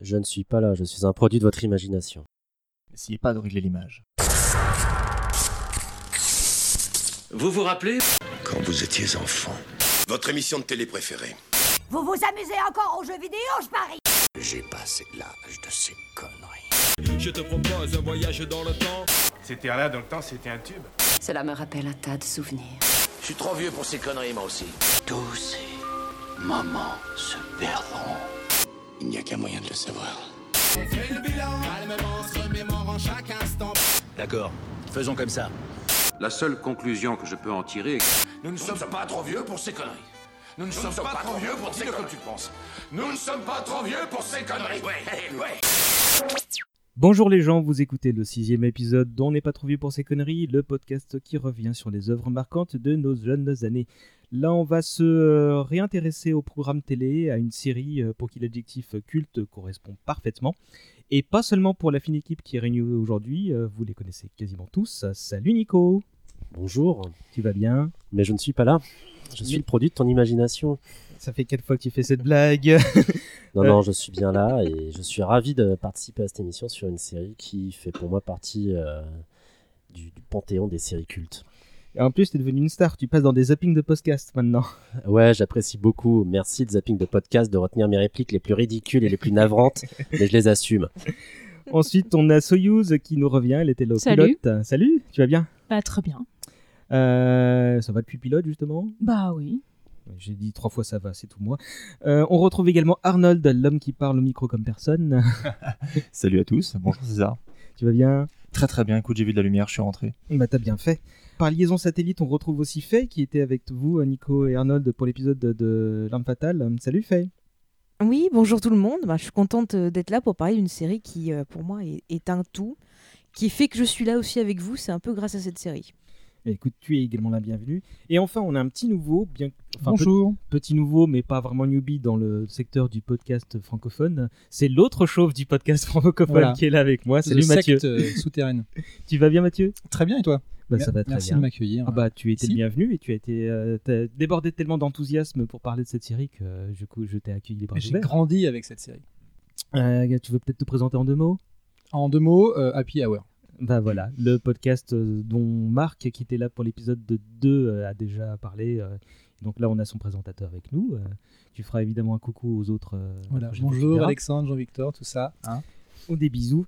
Je ne suis pas là, je suis un produit de votre imagination. N'essayez pas de régler l'image. Vous vous rappelez? Quand vous étiez enfant, votre émission de télé préférée Vous vous amusez encore aux jeux vidéo, je parie? J'ai passé l'âge de ces conneries. Je te propose un voyage dans le temps. C'était là dans le temps, c'était un tube. Cela me rappelle un tas de souvenirs. Je suis trop vieux pour ces conneries, moi aussi. Tous ces moments se perdront. Il n'y a qu'un moyen de le savoir. D'accord, faisons comme ça. La seule conclusion que je peux en tirer est que Nous ne sommes pas trop vieux pour ces conneries. Nous ne sommes pas trop vieux pour dire comme tu penses. Nous ne sommes pas trop vieux pour ces conneries. Ouais, ouais. Bonjour les gens, vous écoutez le sixième épisode dont on n'est pas trop vieux pour ces conneries, le podcast qui revient sur les œuvres marquantes de nos jeunes années. Là, on va se euh, réintéresser au programme télé, à une série euh, pour qui l'adjectif culte correspond parfaitement. Et pas seulement pour la fine équipe qui est réunie aujourd'hui, euh, vous les connaissez quasiment tous. Salut Nico, Bonjour, tu vas bien? Mais je ne suis pas là. Je suis Mais- le produit de ton imagination. Ça fait quatre fois que tu fais cette blague. Non, non, je suis bien là et je suis ravi de participer à cette émission sur une série qui fait pour moi partie euh, du, du panthéon des séries cultes. Et en plus, tu es devenu une star, tu passes dans des zappings de podcast maintenant. Ouais, j'apprécie beaucoup. Merci de Zapping de Podcast de retenir mes répliques les plus ridicules et les plus navrantes, mais je les assume. Ensuite, on a Soyuz qui nous revient, elle était là au Salut. pilote. Salut, tu vas bien? Pas très bien. Euh, Ça va depuis pilote justement? Bah oui. J'ai dit trois fois ça va, c'est tout moi. Euh, on retrouve également Arnold, l'homme qui parle au micro comme personne. Salut à tous, bonjour César. tu vas bien? Très très bien, écoute, j'ai vu de la lumière, je suis rentré. Bah t'as bien fait. Par liaison satellite, on retrouve aussi Faye qui était avec vous, Nico et Arnold, pour l'épisode de, de L'Arme Fatale. Salut Faye Oui, bonjour tout le monde. Bah, je suis contente euh, d'être là pour parler d'une série qui, euh, pour moi, est, est un tout, qui fait que je suis là aussi avec vous. C'est un peu grâce à cette série. Écoute, tu es également la bienvenue. Et enfin, on a un petit nouveau, bien, enfin, Bonjour. pe- petit nouveau, mais pas vraiment newbie dans le secteur du podcast francophone. C'est l'autre chauve du podcast francophone Voilà. qui est là avec moi. Salut Mathieu. secte euh, souterraine. Tu vas bien Mathieu? Très bien et toi? Bah ça va très Merci bien. de m'accueillir. Ah bah tu étais Si. le bienvenu et tu as été euh, débordé tellement d'enthousiasme pour parler de cette série que euh, du coup je t'ai accueilli les bras J'ai grandi avec cette série. Euh, tu veux peut-être te présenter en deux mots? En deux mots, euh, Happy Hour. Bah voilà, le podcast euh, dont Marc, qui était là pour l'épisode de 2, euh, a déjà parlé. euh, donc là, on a son présentateur avec nous. tu feras évidemment un coucou aux autres. Voilà. Bonjour. Alexandre, Jean-Victor, tout ça. hein. Ou des bisous.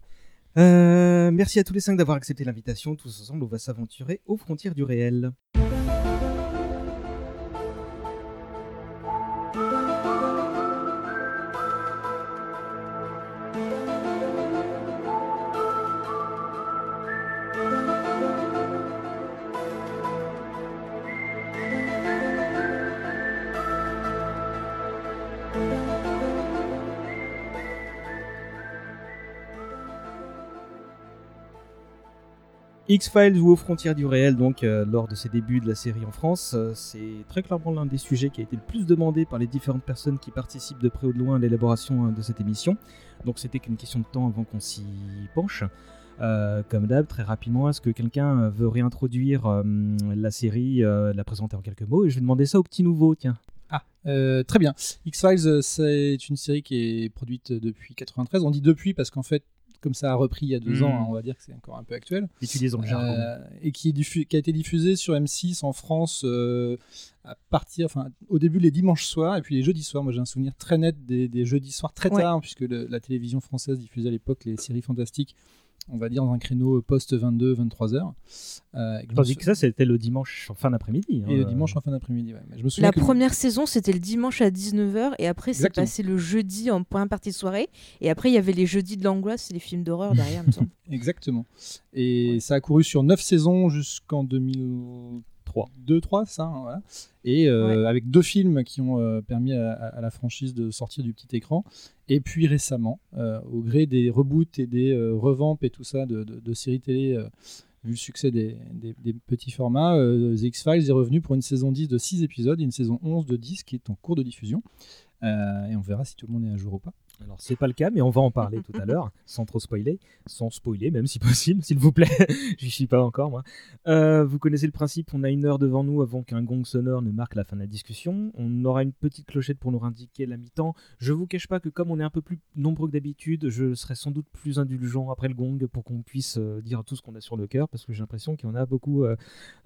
Euh, merci à tous les cinq d'avoir accepté l'invitation. Tous ensemble, on va s'aventurer aux frontières du réel. X-Files ou aux frontières du réel, donc euh, lors de ses débuts de la série en France, euh, c'est très clairement l'un des sujets qui a été le plus demandé par les différentes personnes qui participent de près ou de loin à l'élaboration euh, de cette émission. Donc c'était qu'une question de temps avant qu'on s'y penche. Euh, comme d'hab, très rapidement, est-ce que quelqu'un veut réintroduire la série, la présenter en quelques mots? Et je vais demander ça au petit nouveau, tiens. Ah, très bien. X-Files, c'est une série qui est produite depuis 93. On dit depuis parce qu'en fait, comme ça a repris il y a deux ans, hein, on va dire que c'est encore un peu actuel. Utilisons le jargon. Euh, et qui, est diffu- qui a été diffusé sur M6 en France euh, à partir, enfin, au début les dimanches soirs et puis les jeudis soirs. Moi, j'ai un souvenir très net des, des jeudis soirs très Ouais. tard, puisque le- la télévision française diffusait à l'époque les séries fantastiques, on va dire dans un créneau post 22, 23 heures. Euh, me Tandis que ça, c'était le dimanche en fin d'après-midi. hein. et le dimanche en fin d'après-midi. ouais. Mais je me souviens La que- première saison, c'était le dimanche à 19h et après, c'est passé le jeudi en première partie de soirée. Et après, il y avait les jeudis de l'angoisse et les films d'horreur derrière, il me semble. Exactement. Et ça a couru sur 9 saisons jusqu'en 2003. 2, 3, ça, hein, voilà. Et euh, avec deux films qui ont euh, permis à, la franchise de sortir du petit écran. Et puis récemment, euh, au gré des reboots et des revampes et tout ça de, de- de séries télé, vu le succès des, des- des petits formats, The X-Files est revenu pour une saison 10 de 6 épisodes et une saison 11 de 10 qui est en cours de diffusion. Et on verra si tout le monde est à jour ou pas. Alors c'est pas le cas, mais on va en parler tout à l'heure, sans trop spoiler, sans spoiler même si possible, s'il vous plaît. J'y suis pas encore moi. Euh, vous connaissez le principe, on a une heure devant nous avant qu'un gong sonore ne marque la fin de la discussion. On aura une petite clochette pour nous indiquer la mi-temps. Je vous cache pas que comme on est un peu plus nombreux que d'habitude, je serai sans doute plus indulgent après le gong pour qu'on puisse euh, dire tout ce qu'on a sur le cœur, parce que j'ai l'impression qu'il y en a beaucoup euh,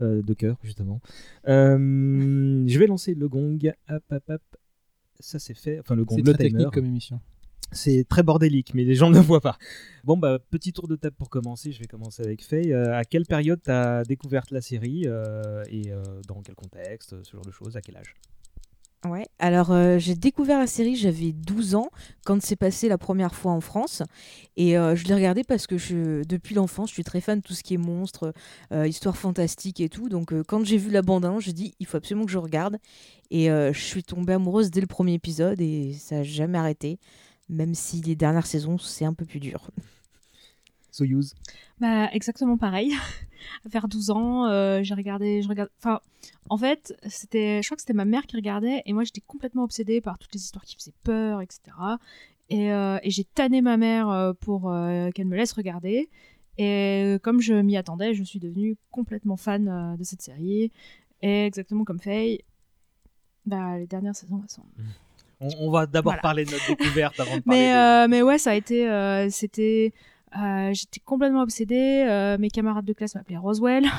euh, de cœur justement. Euh, je vais lancer le gong. Hop, hop, hop. Ça c'est fait. Enfin le gong, C'est le très timer. technique comme émission. C'est très bordélique, mais les gens ne le voient pas. Bon, bah, petit tour de table pour commencer. Je vais commencer avec Faye. Euh, à quelle période tu as découvert la série euh, et euh, dans quel contexte, ce genre de choses, à quel âge? Ouais, alors j'ai découvert la série, j'avais 12 ans quand c'est passé la première fois en France. Et je l'ai regardé parce que depuis l'enfance, je suis très fan de tout ce qui est monstres, histoire fantastique et tout. Donc quand j'ai vu la bande-annonce, j'ai dit il faut absolument que je regarde. Et je suis tombée amoureuse dès le premier épisode et ça n'a jamais arrêté. Même si les dernières saisons, c'est un peu plus dur. Soyuz Bah, exactement pareil. Vers 12 ans, euh, j'ai regardé, je regarde, enfin, en fait, c'était, je crois que c'était ma mère qui regardait, et moi j'étais complètement obsédée par toutes les histoires qui faisaient peur, etc. Et, euh, et j'ai tanné ma mère euh, pour euh, qu'elle me laisse regarder. Et comme je m'y attendais, je suis devenue complètement fan euh, de cette série. Et exactement comme Faye, bah, les dernières saisons, elles sont on, on va d'abord Voilà. parler de notre découverte avant de parler mais, de- euh, mais ouais, ça a été. euh, c'était. euh, J'étais complètement obsédée. euh, mes camarades de classe m'appelaient Roswell.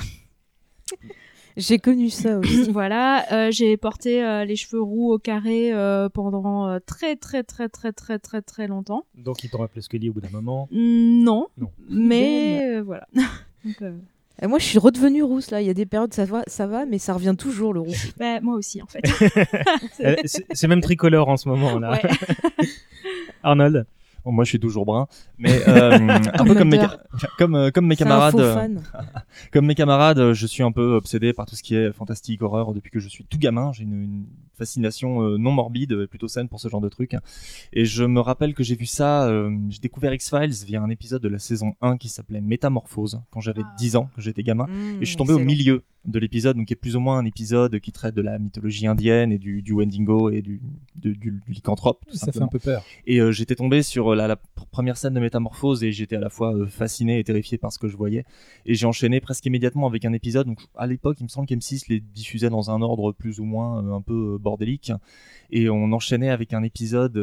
J'ai connu ça aussi. voilà. euh, J'ai porté euh, les cheveux roux au carré euh, pendant euh, très, très, très, très, très, très, très longtemps. Donc ils t'ont rappelé Scully au bout d'un moment. Mm, Non. Non. Mais euh, voilà. Donc, euh, Et moi, je suis redevenue rousse là. Il y a des périodes, ça va, ça va mais ça revient toujours le roux. bah, moi aussi, en fait. Euh, c'est même tricolore en ce moment là. Ouais. Arnold Bon, moi, je suis toujours brun, mais euh, un peu comme mes, Commander. ca- comme, euh, comme mes C'est un camarades. faux euh, fan. Comme mes camarades, je suis un peu obsédé par tout ce qui est fantastique, horreur depuis que je suis tout gamin. J'ai une, une fascination euh, non morbide, euh, plutôt saine pour ce genre de truc. Et je me rappelle que j'ai vu ça, euh, j'ai découvert X-Files via un épisode de la saison 1 qui s'appelait Métamorphose, quand j'avais 10 ans, que j'étais gamin. Mmh, Et je suis tombé au milieu de l'épisode, donc qui est plus ou moins un épisode qui traite de la mythologie indienne et du, du Wendigo et du, du, lycanthrope. tout Ça fait un peu peur. Et euh, j'étais tombé sur euh, la, la pr- première scène de métamorphose et j'étais à la fois euh, fasciné et terrifié par ce que je voyais. Et j'ai enchaîné presque immédiatement avec un épisode. Donc à l'époque, il me semble qu'M6 les diffusait dans un ordre plus ou moins euh, un peu bordélique. Et on enchaînait avec un épisode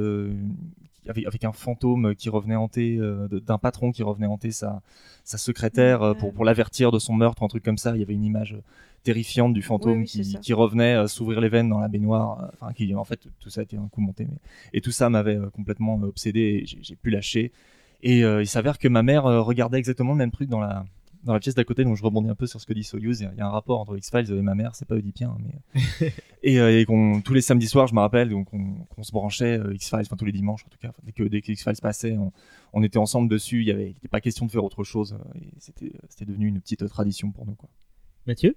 avec, avec un fantôme qui revenait hanter, euh, d'un patron qui revenait hanter sa, sa secrétaire euh, pour, pour l'avertir de son meurtre, un truc comme ça. Il y avait une image terrifiante du fantôme Oui, oui, c'est qui, revenait euh, s'ouvrir les veines dans la baignoire. Enfin, qui en fait tout ça a été un coup monté, mais et tout ça m'avait complètement obsédé et j'ai pu lâcher. Et il s'avère que ma mère regardait exactement le même truc dans la dans la pièce d'à côté, donc je rebondis un peu sur ce que dit Soyuz. Il y a- un rapport entre X-Files et ma mère, c'est pas Oedipien, hein, mais et, euh, et qu'on tous les samedis soirs, je me rappelle, donc on, qu'on se branchait euh, X-Files, enfin tous les dimanches en tout cas, dès que dès que X-Files passait, on, on était ensemble dessus. Il y avait, il était pas question de faire autre chose. euh, et c'était c'était devenu une petite tradition pour nous quoi. Mathieu?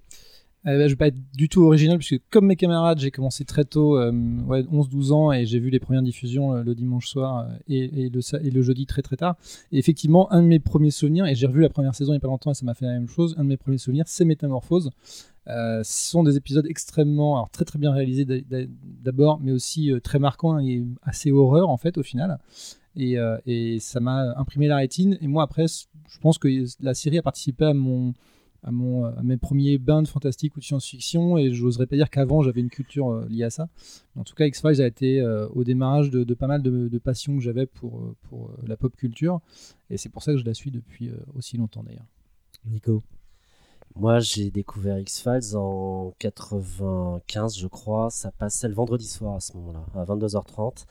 Euh, bah, je vais pas être du tout original puisque comme mes camarades, j'ai commencé très tôt, euh, ouais, 11-12 ans, et j'ai vu les premières diffusions euh, le dimanche soir euh, et, le, jeudi très très tard. Et effectivement, un de mes premiers souvenirs, et j'ai revu la première saison il y a pas longtemps et ça m'a fait la même chose, un de mes premiers souvenirs, c'est Métamorphose. Euh, ce sont des épisodes extrêmement, alors très très bien réalisés d'a- d'a- d'abord, mais aussi euh, très marquants et assez horreur en fait au final. Et, euh, ça m'a imprimé la rétine. Et moi après, je pense que la série a participé à mon à, mon, à mes premiers bains de fantastique ou de science-fiction et j'oserais pas dire qu'avant j'avais une culture euh, liée à ça. En tout cas, X-Files a été euh, au démarrage de, de pas mal de, de passions que j'avais pour, euh, pour euh, la pop culture et c'est pour ça que je la suis depuis euh, aussi longtemps d'ailleurs. Nico Moi, j'ai découvert X-Files en 95, je crois. Ça passait le vendredi soir à ce moment-là, à 22h30.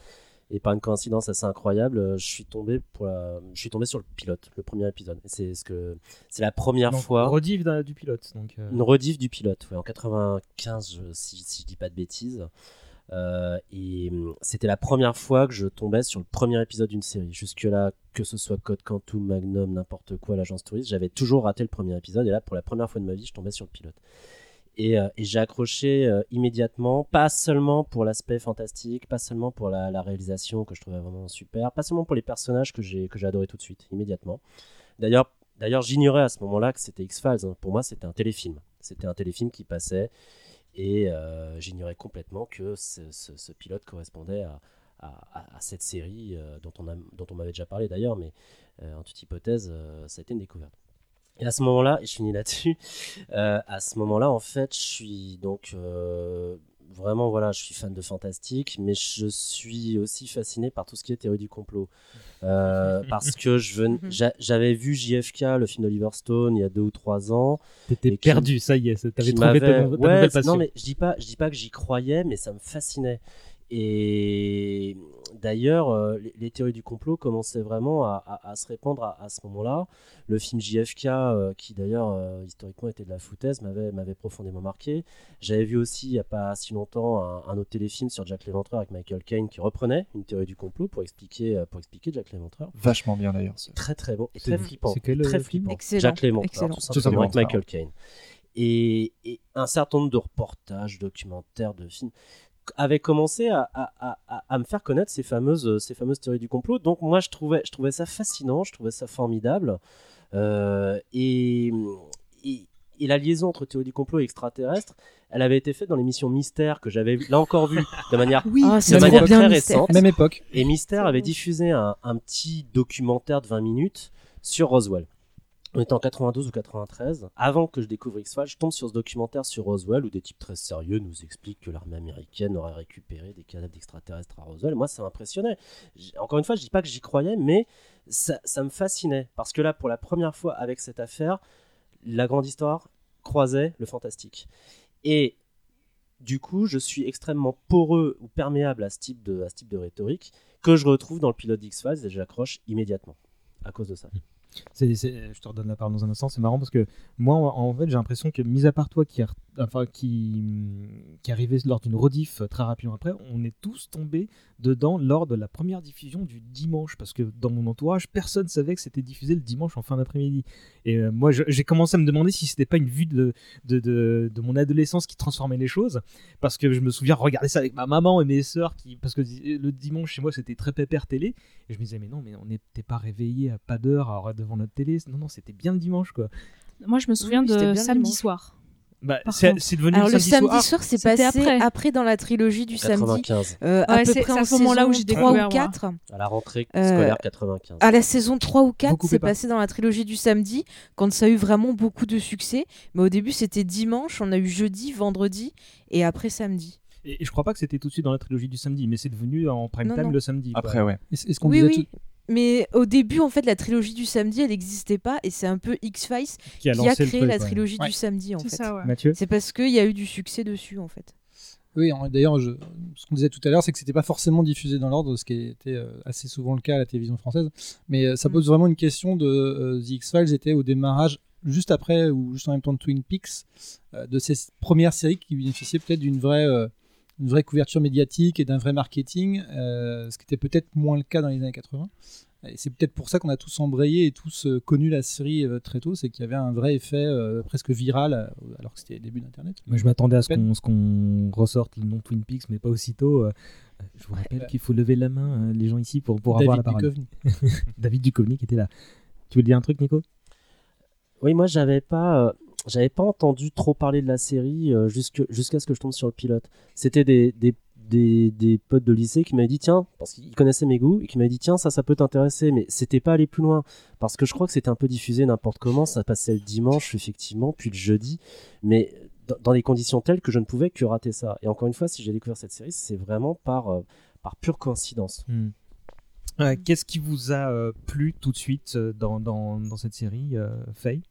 Et par une coïncidence assez incroyable, euh, je suis tombé pour la- je suis tombé sur le pilote, le premier épisode. C'est ce que c'est la première Donc, fois. Rediff d'un- du pilote. Donc, euh, Une rediff du pilote, ouais, en 95, je- si, si je dis pas de bêtises. Euh, et hum, c'était la première fois que je tombais sur le premier épisode d'une série. Jusque-là, que ce soit Code Quantum, Magnum, n'importe quoi, l'agence touriste, j'avais toujours raté le premier épisode. Et là, pour la première fois de ma vie, je tombais sur le pilote. Et, euh, j'ai accroché euh, immédiatement, pas seulement pour l'aspect fantastique, pas seulement pour la, réalisation que je trouvais vraiment super, pas seulement pour les personnages que j'ai adoré tout de suite, immédiatement. D'ailleurs, j'ignorais à ce moment-là que c'était X-Files. hein. Pour moi, c'était un téléfilm. C'était un téléfilm qui passait et euh, j'ignorais complètement que ce, pilote correspondait à, à, cette série dont on, m'avait déjà parlé d'ailleurs, mais en toute hypothèse, ça a été une découverte. Et à ce moment-là, et je finis là-dessus, euh, à ce moment-là, en fait, je suis donc euh, vraiment, voilà, je suis fan de fantastique, mais je suis aussi fasciné par tout ce qui est théorie du complot. Euh, parce que je ven- j'a- j'avais vu JFK, le film d'Oliver Stone, il y a deux ou trois ans. T'étais qui- perdu, ça y est, t'avais trouvé ta ta Ouais, nouvelle passion. Non, mais je dis pas, je dis pas que j'y croyais, mais ça me fascinait. Et d'ailleurs, euh, les, les théories du complot commençaient vraiment à, à- à se répandre à, à ce moment-là. Le film JFK, euh, qui d'ailleurs euh, historiquement était de la foutaise, m'avait profondément marqué. J'avais vu aussi il y a pas si longtemps un, un autre téléfilm sur Jack l'Éventreur avec Michael Caine qui reprenait une théorie du complot pour expliquer euh, pour expliquer Jack l'Éventreur. Vachement bien d'ailleurs. Très très bon et très flippant. c'est quel, très flippant. Excellent, Jack l'Éventreur, tout simplement avec Michael Caine. Et, et un certain nombre de reportages, documentaires, de films avaient commencé à, à- à- à- à me faire connaître ces fameuses, ces fameuses théories du complot. Donc moi, je trouvais, je trouvais ça fascinant, je trouvais ça formidable. Euh, et, et, et la liaison entre théorie du complot et extraterrestre, elle avait été faite dans l'émission Mystère que j'avais là encore vu de manière, Oui, Ah, de manière très Mystère. récente. Même époque. Et Mystère avait diffusé un, un petit documentaire de 20 minutes sur Roswell. On était en 92 ou 93. Avant que je découvre X-Files, je tombe sur ce documentaire sur Roswell où des types très sérieux nous expliquent que l'armée américaine aurait récupéré des cadavres d'extraterrestres à Roswell. Moi, ça m'impressionnait. Encore une fois, je dis pas que j'y croyais, mais ça, me fascinait. Parce que là, pour la première fois avec cette affaire, la grande histoire croisait le fantastique. Et du coup, je suis extrêmement poreux ou perméable à ce type de, à ce type de rhétorique que je retrouve dans le pilote d'X-Files et j'accroche immédiatement à cause de ça. Je te redonne la parole dans un instant. C'est marrant parce que moi, en, fait, j'ai l'impression que, mis à part toi qui, enfin, arrivait lors d'une rediff très rapidement après, on est tous tombés dedans lors de la première diffusion du dimanche. Parce que dans mon entourage, personne savait que c'était diffusé le dimanche en fin d'après-midi. Et euh, moi, j'ai commencé à me demander si c'était pas une vue de, mon adolescence qui transformait les choses. Parce que je me souviens regarder ça avec ma maman et mes. Qui, parce que le dimanche chez moi, c'était très pépère télé. Et je me disais, mais non, mais on n'était pas réveillé à pas d'heure à- devant notre télé. Non, non, c'était bien le dimanche, quoi. Moi, je me souviens Oui, c'était de samedi dimanche. soir. Bah, c'est devenu Alors le le samedi, samedi soir. soir, c'est passé après. après. dans la trilogie du samedi, 95, euh, à Ouais, peu c'est- près à ce moment-là où j'ai 3 découvert, ou moi. 4. à la rentrée Euh, scolaire 95. À la saison 3 ou 4, coupez c'est pas. passé dans la trilogie du samedi, quand ça a eu vraiment beaucoup de succès. Mais au début, c'était dimanche, on a eu jeudi, vendredi et après samedi. Et, et je crois pas que c'était tout de suite dans la trilogie du samedi, mais c'est devenu en prime Non, time non. le samedi. quoi. Après, ouais. Est-ce qu'on Oui, disait oui. Mais au début, en fait, la trilogie du samedi, elle n'existait pas et c'est un peu X-Files Qui a qui créé truc, la trilogie Ouais. du samedi, en C'est fait. ça, ouais. Mathieu C'est parce qu'il y a eu du succès dessus, en fait. Oui, d'ailleurs, je- ce qu'on disait tout à l'heure, c'est que c'était pas forcément diffusé dans l'ordre, ce qui était euh, assez souvent le cas à la télévision française. Mais euh, ça Mm. pose vraiment une question de euh, The X-Files était au démarrage juste après ou juste en même temps de Twin Peaks, euh, de ces premières séries qui bénéficiaient peut-être d'une vraie, euh, une vraie couverture médiatique et d'un vrai marketing, euh, ce qui était peut-être moins le cas dans les années 80. Et c'est peut-être pour ça qu'on a tous embrayé et tous euh, connu la série euh, très tôt, c'est qu'il y avait un vrai effet euh, presque viral, alors que c'était le début d'Internet. Moi, je m'attendais à ce qu'on ce qu'on ressorte le nom Twin Peaks, mais pas aussitôt. euh, Je vous rappelle bah. qu'il faut lever la main, euh, les gens ici, pour, pour avoir la David parole. Duchovny. David Duchovny qui était là. Tu veux dire un truc, Nico? Oui, moi j'avais pas, euh, j'avais pas entendu trop parler de la série euh, jusqu'à ce que je tombe sur le pilote. C'était des, des, des, des potes de lycée qui m'avaient dit tiens, parce qu'ils connaissaient mes goûts, et qui m'avaient dit tiens, ça, ça peut t'intéresser, mais c'était pas aller plus loin. Parce que je crois que c'était un peu diffusé n'importe comment, ça passait le dimanche, effectivement, puis le jeudi, mais dans, des conditions telles que je ne pouvais que rater ça. Et encore une fois, si j'ai découvert cette série, c'est vraiment par, euh, par pure coïncidence. Hmm. Euh, Qu'est-ce qui vous a euh, plu tout de suite dans, dans, dans cette série, Faye?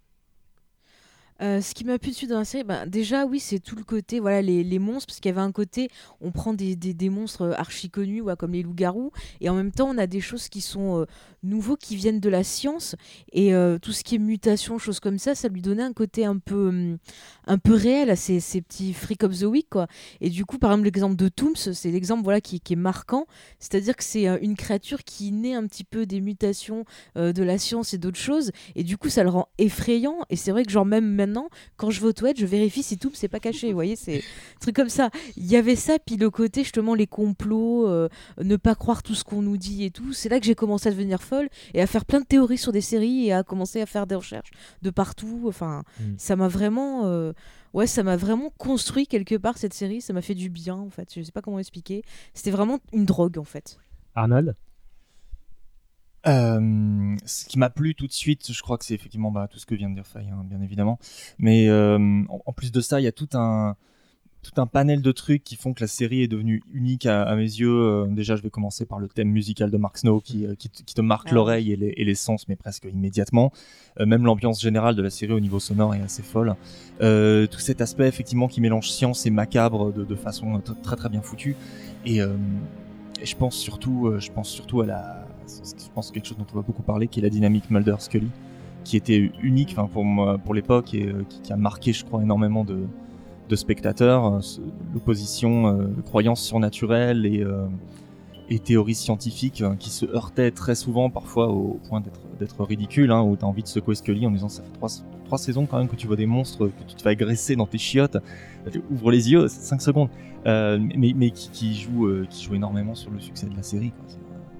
Euh, ce qui m'a plu dessus dans la série, ben, déjà oui, c'est tout le côté, voilà, les, monstres, parce qu'il y avait un côté, on prend des, des, monstres euh, archi connus, ouais, comme les loups-garous, et en même temps, on a des choses qui sont euh, nouveaux, qui viennent de la science, et tout ce qui est mutation, choses comme ça, ça lui donnait un côté un peu, hum, un peu réel à ces, ces petits freak of the week, quoi. Et du coup, par exemple, l'exemple de Tooms, c'est l'exemple voilà, qui, qui est marquant, c'est-à-dire que c'est une créature qui naît un petit peu des mutations de la science et d'autres choses, et du coup, ça le rend effrayant, et c'est vrai que genre même maintenant, quand je vais aux toilettes, je vérifie si tout c'est pas caché. Vous voyez, c'est un truc comme ça. Il y avait ça, puis le côté justement les complots, euh, ne pas croire tout ce qu'on nous dit et tout. C'est là que j'ai commencé à devenir folle et à faire plein de théories sur des séries et à commencer à faire des recherches de partout. Enfin, Mm. ça m'a vraiment. euh, ouais, ça m'a vraiment construit quelque part cette série. Ça m'a fait du bien en fait. Je sais pas comment expliquer. C'était vraiment une drogue en fait. Arnold? Euh, ce qui m'a plu tout de suite, je crois que c'est effectivement bah, tout ce que vient de dire Faye, hein, bien évidemment. Mais euh, en, en plus de ça, il y a tout un tout un panel de trucs qui font que la série est devenue unique à, à mes yeux. Euh, déjà, je vais commencer par le thème musical de Mark Snow qui, qui, te- qui te marque Ah. l'oreille et les, et les sens, mais presque immédiatement. Même l'ambiance générale de la série au niveau sonore est assez folle. Tout cet aspect effectivement qui mélange science et macabre de, de façon très très bien foutue. Et, et je pense surtout, je pense surtout à la, je pense quelque chose dont on va beaucoup parler, qui est la dynamique Mulder Scully, qui était unique, pour pour l'époque et euh, qui, a marqué, je crois, énormément de spectateurs, euh, l'opposition euh, croyances surnaturelles et, euh, théories scientifiques euh, qui se heurtaient très souvent, parfois au point d'être ridicule, hein, où t'as envie de secouer Scully en disant ça fait trois, saisons quand même que tu vois des monstres, que tu te fais agresser dans tes chiottes, ouvre les yeux, 5 secondes, mais, qui, joue qui joue énormément sur le succès de la série.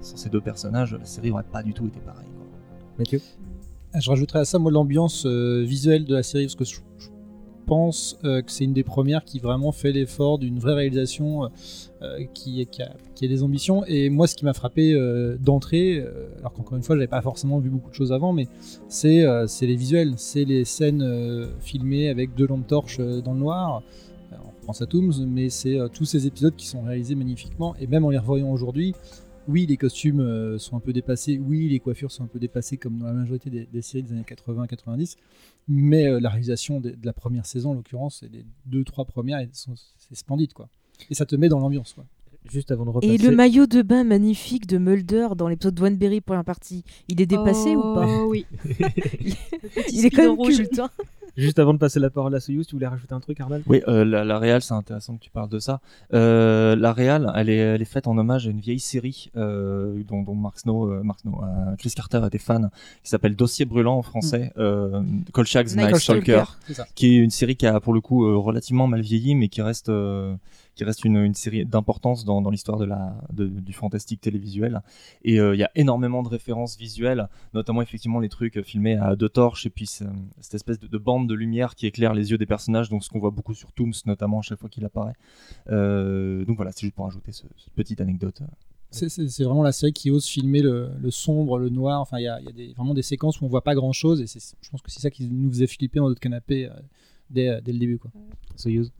Sans ces deux personnages, la série aurait pas du tout été pareille. Quoi. Mathieu? Je rajouterais à ça, moi, l'ambiance euh, visuelle de la série, parce que je, je pense euh, que c'est une des premières qui vraiment fait l'effort d'une vraie réalisation euh, qui, qui, a, qui a des ambitions. Et moi, ce qui m'a frappé euh, d'entrée, alors qu'encore une fois, j'avais pas forcément vu beaucoup de choses avant, mais c'est euh, les visuels, c'est les scènes euh, filmées avec deux lampes torches euh, dans le noir. On pense à Tooms, mais c'est euh, tous ces épisodes qui sont réalisés magnifiquement, et même en les revoyant aujourd'hui, oui, les costumes euh, sont un peu dépassés, oui, les coiffures sont un peu dépassées comme dans la majorité des, des séries des années 80-90, mais euh, la réalisation de, de la première saison, en l'occurrence, et des deux, trois premières, elles sont- c'est splendide, quoi. Et ça te met dans l'ambiance, quoi. Juste avant de repasser. Et le maillot de bain magnifique de Mulder dans l'épisode de Wanberry première partie, il est dépassé ou pas Oh oui. Il est quand même culte. hein. Juste avant de passer la parole à Soyuz, tu voulais rajouter un truc, Arnold Oui, euh, la, la réal, c'est intéressant que tu parles de ça. Euh, la réal, elle est, elle est faite en hommage à une vieille série euh, dont, dont Mark Snow, euh, Mark Snow, euh, Chris Carter était fan, qui s'appelle Dossier brûlant en français, euh, Kolchak's Night Night Stalker. Qui est une série qui a pour le coup euh, relativement mal vieilli, mais qui reste, euh, qui reste une, série d'importance dans, l'histoire du fantastique télévisuel. Et euh, il y a énormément de références visuelles, notamment effectivement les trucs filmés à deux torches et puis ce- cette espèce de, de bande de lumière qui éclaire les yeux des personnages, donc ce qu'on voit beaucoup sur Tooms notamment à chaque fois qu'il apparaît. Euh, donc voilà, c'est juste pour ajouter ce- cette petite anecdote. C'est- vraiment la série qui ose filmer le, sombre, le noir. Enfin, il y a, vraiment des séquences où on voit pas grand chose, et je pense que c'est ça qui nous faisait flipper dans notre canapé euh, dès, dès le début, quoi. Soyuz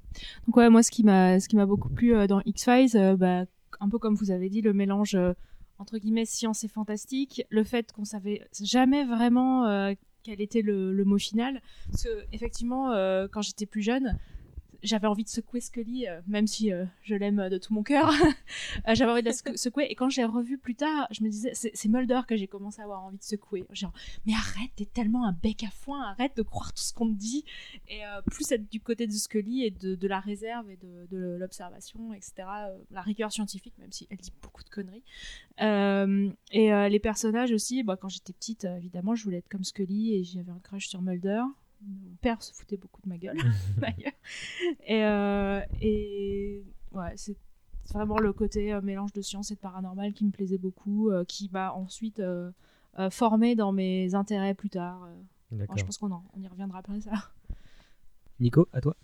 Donc ouais, moi ce qui m'a ce qui m'a beaucoup plu euh, dans X-Files, euh, bah, un peu comme vous avez dit, le mélange euh, entre guillemets science et fantastique, le fait qu'on savait jamais vraiment euh, quel était le, le mot final, parce que effectivement euh, quand j'étais plus jeune, j'avais envie de secouer Scully, euh, même si euh, je l'aime de tout mon cœur. Euh, j'avais envie de la secou- secouer. Et quand j'ai revu plus tard, je me disais, c'est Mulder que j'ai commencé à avoir envie de secouer. Genre, mais arrête, t'es tellement un bec à foin, arrête de croire tout ce qu'on te dit. Et euh, plus être du côté de Scully et de, de la réserve et de, l'observation, etc. euh, la rigueur scientifique, même si elle dit beaucoup de conneries. Euh, et euh, les personnages aussi, bah, quand j'étais petite, euh, évidemment, je voulais être comme Scully et j'avais un crush sur Mulder. Mon père se foutait beaucoup de ma gueule, d'ailleurs. Et, euh, et ouais, c'est vraiment le côté euh, mélange de science et de paranormal qui me plaisait beaucoup, euh, qui m'a ensuite euh, euh, formé dans mes intérêts plus tard. euh. D'accord. Je pense qu'on en- on y reviendra après ça. Nico, à toi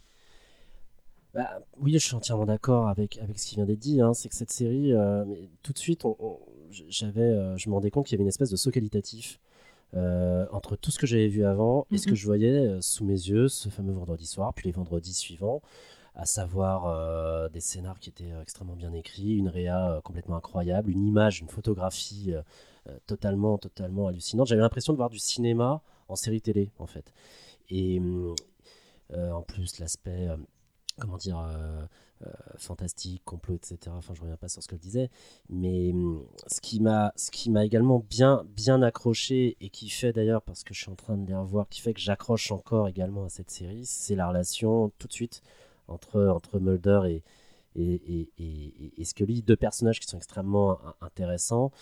Bah, oui, je suis entièrement d'accord avec, avec ce qui vient d'être dit. hein. C'est que cette série, euh, mais tout de suite, on- on- j'avais, euh, je me rendais compte qu'il y avait une espèce de saut qualitatif euh, entre tout ce que j'avais vu avant et ce que Mhm. je voyais euh, sous mes yeux ce fameux vendredi soir, puis les vendredis suivants, à savoir euh, des scénars qui étaient extrêmement bien écrits, une réa complètement incroyable, une image, une photographie totalement, totalement hallucinante. J'avais l'impression de voir du cinéma en série télé, en fait. Et hum, en plus, l'aspect, comment dire, fantastique, complot, etc. Enfin, je reviens pas sur ce que je disais, mais hum, ce qui m'a, ce qui m'a également bien, bien accroché et qui fait d'ailleurs, parce que je suis en train de les revoir, qui fait que j'accroche encore également à cette série, c'est la relation tout de suite entre entre Mulder et et, et, et, et Scully, deux personnages qui sont extrêmement in- intéressants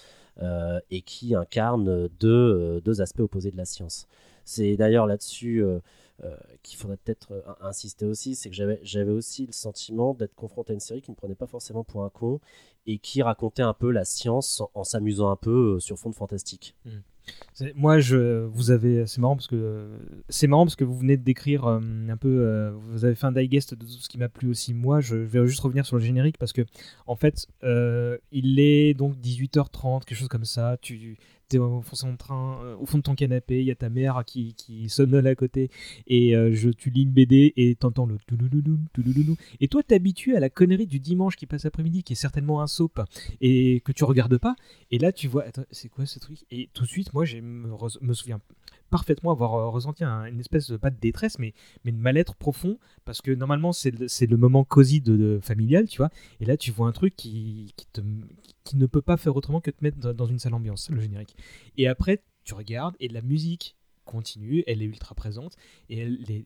euh, et qui incarnent deux, euh, deux aspects opposés de la science. C'est d'ailleurs là-dessus euh, euh, qu'il faudrait peut-être euh, insister aussi, c'est que j'avais aussi le sentiment d'être confronté à une série qui ne me prenait pas forcément pour un con et qui racontait un peu la science en, s'amusant un peu euh, sur fond de fantastique. Mm. C'est- Moi, je, vous avez, c'est marrant parce que c'est marrant parce que vous venez de décrire un peu, vous avez fait un digest de tout ce qui m'a plu aussi. Moi, je vais juste revenir sur le générique parce que en fait, il est donc 18h30, quelque chose comme ça. Tu es au fond de ton train, euh, au fond de ton canapé, il y a ta mère qui, sonne à côté et euh, je, tu lis une BD et t'entends le. Et toi, t'es habitué à la connerie du dimanche qui passe après-midi, qui est certainement un soap et que tu regardes pas. Et là, tu vois, attends, c'est quoi ce truc? Et tout de suite, moi, je me souviens parfaitement avoir euh, ressenti un- une espèce de, pas de détresse, mais, mais de mal-être profond, parce que normalement, c'est le, moment cosy de, familial, tu vois. Et là, tu vois un truc qui, qui, ne peut pas faire autrement que te mettre dans- une sale ambiance, le générique. Et après, tu regardes, et la musique continue, elle est ultra présente, et elle est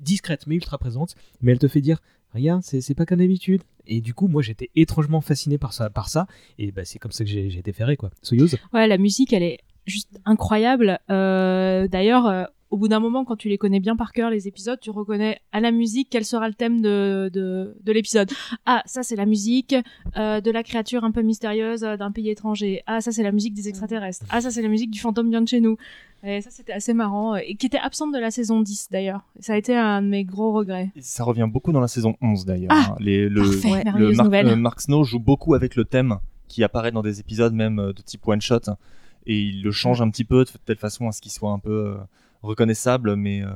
discrète mais ultra présente, mais elle te fait dire regarde, c'est pas comme d'habitude. Et du coup, moi j'étais étrangement fasciné par ça, par ça et bah, c'est comme ça que j'ai été ferré quoi. Soyouz Ouais, la musique, elle est juste incroyable. Euh, D'ailleurs, euh, au bout d'un moment, quand tu les connais bien par cœur, les épisodes, tu reconnais à la musique quel sera le thème de, de, de l'épisode. Ah, ça c'est la musique euh, de la créature un peu mystérieuse euh, d'un pays étranger. Ah, ça c'est la musique des extraterrestres. Ah, ça c'est la musique du fantôme vient de chez nous. Et ça c'était assez marrant. Et qui était absente de la saison 10 d'ailleurs. Ça a été un de mes gros regrets. Ça revient beaucoup dans la saison 11 d'ailleurs. Ah, hein. Les- le, parfait, le Mark, nouvelle. Mark Snow joue beaucoup avec le thème qui apparaît dans des épisodes même de type one shot et il le change un petit peu de telle façon à ce qu'il soit un peu euh, reconnaissable mais euh,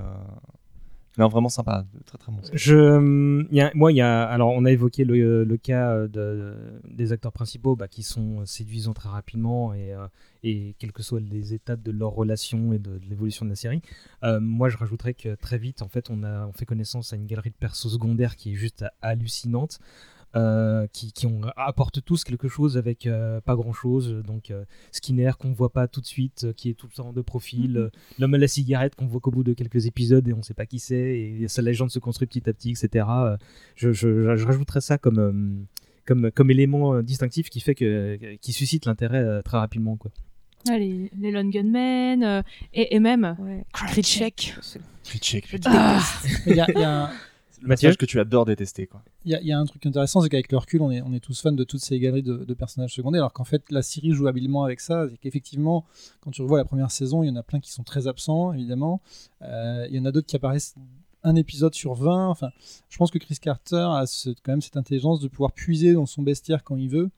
non vraiment sympa, très très bon. Je, il y a- moi, il y a, alors on a évoqué le, le cas de, des acteurs principaux bah, qui sont séduisants très rapidement et, euh, et quelles que soient les étapes de leur relation et de, de l'évolution de la série. Euh, moi, je rajouterais que très vite, en fait, on a on fait connaissance à une galerie de persos secondaires qui est juste hallucinante. Euh, qui, qui ont, apportent tous quelque chose avec euh, pas grand chose. Donc euh, Skinner qu'on voit pas tout de suite, euh, qui est tout le temps de profil, Mhm. euh, l'homme à la cigarette qu'on voit qu'au bout de quelques épisodes et on sait pas qui c'est, et sa légende se construit petit à petit, etc. Euh, Je, je, je rajouterais ça comme, euh, comme, comme élément distinctif qui fait que, qui suscite l'intérêt euh, très rapidement. Quoi. Ah, les, les Lone Gunmen euh, et, et même Kritchek. Kritchek, Je putain. déteste. Il y a- il y a un- Le personnage que tu adores détester quoi. Il y, a- il y a un truc intéressant, c'est qu'avec le recul, on est, on est tous fans de toutes ces galeries de, de personnages secondaires, alors qu'en fait, la série joue habilement avec ça. C'est qu'effectivement, quand tu revois la première saison, il y en a plein qui sont très absents, évidemment. Euh, il y en a d'autres qui apparaissent un épisode sur 20. Enfin, je pense que Chris Carter a ce- quand même cette intelligence de pouvoir puiser dans son bestiaire quand il veut,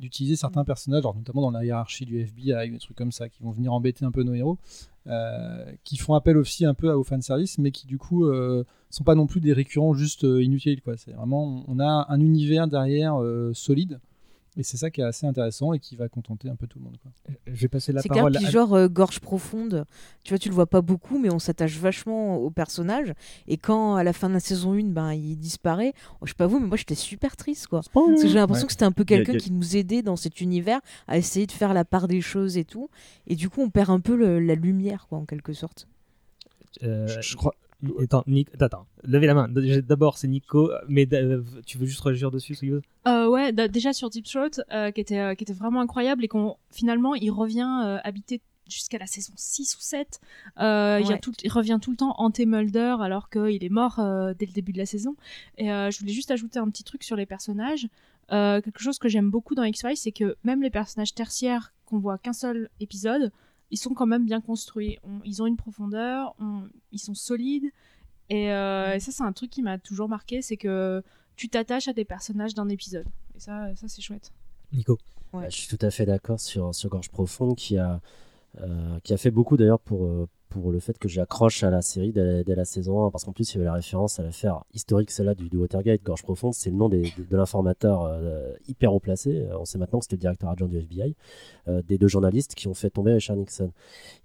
d'utiliser certains personnages, alors notamment dans la hiérarchie du FBI, des trucs comme ça, qui vont venir embêter un peu nos héros, euh, qui font appel aussi un peu au fanservice, mais qui du coup euh, sont pas non plus des récurrents juste euh, inutiles. Quoi. C'est vraiment, on a un univers derrière euh, solide, et c'est ça qui est assez intéressant et qui va contenter un peu tout le monde. Quoi. Je vais passer la C'est parole puis à... genre euh, gorge profonde, tu vois, tu le vois pas beaucoup, mais on s'attache vachement au personnage. Et quand à la fin de la saison 1, ben, il disparaît, oh, je sais pas vous, mais moi j'étais super triste quoi. Parce que j'ai l'impression Ouais. que c'était un peu quelqu'un a- qui nous aidait dans cet univers à essayer de faire la part des choses et tout. Et du coup, on perd un peu le- la lumière quoi, en quelque sorte. Euh, Je, je crois Attends, Nick- attends, levez la main. D'abord, c'est Nico, mais d- tu veux juste réagir dessus, Soyouz Euh, ouais, déjà sur Deep Throat, euh, qui, était, euh, qui était vraiment incroyable et qu'on finalement il revient euh, habiter jusqu'à la saison 6 ou 7. Euh, il, y a Ouais. tout, il revient tout le temps hanté Mulder alors qu'il est mort euh, dès le début de la saison. Et euh, je voulais juste ajouter un petit truc sur les personnages. Euh, quelque chose que j'aime beaucoup dans X-Files, c'est que même les personnages tertiaires qu'on voit qu'un seul épisode, ils sont quand même bien construits. On- ils ont une profondeur, on- ils sont solides. Et, euh, et ça, c'est un truc qui m'a toujours marqué, c'est que tu t'attaches à des personnages d'un épisode. Et ça, ça c'est chouette. Nico Bah, je suis tout à fait d'accord sur, sur Gorge Profonde qui a, euh, qui a fait beaucoup d'ailleurs pour, euh, pour le fait que j'accroche à la série dès, dès la saison 1 parce qu'en plus il y avait la référence à l'affaire historique celle-là du, du Watergate Gorge Profonde c'est le nom des- de, de l'informateur euh, hyper haut placé Euh, on sait maintenant que c'était le directeur adjoint du FBI euh, des deux journalistes qui ont fait tomber Richard Nixon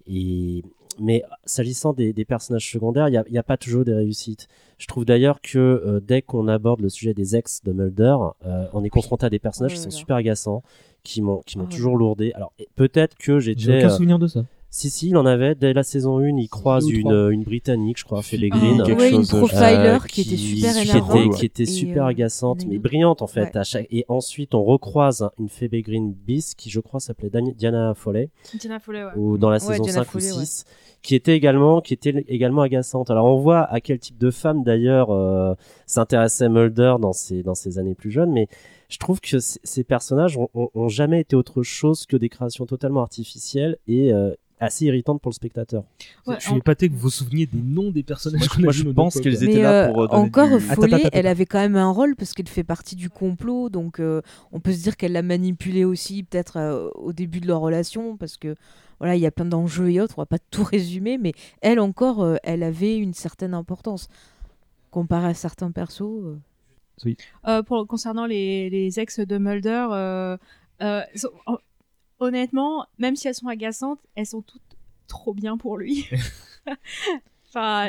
et mais s'agissant des, des personnages secondaires, il n'y a, pas toujours des réussites. Je trouve d'ailleurs que euh, dès qu'on aborde le sujet des ex de Mulder, euh, on est confronté à des personnages qui sont super agaçants, qui m'ont qui m'ont Oh là toujours lourdé. Alors peut-être que J'ai j'étais. aucun euh, souvenir de ça. Si, si, il en avait. Dès la saison 1, il croise une, euh, une Britannique, je crois, Green. quelque ouais, une chose, euh, profiler euh, qui, était super qui énervante. était, qui était et, super euh, agaçante, mais brillante en fait. Ouais. À chaque... Et ensuite, on recroise une Green bis qui, je crois, s'appelait Dan- Diana Foley, Tina Foley, ouais. ou dans la Ouais, saison Diana 5 Foley, ou ouais. 6, qui était également, qui était également agaçante. Alors, on voit à quel type de femme d'ailleurs euh, s'intéressait Mulder dans ses, dans ses années plus jeunes, mais je trouve que ces personnages ont, ont- ont jamais été autre chose que des créations totalement artificielles et euh, assez irritante pour le spectateur. Ouais, je suis épaté que vous vous souveniez des noms des personnages Moi, qu'on a moi, vus je pense qu'elles étaient Mais là euh, pour, euh, donner encore du- Follet, Attends, attends, elle avait quand même un rôle parce qu'elle fait partie du complot, donc euh, on peut se dire qu'elle l'a manipulé aussi peut-être euh, au début de leur relation parce que voilà, il y a plein d'enjeux et autres, on va pas tout résumer, mais elle encore, euh, elle avait une certaine importance comparé à certains persos. euh. Euh, pour, concernant les, les ex de Mulder, euh, euh, so- honnêtement, même si elles sont agaçantes, elles sont toutes trop bien pour lui. enfin,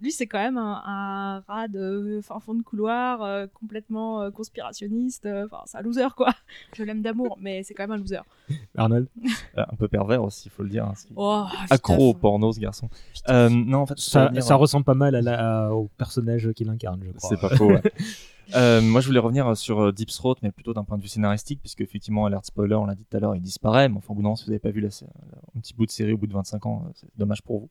lui, c'est quand même un, un rat de fin fond de couloir, euh, complètement euh, conspirationniste. euh, Enfin, c'est un loser, quoi. Je l'aime d'amour, mais c'est quand même un loser. Arnold Euh, un peu pervers aussi, il faut le dire. hein, Oh, Accro au porno, ce garçon. Euh, non, en fait, ça, euh, ressemble pas mal à la- au personnage qu'il incarne, je crois. C'est pas faux. ouais. Euh, moi, je voulais revenir sur euh, Deep Throat, mais plutôt d'un point de vue scénaristique, puisque effectivement, alerte spoiler, on l'a dit tout à l'heure, il disparaît. Mais enfin, au bout d'un moment, si vous n'avez pas vu la, un petit bout de série au bout de 25 ans, euh, c'est dommage pour vous.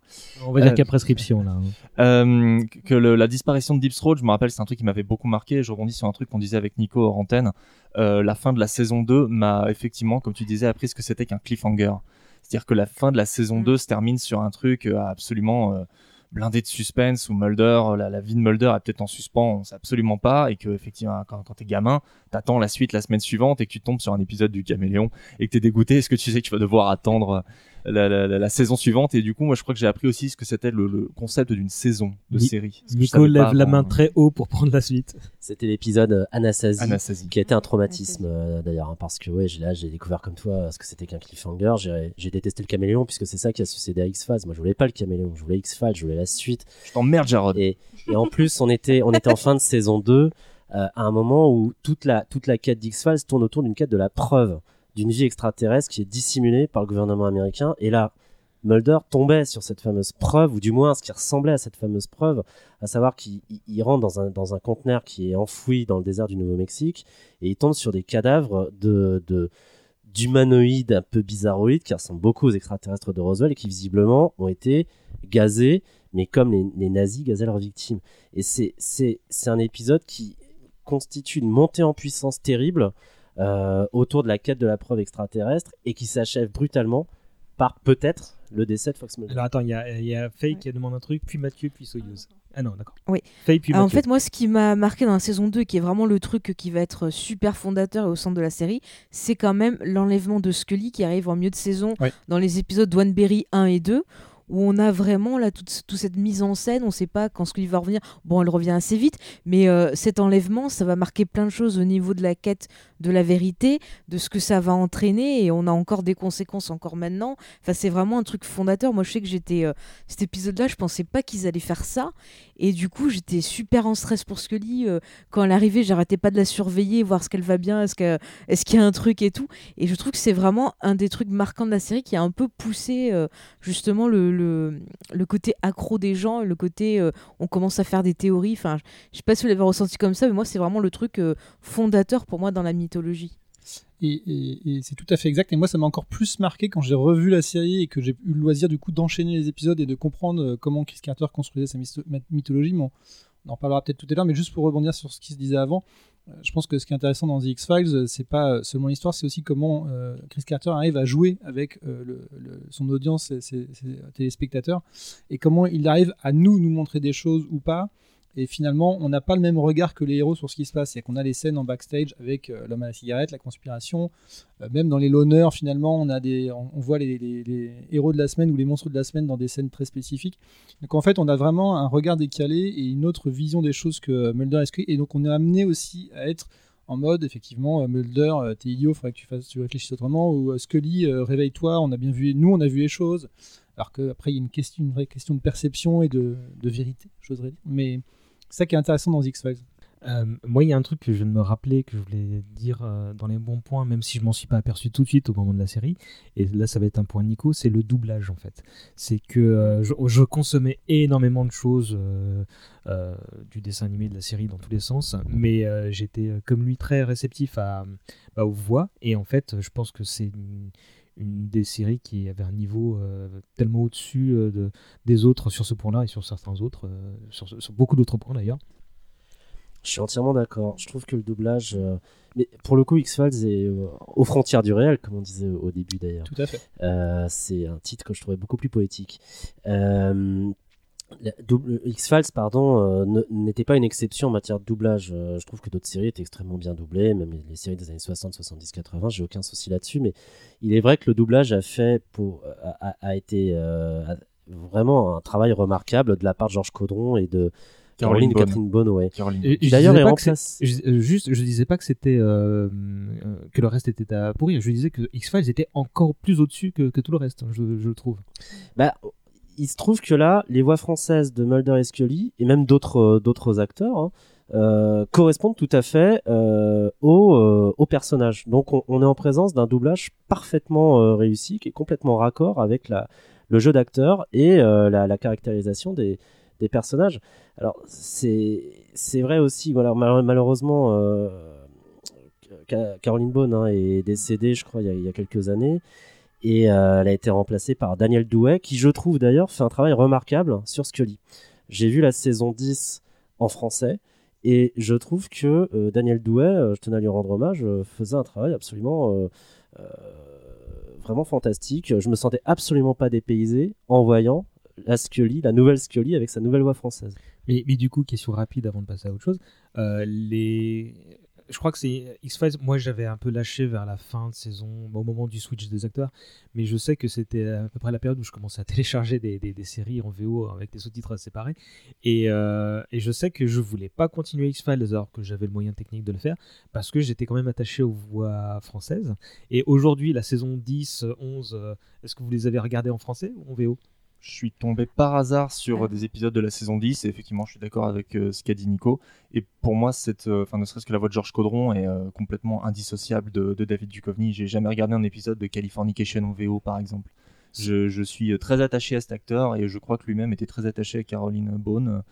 On va dire Euh, a prescription là. hein. Euh, que le- la disparition de Deep Throat, je me rappelle, c'est un truc qui m'avait beaucoup marqué. Je rebondis sur un truc qu'on disait avec Nico hors antenne. Euh, la fin de la saison 2 m'a effectivement, comme tu disais, appris ce que c'était qu'un cliffhanger. C'est-à-dire que la fin de la saison 2 se termine sur un truc absolument euh, blindé de suspense où Mulder, la, la vie de Mulder est peut-être en suspens, on sait absolument pas, et que effectivement, quand t'es gamin, t'attends la suite la semaine suivante et que tu tombes sur un épisode du Caméléon et que t'es dégoûté. Est-ce que tu sais que tu vas devoir attendre la, la- la- la saison suivante? Et du coup, moi, je crois que j'ai appris aussi ce que c'était le, le concept d'une saison de Ni- série. Nico pas lève la main très haut pour prendre la suite. C'était l'épisode euh, Anasazi, Anasazi. qui a été un traumatisme euh, d'ailleurs, hein, parce que ouais, là j'ai découvert comme toi euh, ce que c'était qu'un cliffhanger. J'ai j'ai détesté le caméléon puisque c'est ça qui a succédé à X-Files. Moi je voulais pas le caméléon, je voulais X-Files, je voulais la suite. Je t'emmerde, Jarod. Et, et en plus, on était, on était en fin de saison 2, euh, à un moment où toute la, toute la quête d'X-Files tourne autour d'une quête de la preuve d'une vie extraterrestre qui est dissimulée par le gouvernement américain. Et là, Mulder tombait sur cette fameuse preuve, ou du moins ce qui ressemblait à cette fameuse preuve, à savoir qu'il il- il rentre dans un, dans un conteneur qui est enfoui dans le désert du Nouveau-Mexique, et il tombe sur des cadavres de, de, d'humanoïdes un peu bizarroïdes qui ressemblent beaucoup aux extraterrestres de Roswell et qui visiblement ont été gazés, mais comme les, les nazis gazaient leurs victimes. Et c'est un épisode qui constitue une montée en puissance terrible euh, autour de la quête de la preuve extraterrestre et qui s'achève brutalement par peut-être le décès de Fox Mulder. Alors attends, il y a, il y a Faye qui demande un truc, puis Mathieu, puis Soyuz. Ah non, d'accord. Oui. Faye, puis Alors, en fait, moi, ce qui m'a marqué dans la saison 2, qui est vraiment le truc qui va être super fondateur et au centre de la série, c'est quand même l'enlèvement de Scully qui arrive en milieu de saison Ouais. dans les épisodes d'Oneberry 1 et 2 où on a vraiment là toute, cette mise en scène, on sait pas quand Scully va revenir. Bon, elle revient assez vite, mais euh, cet enlèvement, ça va marquer plein de choses au niveau de la quête de la vérité, de ce que ça va entraîner, et on a encore des conséquences encore maintenant. Enfin, c'est vraiment un truc fondateur. Moi, je sais que j'étais euh, cet épisode-là, je pensais pas qu'ils allaient faire ça, et du coup, j'étais super en stress pour Scully. euh, quand elle arrivait, j'arrêtais pas de la surveiller, voir ce qu'elle va bien, est-ce qu'il y a un truc et tout. Et je trouve que c'est vraiment un des trucs marquants de la série qui a un peu poussé euh, justement le, le côté accro des gens, le côté euh, on commence à faire des théories. Enfin, je sais pas si vous l'avez ressenti comme ça, mais moi, c'est vraiment le truc euh, fondateur pour moi dans la mythologie. Et, c'est tout à fait exact. Et moi, ça m'a encore plus marqué quand j'ai revu la série et que j'ai eu le loisir du coup d'enchaîner les épisodes et de comprendre euh, comment Chris Carter construisait sa mythologie. Mais on, on en parlera peut-être tout à l'heure. Mais juste pour rebondir sur ce qui se disait avant, je pense que ce qui est intéressant dans The X-Files, euh, c'est pas euh, seulement l'histoire, c'est aussi comment euh, Chris Carter arrive à jouer avec euh, son audience, ses, ses- ses téléspectateurs, et comment il arrive à nous nous montrer des choses ou pas. Et finalement, on n'a pas le même regard que les héros sur ce qui se passe. C'est qu'on a les scènes en backstage avec euh, l'homme à la cigarette, la conspiration. Euh, même dans les loners, finalement, on, a des, on, voit les, héros de la semaine ou les monstres de la semaine dans des scènes très spécifiques. Donc en fait, on a vraiment un regard décalé et une autre vision des choses que Mulder Scully. Et donc on est amené aussi à être en mode, effectivement, euh, Mulder, t'es idiot, faudrait que tu, fasses, tu réfléchisses autrement. Ou Scully, réveille-toi, on a bien vu, nous, on a vu les choses. Alors qu'après, il y a une, question, une vraie question de perception et de, de vérité, j'oserais dire. Mais ça qui est intéressant dans X-Files. Euh, moi, il y a un truc que je de me rappeler, que je voulais dire euh, dans les bons points, même si je m'en suis pas aperçu tout de suite au moment de la série. Et là, ça va être un point Nico, c'est le doublage en fait. C'est que euh, je, consommais énormément de choses du dessin animé, de la série dans tous les sens, mais j'étais comme lui très réceptif à, bah, aux voix. Et en fait, je pense que c'est une des séries qui avait un niveau euh, tellement au-dessus euh, de, des autres sur ce point-là et sur certains autres, euh, sur, sur beaucoup d'autres points d'ailleurs. Je suis entièrement d'accord. Je trouve que le doublage. euh, Mais pour le coup, X-Files est euh, aux frontières du réel, comme on disait au début d'ailleurs. Tout à fait. Euh, c'est un titre que je trouvais beaucoup plus poétique. Euh, X-Files, pardon, euh, n'était pas une exception en matière de doublage. Euh, je trouve que d'autres séries étaient extrêmement bien doublées, même les, les séries des années 60, 70, 80, j'ai aucun souci là-dessus. Mais il est vrai que le doublage a fait pour, a, été euh, a- vraiment un travail remarquable de la part de Georges Caudron et de Caroline, Beaune. Catherine Bonne, ouais. D'ailleurs c'est- remplacé. je- euh, juste, je disais pas que c'était euh, euh, que le reste était à pourrir. Je disais que X Files était encore plus au-dessus que, que tout le reste. Je, je le trouve. Bah, il se trouve que là, les voix françaises de Mulder et Scully, et même d'autres euh, d'autres acteurs, hein, euh, correspondent tout à fait euh, au, euh, au personnage. Donc on, est en présence d'un doublage parfaitement réussi, qui est complètement raccord avec le jeu d'acteur et la, caractérisation des, des personnages. Alors c'est vrai aussi, voilà, mal- malheureusement, Ca- Caroline Bone hein, est décédée, je crois, il y a quelques années. Et euh, elle a été remplacée par Daniel Douet, qui, je trouve d'ailleurs, fait un travail remarquable sur Scully. J'ai vu la saison 10 en français, et je trouve que euh, Daniel Douet, euh, je tenais à lui rendre hommage, faisait un travail absolument vraiment fantastique. Je me sentais absolument pas dépaysé en voyant la Scully, la nouvelle Scully avec sa nouvelle voix française. Mais, mais du coup, question rapide avant de passer à autre chose. Les... Je crois que c'est X-Files. Moi, j'avais un peu lâché vers la fin de saison, au moment du switch des acteurs. Mais je sais que c'était à peu près la période où je commençais à télécharger des, des- des séries en VO avec des sous-titres séparés. Et, euh, et je sais que je voulais pas continuer X-Files alors que j'avais le moyen technique de le faire parce que j'étais quand même attaché aux voix françaises. Et aujourd'hui, la saison 10, 11, euh, est-ce que vous les avez regardées en français ou en VO Je suis tombé par hasard sur des épisodes de la saison 10 et effectivement je suis d'accord avec euh, ce qu'a dit Nico. Et pour moi, cette, euh, enfin, ne serait-ce que la voix de Georges Caudron est euh, complètement indissociable de, de David Duchovny. J'ai jamais regardé un épisode de Californication en VO par exemple. Je, je suis très attaché à cet acteur et je crois que lui-même était très attaché à Caroline Bone.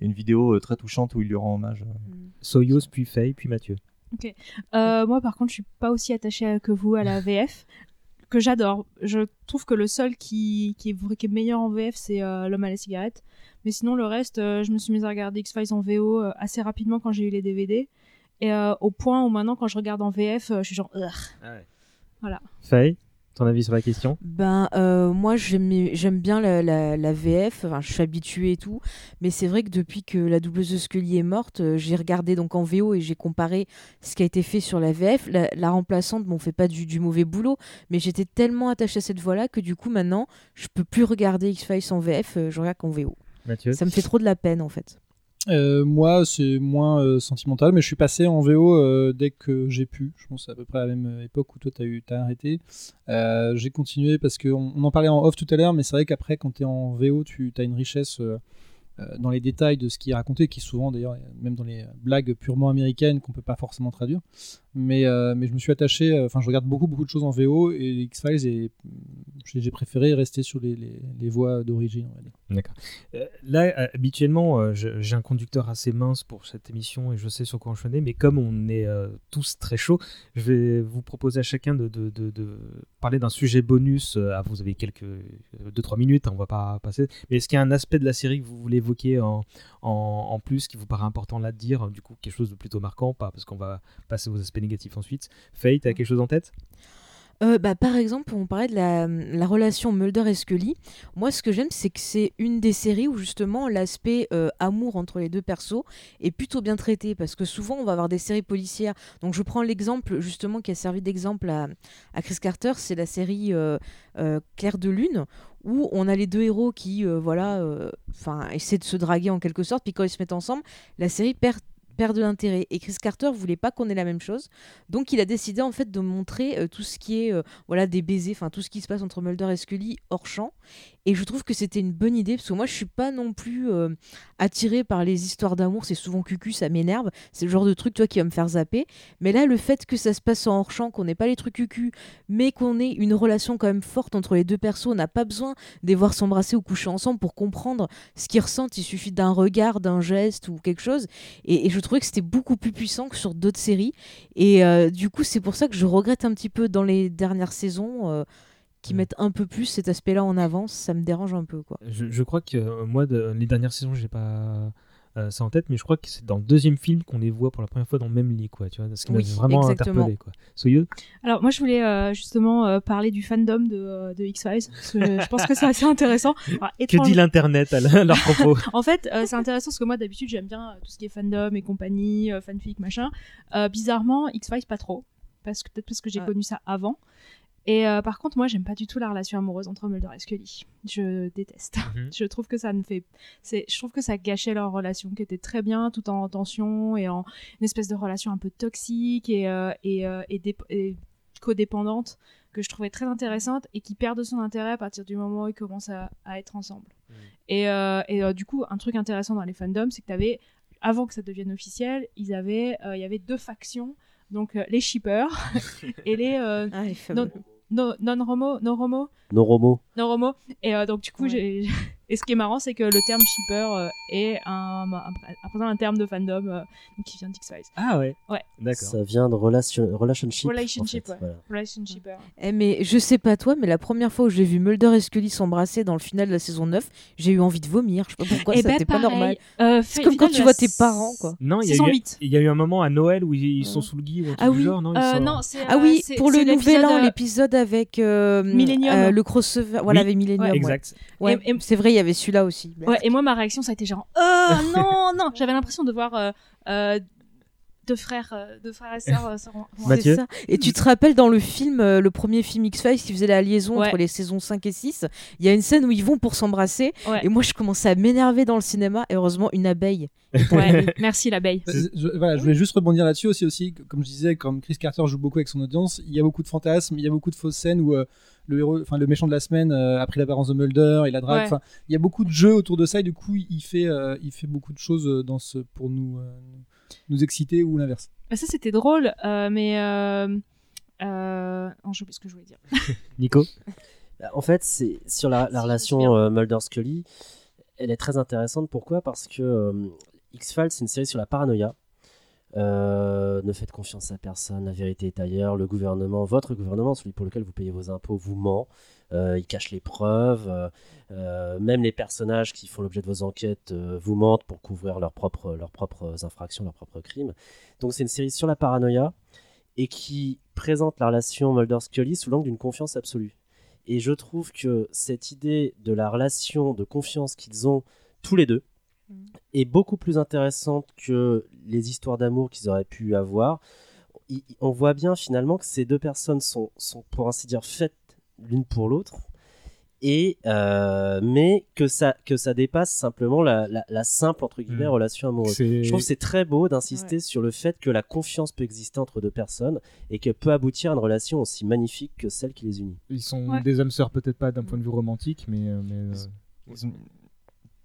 Il y a une vidéo très touchante où il lui rend hommage. euh. Soyuz, puis Faye, puis Mathieu. Ok. Euh, moi, par contre, je suis pas aussi attachée à- que vous à la VF, que j'adore. Je trouve que le seul qui, qui, est, qui est meilleur en VF, c'est euh, L'homme à la cigarette. Mais sinon, le reste, euh, je me suis mise à regarder X-Files en VO euh, assez rapidement quand j'ai eu les DVD. Et euh, au point où maintenant, quand je regarde en VF, euh, je suis genre. Ugh. Voilà. Faye, ton avis sur la question? Ben, euh, moi, j'aime bien la, la- la VF, enfin, je suis habituée et tout, mais c'est vrai que depuis que la doubleuse de Scully est morte, euh, j'ai regardé donc en VO et j'ai comparé ce qui a été fait sur la VF. La, la remplaçante, bon, fait pas du, du mauvais boulot, mais j'étais tellement attachée à cette voix-là que du coup, maintenant, je peux plus regarder X-Files en VF, euh, je regarde qu'en VO. Mathieu? Ça me fait trop de la peine, en fait. Euh, moi, c'est moins euh, sentimental, mais je suis passé en VO euh, dès que j'ai pu. Je pense à peu près à la même époque où toi, tu as, eu, t'as arrêté. J'ai continué parce qu'on on en parlait en off tout à l'heure, mais c'est vrai qu'après, quand tu es en VO, tu as une richesse dans les détails de ce qui est raconté, qui souvent d'ailleurs, même dans les blagues purement américaines qu'on peut pas forcément traduire. Mais, euh, mais je me suis attaché, euh, enfin, je regarde beaucoup, beaucoup de choses en VO et X-Files, et j'ai préféré rester sur les, les, les voix d'origine. D'accord. Euh, là, euh, habituellement, euh, j'ai un conducteur assez mince pour cette émission et je sais sur quoi enchaîner, mais comme on est euh, tous très chauds, je vais vous proposer à chacun de, de- de- parler d'un sujet bonus. Euh, ah, vous avez quelques 2-3 minutes, hein, on va pas passer. Mais est-ce qu'il y a un aspect de la série que vous voulez en, en, en plus qui vous paraît important là de dire Du coup, quelque chose de plutôt marquant, pas parce qu'on va passer aux aspects négatifs ensuite. Faye, tu as quelque chose en tête? Euh, bah, par exemple, on parlait de la, la relation Mulder et Scully. Moi, ce que j'aime, c'est que c'est une des séries où justement l'aspect euh, amour entre les deux persos est plutôt bien traité. Parce que souvent, on va avoir des séries policières. Donc, je prends l'exemple justement qui a servi d'exemple à, à Chris Carter c'est la série euh, Claire de Lune, où on a les deux héros qui voilà, enfin, essaient de se draguer en quelque sorte. Puis quand ils se mettent ensemble, la série perd perd de l'intérêt. Et Chris Carter voulait pas qu'on ait la même chose. Donc il a décidé en fait de montrer euh, tout ce qui est euh, voilà des baisers, enfin tout ce qui se passe entre Mulder et Scully hors champ. Et je trouve que c'était une bonne idée parce que moi je suis pas non plus euh, attirée par les histoires d'amour, c'est souvent cucu, ça m'énerve. C'est le genre de truc toi qui va me faire zapper. Mais là le fait que ça se passe en hors champ, qu'on n'ait pas les trucs cucu, mais qu'on ait une relation quand même forte entre les deux persos, on n'a pas besoin de voir s'embrasser ou coucher ensemble pour comprendre ce qu'ils ressentent. Il suffit d'un regard, d'un geste ou quelque chose. Et, et je trouvais que c'était beaucoup plus puissant que sur d'autres séries. Et euh, du coup, c'est pour ça que je regrette un petit peu dans les dernières saisons euh, qui mettent un peu plus cet aspect-là en avance. Ça me dérange un peu, quoi. Je, je crois que euh, moi, de- les dernières saisons, j'ai pas euh, ça en tête, mais je crois que c'est dans le deuxième film qu'on les voit pour la première fois dans le même lit, quoi. Tu vois, ce qui Oui, m'a vraiment exactement. interpellé, quoi. Soyeuse Alors moi je voulais euh, justement euh, parler du fandom de, euh, de X-Files parce que je pense que c'est assez intéressant. Alors, Que étrange- dit l'internet à, leur propos en fait, euh, c'est intéressant parce que moi d'habitude j'aime bien tout ce qui est fandom et compagnie, euh, fanfic, machin. Euh, bizarrement, X-Files pas trop. Parce que peut-être parce que j'ai connu ça avant. Et euh, par contre, moi j'aime pas du tout la relation amoureuse entre Mulder et Scully. Je déteste. Mhm. je trouve que ça me fait. C'est, je trouve que ça gâchait leur relation qui était très bien, tout en tension et en une espèce de relation un peu toxique et, euh, et, euh, et, dép- et codépendante que je trouvais très intéressante et qui perd de son intérêt à partir du moment où ils commencent à, à être ensemble. Et, euh, et euh, du coup, un truc intéressant dans les fandoms, c'est que tu avais, avant que ça devienne officiel, ils avaient, euh, il y avait deux factions, donc euh, les shippers et les, euh, Ah, les fameux. Non, non, non-homo, non-homo, Noromo. non-homo. Et euh, donc, du coup, j'ai. Et ce qui est marrant, c'est que le terme shipper euh, est un, un, un, un terme de fandom euh, qui vient d'X-Files. Ah ouais Ouais. D'accord. Ça vient de relation, relationship. Relationship, en fait, ouais. voilà. Relationship. Eh, mais je sais pas toi, mais la première fois où j'ai vu Mulder et Scully s'embrasser dans le final de la saison 9, j'ai eu envie de vomir. Je sais pas pourquoi, Eh ça ben, n'était pas normal. Euh, c'est comme quand tu vois tes parents, quoi. Non, il y, a eu, 8. il y a eu un moment à Noël où ils sont sous le gui ou Ah du oui. genre, non, Euh, sont- non, c'est. Ah oui, pour le nouvel an, l'épisode avec Millennium. le crossover, voilà, avec Millennium. Exact. C'est vrai, il y avait celui-là aussi. Ouais, et moi, ma réaction, ça a été genre, oh non, non J'avais l'impression de voir euh, euh, deux frères, euh, deux frères et sœurs Mathieu ça. Et tu te rappelles dans le film, le premier film X-Files qui faisait la liaison Ouais. entre les saisons 5 et 6, il y a une scène où ils vont pour s'embrasser. Ouais. Et moi, je commençais à m'énerver dans le cinéma. Et heureusement, une abeille. Ouais, merci l'abeille. Je, je- voilà, je voulais juste rebondir là-dessus aussi, aussi. Comme je disais, comme Chris Carter joue beaucoup avec son audience, il y a beaucoup de fantasmes, il y a beaucoup de fausses scènes où euh, le héros, enfin le méchant de la semaine euh, a pris l'apparence de Mulder et la drague. Ouais. Il y a beaucoup de jeux autour de ça et du coup, il fait, euh, il fait beaucoup de choses euh, dans ce pour nous, euh, nous exciter ou l'inverse. Bah, ça, c'était drôle, euh, mais. Euh, euh... Non, j'ai oublié ce que je voulais dire. Nico Bah, En fait, c'est sur la, la relation euh, Mulder-Scully, elle est très intéressante. Pourquoi? Parce que euh, X-Files, c'est une série sur la paranoïa. Euh, ne faites confiance à personne, la vérité est ailleurs. Le gouvernement, votre gouvernement, celui pour lequel vous payez vos impôts, vous ment. Euh, il cache les preuves. euh, même les personnages qui font l'objet de vos enquêtes vous mentent pour couvrir leurs propres, leurs propres infractions, leurs propres crimes. Donc c'est une série sur la paranoïa et qui présente la relation Mulder-Scully sous l'angle d'une confiance absolue. Et je trouve que cette idée de la relation de confiance qu'ils ont tous les deux est beaucoup plus intéressante que les histoires d'amour qu'ils auraient pu avoir. Il- on voit bien finalement que ces deux personnes sont, sont pour ainsi dire faites l'une pour l'autre. Et euh, mais que ça que ça dépasse simplement la, la- la simple entre guillemets Mm. relation amoureuse. Je trouve que c'est très beau d'insister sur le fait que la confiance peut exister entre deux personnes et qu'elle peut aboutir à une relation aussi magnifique que celle qui les unit. Ils sont Ouais. des âmes sœurs, peut-être pas d'un point de vue romantique, mais. euh, euh,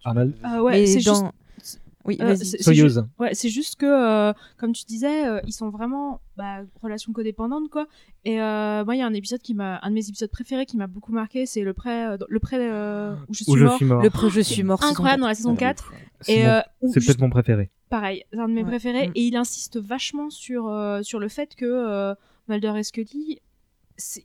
Arnold Ah ouais, c'est dans- juste. Oui, Euh, c'est- c'est Soyeuse. ju- Ouais, c'est juste que, euh, comme tu disais, euh, ils sont vraiment bah, relation codépendante, quoi. Et euh, moi, il y a un épisode qui m'a, un de mes épisodes préférés qui m'a beaucoup marqué, c'est le prêt, euh, le prêt euh, où je suis Où je mort. suis mort. Le pré- Je suis mort. Incroyable dans la saison 4. C'est Et mon- euh, où C'est juste- peut-être mon préféré. pareil, c'est un de mes Ouais. préférés. Mm. Et il insiste vachement sur, euh, sur le fait que euh, Mulder et Scully,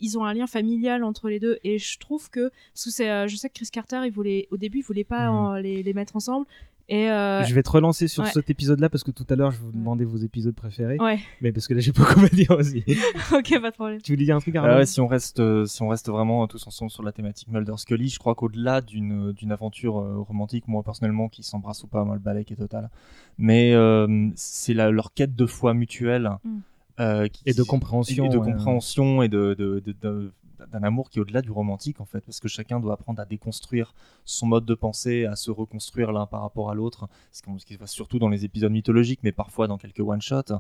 ils ont un lien familial entre les deux. Et je trouve que, parce que c'est, euh, je sais que Chris Carter, il voulait, au début, il voulait pas en- les, les mettre ensemble. Et euh, Je vais te relancer sur ouais. cet épisode-là parce que tout à l'heure je vous demandais vos épisodes préférés. Ouais. Mais parce que là j'ai beaucoup à dire aussi. ok, pas de problème. tu voulais dire un truc Arnaud ouais, si on reste, euh, si on reste vraiment tous ensemble sur la thématique Mulder Scully, je crois qu'au-delà d'une d'une aventure euh, romantique, moi personnellement, qui s'embrasse ou pas, moi le balai qui est total, mais euh, c'est leur quête de foi mutuelle Mm. Euh, qui- Et de compréhension, et de ouais. compréhension et de, de- de- de- d'un amour qui est au-delà du romantique en fait, parce que chacun doit apprendre à déconstruire son mode de pensée, à se reconstruire l'un par rapport à l'autre, ce qui se voit surtout dans les épisodes mythologiques, mais parfois dans quelques one-shots.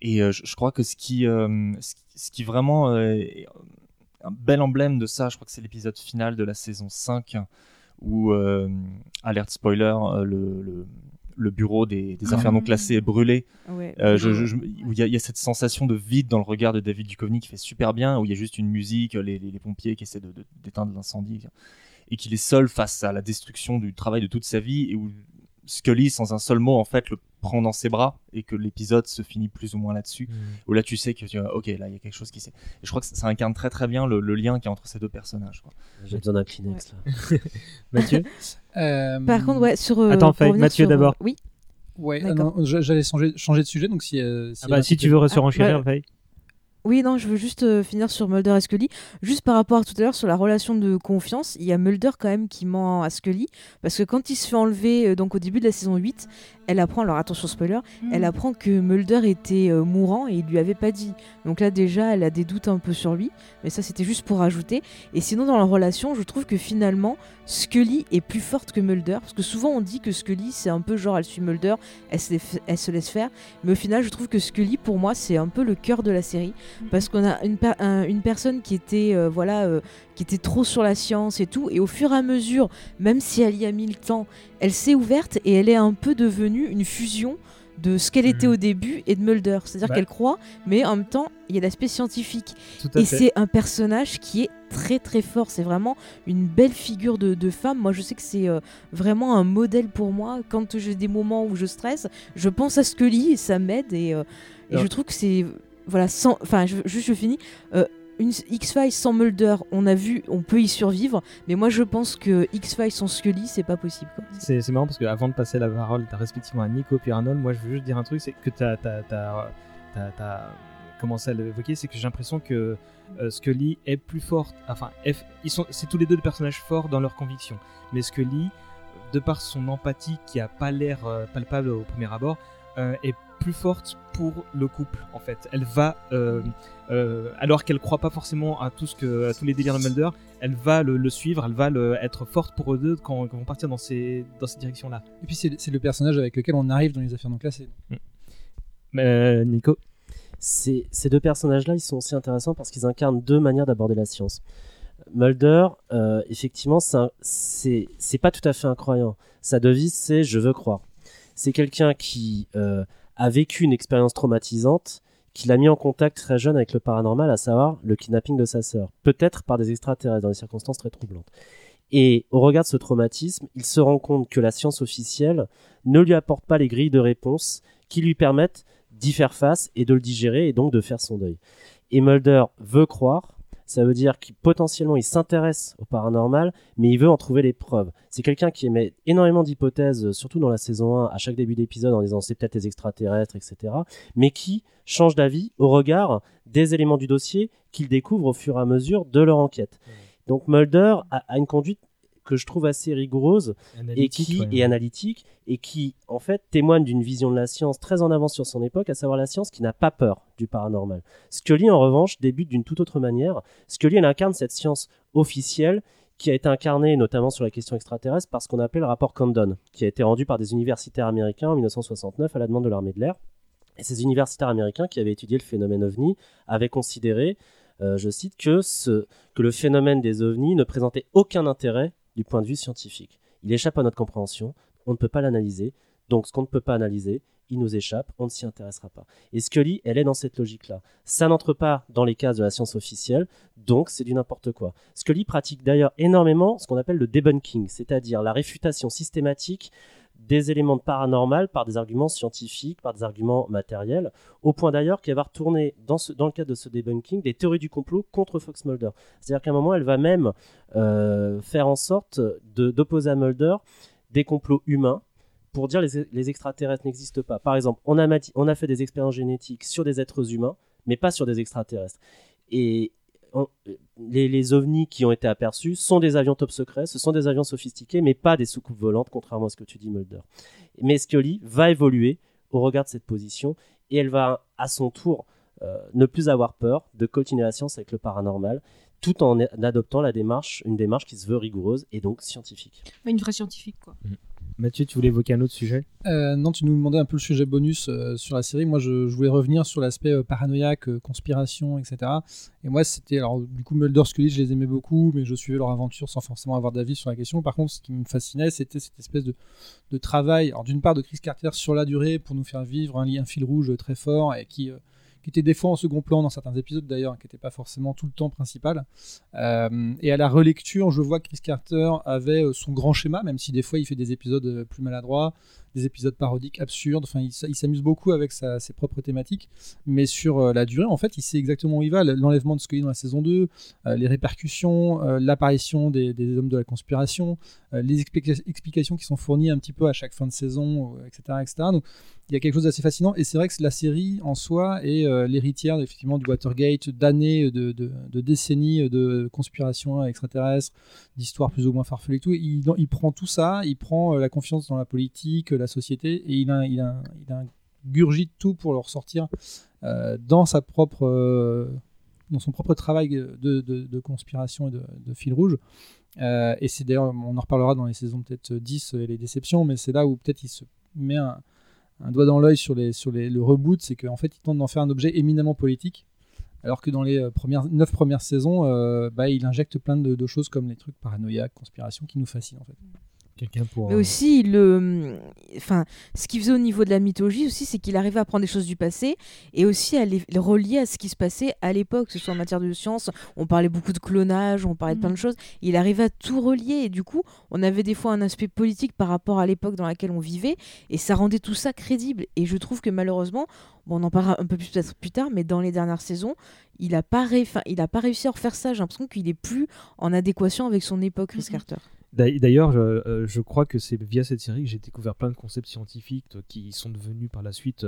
Et euh, je, je crois que ce qui, euh, ce, qui- ce qui vraiment euh, est un bel emblème de ça, je crois que c'est l'épisode final de la saison 5, où, alerte spoiler, le, le- le bureau des, des affaires non classées est brûlé. Ouais. Euh, je- je- je- où il y, a- il y a cette sensation de vide dans le regard de David Duchovny qui fait super bien, où il y a juste une musique, les, les- les pompiers qui essaient de- de- d'éteindre l'incendie, et qu'il est seul face à la destruction du travail de toute sa vie, et où Scully, sans un seul mot, en fait, le prend dans ses bras, et que l'épisode se finit plus ou moins là-dessus, où là tu sais que, tu vois, ok, là il y a quelque chose qui s'est... Et je crois que ça, ça incarne très très bien le, le lien qu'il y a entre ces deux personnages. J'ai besoin d'un Kleenex là. Mathieu? Euh, Par contre, ouais, sur. euh, Attends, revenir Mathieu sur, euh, d'abord. Oui. Ouais, j'allais changer, changer de sujet, donc si. euh, Ah bah, si tu veux Ah, renchérir, ouais. Oui, non, je veux juste euh, finir sur Mulder et Scully. Juste par rapport à tout à l'heure sur la relation de confiance, il y a Mulder quand même qui ment à Scully. Parce que quand il se fait enlever, euh, donc au début de la saison 8, elle apprend, alors attention spoiler, elle apprend que Mulder était euh, mourant et il lui avait pas dit. Donc là déjà, elle a des doutes un peu sur lui. Mais ça, c'était juste pour rajouter. Et sinon, dans leur relation, je trouve que finalement, Scully est plus forte que Mulder. Parce que souvent, on dit que Scully, c'est un peu genre, elle suit Mulder, elle se, elle se laisse faire. Mais au final, je trouve que Scully, pour moi, c'est un peu le cœur de la série. Parce qu'on a une, per- un- une personne qui était, euh, voilà, euh, qui était trop sur la science et tout. Et au fur et à mesure, même si elle y a mis le temps, elle s'est ouverte et elle est un peu devenue une fusion de ce qu'elle était au début et de Mulder. C'est-à-dire Bah. qu'elle croit, mais en même temps, il y a l'aspect scientifique. Et c'est un personnage qui est très très fort. C'est vraiment une belle figure de, de femme. Moi, je sais que c'est euh, vraiment un modèle pour moi. Quand j'ai des moments où je stresse, je pense à Scully et ça m'aide. Et, euh, je trouve que c'est. Voilà, sans. Enfin, juste je finis. Euh, une X-Files sans Mulder, on a vu, on peut y survivre, mais moi je pense que X-Files sans Scully, c'est pas possible. C'est marrant parce qu'avant de passer la parole t'as respectivement à Nico puis Arnold, moi je veux juste dire un truc, c'est que tu as, commencé à l'évoquer, c'est que j'ai l'impression que euh, Scully est plus forte, enfin ils sont, c'est tous les deux des personnages forts dans leurs convictions, mais Scully, de par son empathie qui a pas l'air euh, palpable au premier abord, est plus forte pour le couple en fait. Elle va, euh, euh, alors qu'elle croit pas forcément à tout ce que, à tous les délires de Mulder, elle va le, le suivre, elle va le- être forte pour eux deux quand, quand ils vont partir dans ces, dans ces directions-là. Et puis c'est c'est le personnage avec lequel on arrive dans les affaires non classées. Euh, Nico? Ces, ces deux personnages-là, ils sont aussi intéressants parce qu'ils incarnent deux manières d'aborder la science. Mulder, euh, effectivement, c'est pas tout à fait un croyant. Sa devise, c'est je veux croire. C'est quelqu'un qui euh, a vécu une expérience traumatisante, qui l'a mis en contact très jeune avec le paranormal, à savoir le kidnapping de sa sœur. Peut-être par des extraterrestres dans des circonstances très troublantes. Et au regard de ce traumatisme, il se rend compte que la science officielle ne lui apporte pas les grilles de réponse qui lui permettent d'y faire face et de le digérer et donc de faire son deuil. Et Mulder veut croire, ça veut dire qu'il potentiellement il s'intéresse au paranormal, mais il veut en trouver les preuves. C'est quelqu'un qui émet énormément d'hypothèses, surtout dans la saison 1, à chaque début d'épisode en disant c'est peut-être les extraterrestres, etc. Mais qui change d'avis au regard des éléments du dossier qu'il découvre au fur et à mesure de leur enquête. Donc Mulder a, a une conduite que je trouve assez rigoureuse et Analytique, qui ouais. est analytique et qui en fait témoigne d'une vision de la science très en avance sur son époque, à savoir la science qui n'a pas peur du paranormal. Scully en revanche débute d'une toute autre manière. Scully elle incarne cette science officielle qui a été incarnée notamment sur la question extraterrestre par ce qu'on appelle le rapport Condon, qui a été rendu par des universitaires américains en 1969 à la demande de l'armée de l'air. Et ces universitaires américains qui avaient étudié le phénomène ovni avaient considéré, euh, je cite, que, ce, que le phénomène des ovnis ne présentait aucun intérêt du point de vue scientifique. Il échappe à notre compréhension, on ne peut pas l'analyser, donc ce qu'on ne peut pas analyser, il nous échappe, on ne s'y intéressera pas. Et Scully, elle est dans cette logique-là. Ça n'entre pas dans les cases de la science officielle, donc c'est du n'importe quoi. Scully pratique d'ailleurs énormément ce qu'on appelle le debunking, c'est-à-dire la réfutation systématique des éléments de paranormal par des arguments scientifiques, par des arguments matériels, au point d'ailleurs qu'elle va retourner, dans, ce, dans le cadre de ce debunking, des théories du complot contre Fox Mulder. C'est-à-dire qu'à un moment, elle va même euh, faire en sorte d'opposer à Mulder des complots humains pour dire les, les extraterrestres n'existent pas. Par exemple, on a, on a fait des expériences génétiques sur des êtres humains, mais pas sur des extraterrestres. Et on- les, les ovnis qui ont été aperçus sont des avions top secrets, ce sont des avions sophistiqués, mais pas des soucoupes volantes, contrairement à ce que tu dis, Mulder. Mais Scully va évoluer au regard de cette position et elle va à son tour euh, ne plus avoir peur de continuer la science avec le paranormal, tout en adoptant la démarche, une démarche qui se veut rigoureuse et donc scientifique. Une vraie scientifique, quoi. Mathieu, tu voulais évoquer un autre sujet Euh, non, tu nous demandais un peu le sujet bonus euh, sur la série. Moi, je, voulais revenir sur l'aspect euh, paranoïaque, conspiration, etc. Et moi, c'était. Alors, du coup, Mulder, Scully, je les aimais beaucoup, mais je suivais leur aventure sans forcément avoir d'avis sur la question. Par contre, ce qui me fascinait, c'était cette espèce de, travail, alors d'une part de Chris Carter sur la durée pour nous faire vivre un lien fil rouge très fort et qui. Qui était des fois en second plan dans certains épisodes d'ailleurs, qui n'était pas forcément tout le temps principal. Euh, et à la relecture, je vois que Chris Carter avait euh, son grand schéma, même si des fois il fait des épisodes euh, plus maladroits, des épisodes parodiques absurdes. Enfin, il, s'amuse beaucoup avec ses propres thématiques, mais sur euh, la durée, en fait, il sait exactement où il va. L'enlèvement de Scully dans la saison 2, euh, les répercussions, euh, l'apparition des, hommes de la conspiration, les explica- explications qui sont fournies un petit peu à chaque fin de saison, etc., etc. Donc, il y a quelque chose d'assez fascinant et c'est vrai que la série en soi est l'héritière effectivement du Watergate, d'années, de, décennies de conspiration extraterrestre, d'histoires plus ou moins farfelues et tout. Il, prend tout ça, il prend la confiance dans la politique, la société et il a, il a, il a tout pour le ressortir euh, dans sa propre euh, dans son propre travail de, de- conspiration et de, fil rouge. Euh, et c'est d'ailleurs, on en reparlera dans les saisons peut-être 10 et les déceptions, mais c'est là où peut-être il se met un, doigt dans l'œil sur, les, sur les, le reboot, c'est qu'en fait, il tente d'en faire un objet éminemment politique, alors que dans les premières, 9 premières saisons, bah, il injecte plein de choses comme les trucs paranoïaques, conspiration, qui nous fascinent en fait. Quelqu'un pour. Mais aussi, le, enfin, ce qu'il faisait au niveau de la mythologie aussi, c'est qu'il arrivait à prendre des choses du passé et aussi à les, relier à ce qui se passait à l'époque, que ce soit en matière de science. On parlait beaucoup de clonage, on parlait de plein de choses. Il arrivait à tout relier et du coup, on avait des fois un aspect politique par rapport à l'époque dans laquelle on vivait et ça rendait tout ça crédible. Et je trouve que malheureusement, bon, on en parlera un peu plus peut-être plus tard, mais dans les dernières saisons, il n'a pas, ré- enfin, il a pas réussi à refaire ça. J'ai l'impression qu'il est plus en adéquation avec son époque, Chris Carter. D'ail- D'ailleurs, je, euh, je crois que c'est via cette série que j'ai découvert plein de concepts scientifiques euh, qui sont devenus par la suite.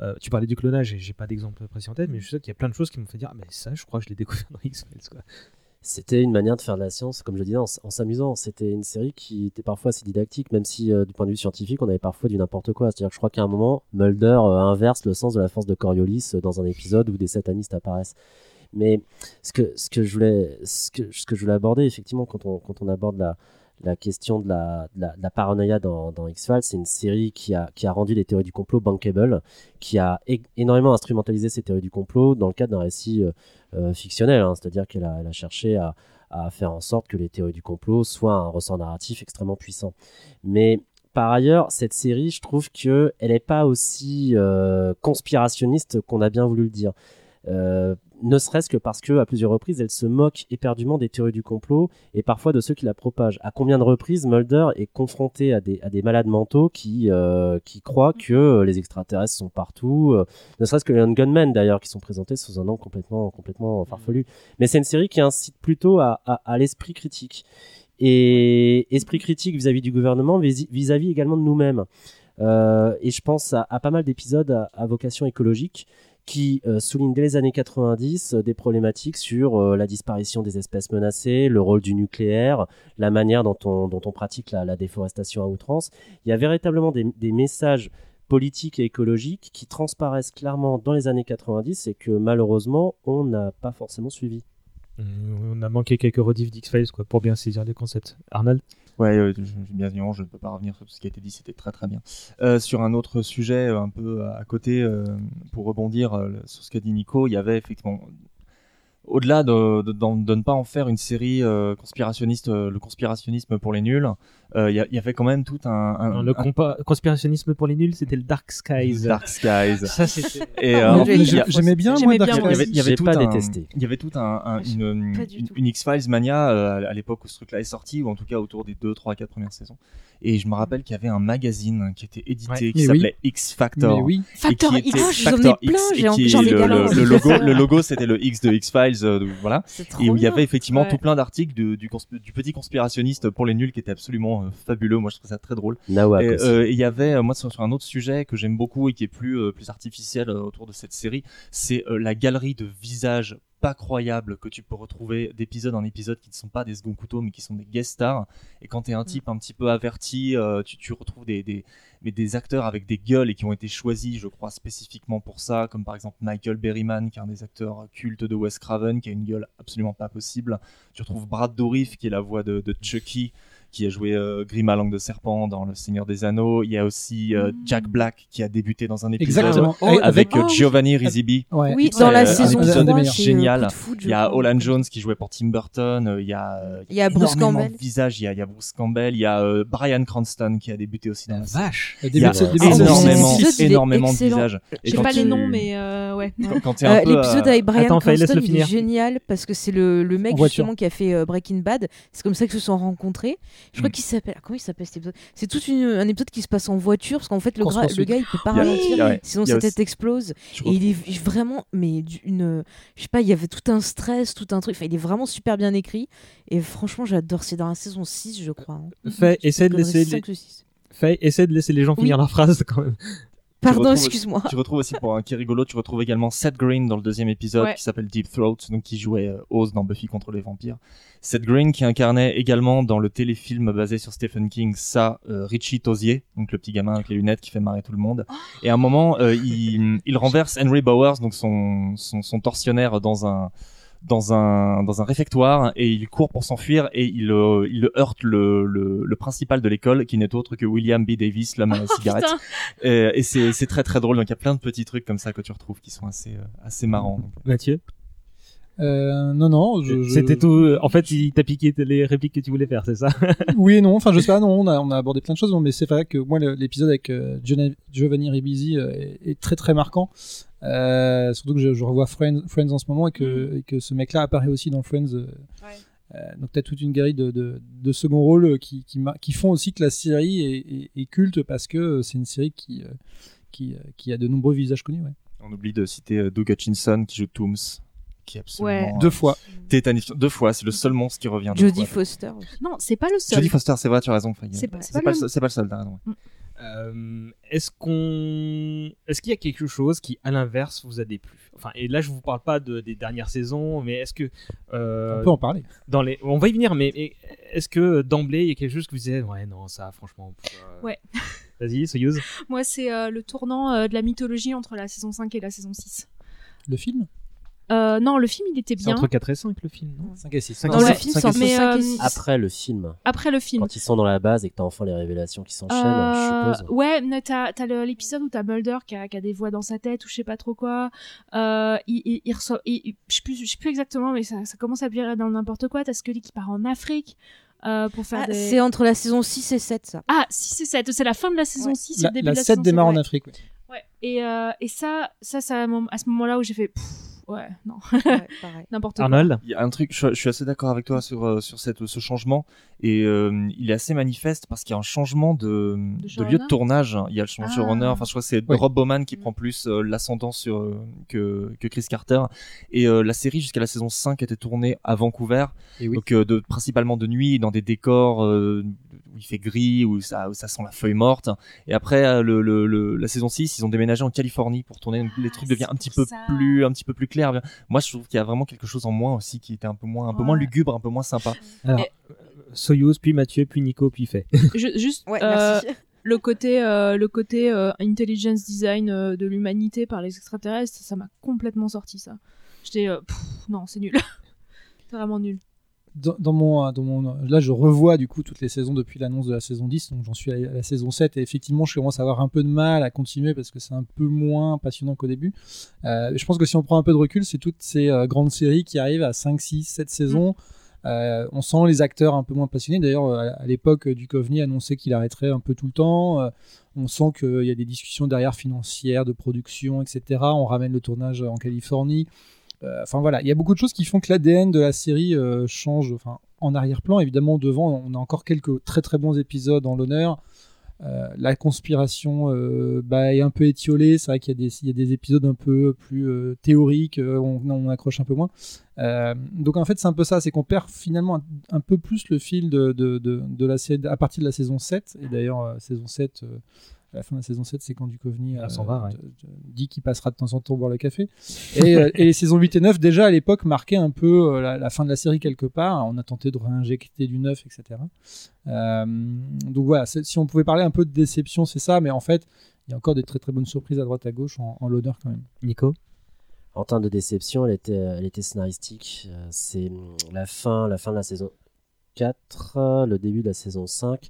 euh, tu parlais du clonage et j'ai pas d'exemple précis en tête, mais je sais qu'il y a plein de choses qui m'ont fait dire Ah, mais ça, je crois que je l'ai découvert dans X-Files. C'était une manière de faire de la science, comme je disais, en, s'amusant. C'était une série qui était parfois assez didactique, même si du point de vue scientifique, on avait parfois du n'importe quoi. C'est-à-dire que je crois qu'à un moment, Mulder inverse le sens de la force de Coriolis dans un épisode où des satanistes apparaissent. Mais ce que, ce que, je, voulais, aborder, effectivement, quand on aborde la, la question de la, paranoïa dans, X-Files, c'est une série qui a, rendu les théories du complot bankable, qui a énormément instrumentalisé ces théories du complot dans le cadre d'un récit euh, euh, fictionnel, hein. c'est-à-dire qu'elle a, elle cherché à, faire en sorte que les théories du complot soient un ressort narratif extrêmement puissant. Mais par ailleurs, cette série, je trouve qu'elle n'est pas aussi euh, conspirationniste qu'on a bien voulu le dire. Ne serait-ce que parce que à plusieurs reprises, elle se moque éperdument des théories du complot et parfois de ceux qui la propagent. À combien de reprises Mulder est confronté à des, à des malades mentaux qui, euh, qui croient que euh, les extraterrestres sont partout, euh, ne serait-ce que les Gunmen d'ailleurs, qui sont présentés sous un angle complètement, complètement farfelu. Mais c'est une série qui incite plutôt à, à, à l'esprit critique. Et esprit critique vis-à-vis du gouvernement, vis- vis-à-vis également de nous-mêmes. Euh, et je pense à, à pas mal d'épisodes à, à vocation écologique qui euh, soulignent dès les années 90 euh, des problématiques sur euh, la disparition des espèces menacées, le rôle du nucléaire, la manière dont on, pratique la, la déforestation à outrance. Il y a véritablement des, des messages politiques et écologiques qui transparaissent clairement dans les années 90 et que malheureusement on n'a pas forcément suivi. On a manqué quelques rediffs d'X-Files quoi, pour bien saisir les concepts. Arnold Ouais, euh, bien sûr, je ne peux pas revenir sur tout ce qui a été dit, c'était très très bien. Euh, sur un autre sujet, euh, un peu à côté, euh, pour rebondir euh, sur ce qu'a dit Nico, il y avait effectivement, au-delà de, ne pas en faire une série euh, conspirationniste, euh, le conspirationnisme pour les nuls, euh, il y, y avait quand même tout un... un- Non, le un- conspirationnisme pour les nuls, c'était le Dark Skies. Dark Skies. Ça, c'était- Et, euh, j'aimais bien, moi, Dark bien, il y avait, pas un, détesté. Il y avait tout un, un- une, X-Files mania euh, à l'époque où ce truc-là est sorti, ou en tout cas autour des 2, 3, 4 premières saisons. Et je me rappelle qu'il y avait un magazine qui était édité Ouais. qui oui. s'appelait X Factor. Mais oui. et Factor qui X, était j'en ai plein, X, j'en ai le, le- logo, le logo c'était le X de X-Files, euh, de- voilà. Et où il y avait effectivement Ouais. tout plein d'articles du, du petit conspirationniste pour les nuls qui était absolument euh, fabuleux. Moi je trouve ça très drôle. Nawak Et, aussi. euh, il y avait, euh, moi, sur, sur un autre sujet que j'aime beaucoup et qui est plus, euh, plus artificiel euh, autour de cette série, c'est euh, la galerie de visages pas croyables que tu peux retrouver d'épisode en épisode qui ne sont pas des second couteaux mais qui sont des guest stars. Et quand tu es un type un petit peu averti, euh, tu, tu retrouves des, des, mais des acteurs avec des gueules et qui ont été choisis, je crois, spécifiquement pour ça, comme par exemple Michael Berryman, qui est un des acteurs cultes de Wes Craven, qui a une gueule absolument pas possible. Tu retrouves Brad Dourif, qui est la voix de, de Chucky, qui a joué euh, Grim à langue de serpent dans Le Seigneur des Anneaux. Il y a aussi euh, Jack Black, qui a débuté dans un épisode Exactement. Oh, avec oh, euh, oui. Giovanni Risibi. Ouais. Oui, dans la euh, saison un 3, épisode c'est génial. Je Il y a. Olan Jones qui jouait pour Tim Burton. Il y a, Il y a Bruce Campbell. de visages. Il y a, il y a Bruce Campbell. Il y a euh, Brian Cranston qui a débuté aussi dans la. Vache Il y a énormément, énormément de visages. Et J'ai pas les noms, mais euh, ouais. Euh, L'épisode avec Brian Cranston, est génial parce que c'est le, le mec justement qui a fait Breaking Bad. C'est comme ça qu'ils se sont rencontrés. Je crois Mm. qu'il s'appelle. Comment il s'appelle cet épisode? C'est tout une- un épisode qui se passe en voiture parce qu'en fait le, gra- le gars il peut pas ralentir sinon sa tête explose. Et il est vraiment mais une je sais pas il y avait tout un stress tout un truc. Enfin il est vraiment super bien écrit et franchement j'adore. C'est dans la saison 6 je crois. hein. Fait, essaie de laisser les... Fait, essaie de laisser les gens Oui. finir leur phrase quand même. Pardon excuse-moi. Tu retrouves aussi pour un qui est rigolo, tu retrouves également Seth Green dans le deuxième épisode Ouais. qui s'appelle Deep Throat, donc qui jouait euh, Oz dans Buffy contre les vampires. Seth Green qui incarnait également dans le téléfilm basé sur Stephen King, ça euh, Richie Tozier, donc le petit gamin avec les lunettes qui fait marrer tout le monde. Et à un moment, euh, il, il renverse Henry Bowers, donc son, son, son tortionnaire dans un dans un dans un réfectoire et il court pour s'enfuir et il euh, il heurte le, le le principal de l'école qui n'est autre que William B Davis l'homme à la cigarette Putain. et, et c'est c'est très très drôle donc il y a plein de petits trucs comme ça que tu retrouves qui sont assez euh, assez marrants donc. Mathieu? Euh, non, non. je- je- C'était tout. En fait, il t'a piqué les répliques que tu voulais faire, c'est ça? Oui et non. Enfin, je sais pas. Non, on a, on a abordé plein de choses, mais c'est vrai que moi, l'épisode avec euh, Giovanni- Ribisi euh, est, très très marquant. Euh, surtout que je, je revois Friends, Friends en ce moment et que, et que ce mec-là apparaît aussi dans Friends. euh, euh, donc tu as toute une galerie de, de, de second rôle euh, qui, qui, mar- qui font aussi que la série est, est- est culte parce que euh, c'est une série qui, euh, qui, euh, qui a de nombreux visages connus. Ouais. on oublie de citer euh, Doug Hutchinson qui joue Tooms qui est absolument Ouais. euh, Deux fois. tétanifiant deux fois c'est le seul monstre qui revient Jodie fois. Foster. aussi. Non, c'est pas le seul. Jodie Foster c'est vrai tu as raison. C'est pas- le seul- c'est pas le seul t'as raison ouais. Euh, Est-ce qu'on, est-ce qu'il y a quelque chose qui, à l'inverse, vous a déplu? Enfin, et là, je vous parle pas de, des dernières saisons, mais est-ce que euh, On peut en parler. dans les, on va y venir, mais, est-ce que d'emblée il y a quelque chose que vous disiez, ouais, non, ça, franchement. euh, Ouais. Vas-y, Soyuz. Moi, c'est euh, le tournant euh, de la mythologie entre la saison 5 et la saison 6. Le film? Euh, non, le film, il était C'est bien. entre 4 et 5 le film, non 5 et 6. Cinq Non, et le six. film cinq c'est et entre six. 5 et Mais, 6. Après le film, Après le film. quand ils sont dans la base et que t'as enfin les révélations qui s'enchaînent, Euh, je suppose. Ouais, mais t'as t'as le- l'épisode où t'as Mulder qui a, qui a des voix dans sa tête ou je sais pas trop quoi. Euh, il, il, il reçoit, il- je sais plus, je sais plus exactement, mais ça, ça commence à virer dans n'importe quoi. T'as Scully qui part en Afrique euh, pour faire Ah, des. C'est entre la saison 6 et 7 ça. Ah, si c'est 7, c'est la fin de la saison Ouais. 6 et La, le début la de la 7 saison démarre sept, en. Afrique. ouais. Ouais. Et, euh, et ça, ça, c'est à, mon- à ce moment-là où j'ai fait. pff, ouais, non, Ouais, pareil. n'importe quoi. Arnold. Il y a un truc, je, je suis assez d'accord avec toi sur, euh, sur cette, ce changement, et euh, il est assez manifeste parce qu'il y a un changement de, lieu de tournage. Il y a le changement de Ah. showrunner, enfin je crois que c'est Oui. Rob Bowman qui prend plus euh, l'ascendant sur euh, que, que Chris Carter. Et euh, la série jusqu'à la saison 5 était tournée à Vancouver, Et oui. donc euh, de, principalement de nuit, dans des décors euh, où il fait gris, où ça, où ça sent la feuille morte. Et après euh, le, le, le- la saison 6, ils ont déménagé en Californie pour tourner, donc les trucs c'est deviennent un petit peu ça. plus, un petit peu plus clair. Moi, je trouve qu'il y a vraiment quelque chose en moins aussi qui était un peu moins, un peu moins lugubre, un peu moins sympa. Alors, Et- Soyuz, puis Mathieu, puis Nico, puis Fait. Je- juste Ouais, euh, merci. le côté, euh, le côté euh, intelligence design euh, de l'humanité par les extraterrestres, ça m'a complètement sorti ça. J'étais, euh, non, c'est nul. c'est vraiment nul. Dans, mon, dans mon, là, je revois du coup toutes les saisons depuis l'annonce de la saison 10, donc j'en suis à la, saison 7, et effectivement, je commence à avoir un peu de mal à continuer parce que c'est un peu moins passionnant qu'au début. Euh, je pense que si on prend un peu de recul, c'est toutes ces euh, grandes séries qui arrivent à 5, 6, 7 saisons. Euh, on sent les acteurs un peu moins passionnés. D'ailleurs, euh, à, l'époque, du Duchovny annonçait qu'il arrêterait un peu tout le temps. Euh, on sent qu'il y a des discussions derrière financières, de production, etc. On ramène le tournage en Californie. Euh, Enfin voilà, il y a beaucoup de choses qui font que l'ADN de la série euh, change. Enfin, en arrière-plan, évidemment, devant, on a encore quelques très très bons épisodes en l'honneur. Euh, la conspiration bah, est un peu étiolée. C'est vrai qu'il y, a des- épisodes un peu plus théoriques, on, on accroche un peu moins. Donc en fait, c'est un peu ça, c'est qu'on perd finalement un, peu plus le fil de, la série à partir de la saison 7. Et d'ailleurs, saison 7, euh, à la fin de la saison 7, c'est quand Duchovny Ah, s'en va, ouais. dit qu'il passera de temps en temps boire le café. Et, euh, et les saisons 8 et 9, déjà à l'époque, marquaient un peu euh, la, la fin de la série quelque part. On a tenté de réinjecter du neuf, etc. Euh, donc voilà, si on pouvait parler un peu de déception, c'est ça, mais en fait, il y a encore des très très bonnes surprises à droite à gauche en, en l'honneur quand même. Nico? En termes de déception, elle était, elle était scénaristique. Euh, C'est la fin, la fin de la saison 4, euh, le début de la saison 5,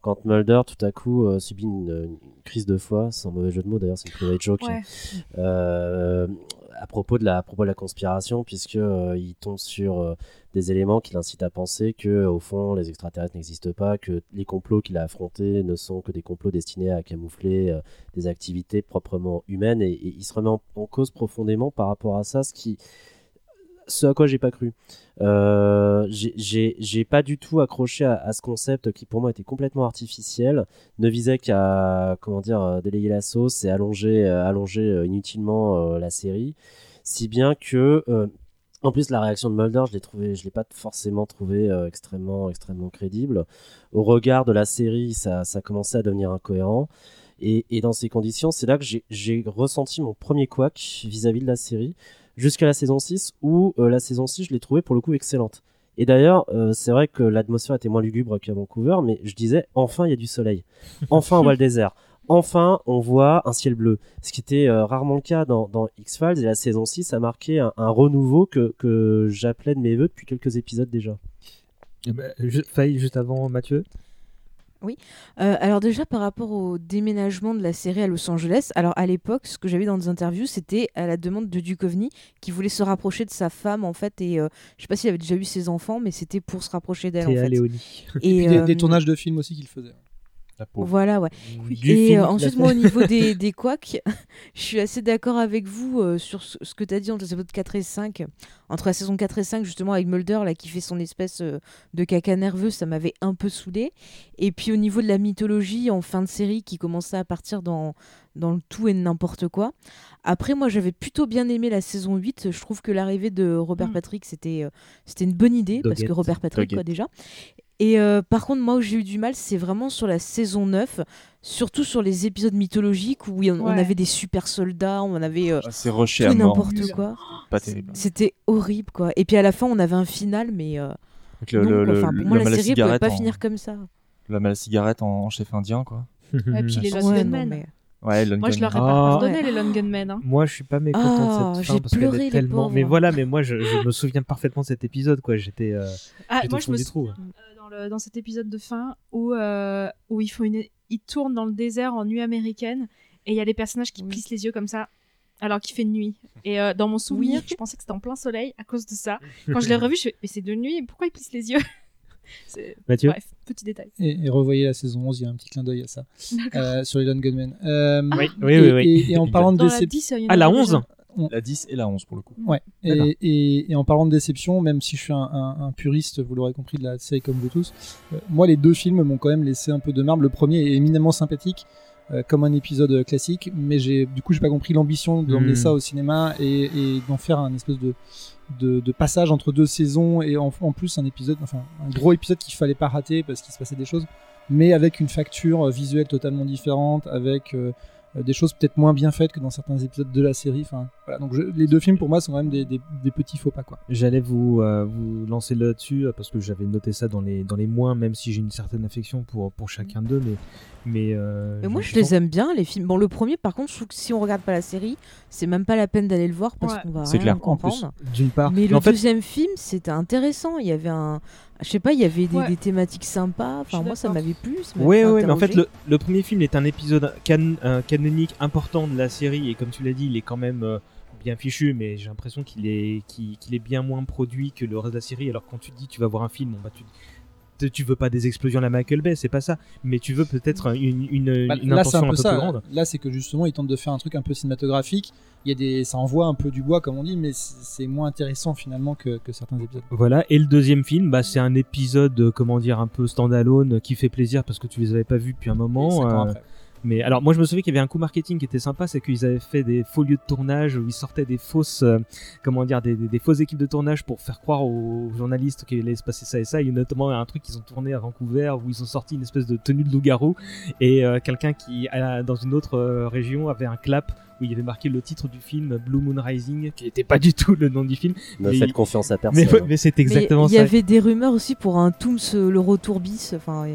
quand Mulder tout à coup euh, subit une, une crise de foi, sans mauvais jeu de mots d'ailleurs, c'est une private joke. Ouais. euh, à propos de la, à propos de la conspiration, puisque euh, il tombe sur euh, des éléments qui l'incitent à penser que au fond les extraterrestres n'existent pas, que les complots qu'il a affrontés ne sont que des complots destinés à camoufler euh, des activités proprement humaines, et, et il se remet en, en cause profondément par rapport à ça, ce qui ce à quoi j'ai pas cru. Euh, j'ai- pas du tout accroché à, ce concept qui pour moi était complètement artificiel, ne visait qu'à comment dire euh, délayer la sauce et allonger euh, euh, inutilement la série, si bien que en plus la réaction de Mulder, je l'ai l'ai pas forcément trouvé euh, extrêmement crédible. Au regard de la série, ça ça commençait à devenir incohérent. Et, et dans ces conditions, c'est là que j'ai ressenti mon premier couac vis-à-vis de la série, jusqu'à la saison 6, où euh, la saison 6, je l'ai trouvée pour le coup excellente. Et d'ailleurs, euh, c'est vrai que l'atmosphère était moins lugubre qu'à Vancouver, mais je disais, enfin il y a du soleil. Enfin on voit le désert. Enfin on voit un ciel bleu. Ce qui était euh, rarement le cas dans, dans X-Files, et la saison 6 a marqué un, un renouveau que, que j'appelais de mes voeux depuis quelques épisodes déjà. Ben, ju- Faye, juste avant Mathieu? Oui. Euh, alors déjà par rapport au déménagement de la série à Los Angeles, alors à l'époque, ce que j'avais dans des interviews, c'était à la demande de Duchovny qui voulait se rapprocher de sa femme en fait et euh, je sais pas s'il avait déjà eu ses enfants, mais c'était pour se rapprocher d'elle en fait. Léonie. Et, puis des, euh, des tournages de films aussi qu'il faisait. Voilà, ouais. Du et euh, ensuite, l'a moi, au niveau des, des couacs, je suis assez d'accord avec vous euh, sur ce, ce que tu as dit entre les épisodes 4 et 5. Entre la saison 4 et 5, justement, avec Mulder, là, qui fait son espèce euh, de caca nerveux, ça m'avait un peu saoulé. Et puis, au niveau de la mythologie en fin de série, qui commençait à partir dans, dans le tout et n'importe quoi. Après, moi, j'avais plutôt bien aimé la saison 8. Je trouve que l'arrivée de Robert Mm. Patrick, c'était euh, c'était une bonne idée, parce que. Robert Patrick, quoi, déjà. Et euh, par contre, moi où j'ai eu du mal, c'est vraiment sur la saison 9, surtout sur les épisodes mythologiques où on, avait des super soldats, on avait euh, Ah, C'est rushé tout n'importe quoi. C'était horrible, quoi. Et puis à la fin, on avait un final, mais euh, Donc, le, non, le, quoi. le- Enfin, pour moi, la série ne pouvait cigarette pas en- finir comme ça. La cigarette en, en chef indien, quoi. Et puis les Lost Ouais, non, Gunmen. mais- Ouais, Lone Moi, je leur ai pas Ah. pardonné, Ouais. les Lone Gunmen. hein. Moi, je suis pas mécontent Ah, de cette j'ai fin parce qu'elle pleuré, est les tellement. pauvres. Mais voilà, mais moi, je, je me souviens parfaitement de cet épisode, quoi. J'étais. euh, Ah, moi, au je me du sou- trou. euh, dans, le- dans cet épisode de fin où, euh, où ils, font une... ils tournent dans le désert en nuit américaine et il y a les personnages qui Oui. plissent les yeux comme ça alors qu'il fait nuit. Et euh, dans mon souvenir, je pensais que c'était en plein soleil à cause de ça. Quand je l'ai revu, je fais mais c'est de nuit, pourquoi ils plissent les yeux? Mathieu? Bref, petit détail. Et, et revoyez la saison 11, il y a un petit clin d'œil à ça. Euh, sur les Lone Gunmen. Euh, Oui, et, oui, oui, oui. Et, et en parlant de Dans la déception. 10, il y en Ah, la avait 11 La 10 et la 11 pour le coup. Ouais. Et, et, et en parlant de déception, même si je suis un, un- un puriste, vous l'aurez compris, de la série comme vous tous, euh, moi les deux films m'ont quand même laissé un peu de marbre. Le premier est éminemment sympathique, euh, comme un épisode euh, classique, mais j'ai du coup j'ai pas compris l'ambition d'emmener Mm. ça au cinéma et, et d'en faire un espèce de, de, de passage entre deux saisons et en, en plus un épisode, enfin un gros épisode qu'il fallait pas rater parce qu'il se passait des choses, mais avec une facture visuelle totalement différente, avec euh, des choses peut-être moins bien faites que dans certains épisodes de la série. Enfin, voilà. Donc les deux films pour moi sont quand même des petits faux pas quoi. J'allais vous, euh, vous lancer là-dessus euh, parce que j'avais noté ça dans les, dans les moins, même si j'ai une certaine affection pour, pour chacun d'eux. Mais, mais, euh, Mais moi, je les aime bien, les films. Bon, le premier, par contre, je trouve que si on regarde pas la série, c'est même pas la peine d'aller le voir parce Ouais. qu'on va C'est rien clair, en plus. comprendre. D'une part. Mais Mais le en fait, deuxième film, c'était intéressant. Il y avait un, je sais pas, il y avait des, Ouais. des thématiques sympas. Enfin, moi, ça m'avait plu. fait ouais, mais en fait, le, le premier film est un épisode can- un canonique important de la série, et comme tu l'as dit, il est quand même euh, bien fichu, mais j'ai l'impression qu'il est, qu'il, est bien moins produit que le reste de la série. Alors, quand tu te dis tu vas voir un film, bon, bah, tu, te- tu veux pas des explosions à la Michael Bay, c'est pas ça, mais tu veux peut-être une, une, Bah, une là, intention un un peu ça. plus grande. Là, c'est que justement, ils tentent de faire un truc un peu cinématographique. Il y a des, ça envoie un peu du bois, comme on dit, mais c'est moins intéressant finalement que, que certains épisodes. Voilà, et le deuxième film, bah, c'est un épisode, euh, comment dire, un peu standalone, euh, qui fait plaisir parce que tu les avais pas vus depuis un moment. euh. Mais alors, moi, je me souviens qu'il y avait un coup marketing qui était sympa, c'est qu'ils avaient fait des faux lieux de tournage où ils sortaient des fausses, euh, comment dire, des, des- des fausses équipes de tournage pour faire croire aux journalistes qu'il allait se passer ça et ça. Il y a notamment un truc qu'ils ont tourné à Vancouver où ils ont sorti une espèce de tenue de loup-garou et euh, quelqu'un qui, à- dans une autre euh, région, avait un clap où il y avait marqué le titre du film Blue Moon Rising, qui n'était pas du tout le nom du film. Ne Mais faites il- confiance à personne. mais c'est Mais exactement il y ça. avait des rumeurs aussi pour un Tooms, le retour bis. Enfin,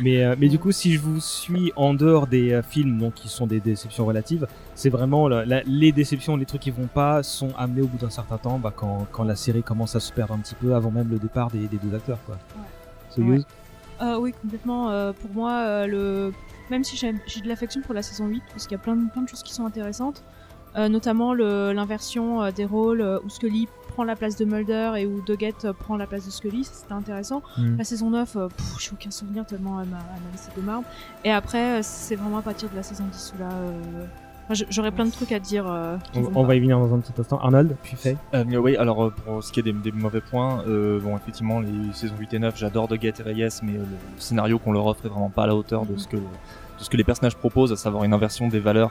Mais, euh, mais du coup, si je vous suis en dehors des euh, films donc, qui sont des déceptions relatives, c'est vraiment la- la- les déceptions, les trucs qui vont pas sont amenés au bout d'un certain temps bah, quand, quand la série commence à se perdre un petit peu avant même le départ des, des deux acteurs. Quoi. Euh, oui, complètement. Pour moi, le... même si j'ai de l'affection pour la saison 8, parce qu'il y a plein de, plein de choses qui sont intéressantes, notamment l'inversion des rôles où Scully prend la place de Mulder et où Doggett euh, prend la place de Scully, c'était intéressant. Mhm. La saison 9, euh, pff, j'ai aucun souvenir tellement elle m'a laissé de marbre. Et après, euh, c'est vraiment à partir de la saison 10 où là, euh, je- J'aurais plein de trucs à dire. euh, On, va y venir dans un petit instant. Arnold, puis Faye. Euh, mais oui, alors pour ce qui est des, des mauvais points, euh, bon effectivement les saisons 8 et 9, j'adore Doggett et Reyes, mais euh, le, scénario qu'on leur offre est vraiment pas à la hauteur de ce que de ce que les personnages proposent, à savoir une inversion des valeurs,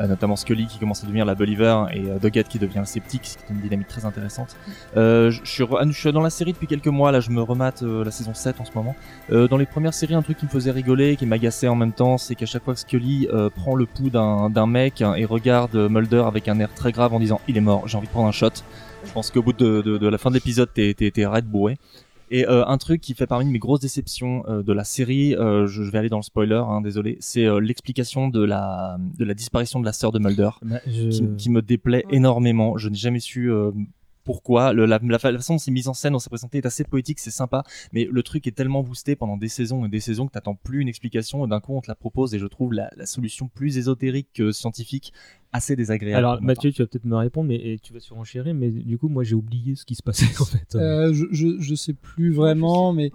notamment Scully qui commence à devenir la believer et euh, Doggett qui devient le sceptique, ce qui est une dynamique très intéressante. Euh, je, je suis dans la série depuis quelques mois, là je me remate euh, la saison 7 en ce moment. Euh, dans les premières séries, un truc qui me faisait rigoler, qui m'agaçait en même temps, c'est qu'à chaque fois que Scully euh, prend le pouls d'un mec et regarde Mulder avec un air très grave en disant il est mort, j'ai envie de prendre un shot. Je pense qu'au bout de, la fin de l'épisode, t'es raide bourré. Et euh, un truc qui fait parmi mes grosses déceptions euh, de la série, euh, je, je vais aller dans le spoiler, hein, désolé, c'est euh, l'explication de la de la disparition de la sœur de Mulder, Bah, je- qui, qui me déplaît énormément. Je n'ai jamais su euh, pourquoi. Le, la, la, fa- la façon dont c'est mis en scène, dont c'est présenté est assez poétique, c'est sympa, mais le truc est tellement boosté pendant des saisons et des saisons que t'attends plus une explication et d'un coup on te la propose et je trouve la, la solution plus ésotérique que scientifique assez désagréable. Alors Mathieu, tu vas peut-être me répondre, mais et tu vas surenchérir, mais du coup, moi j'ai oublié ce qui se passait en fait. Euh, je, je, je sais plus vraiment, mais.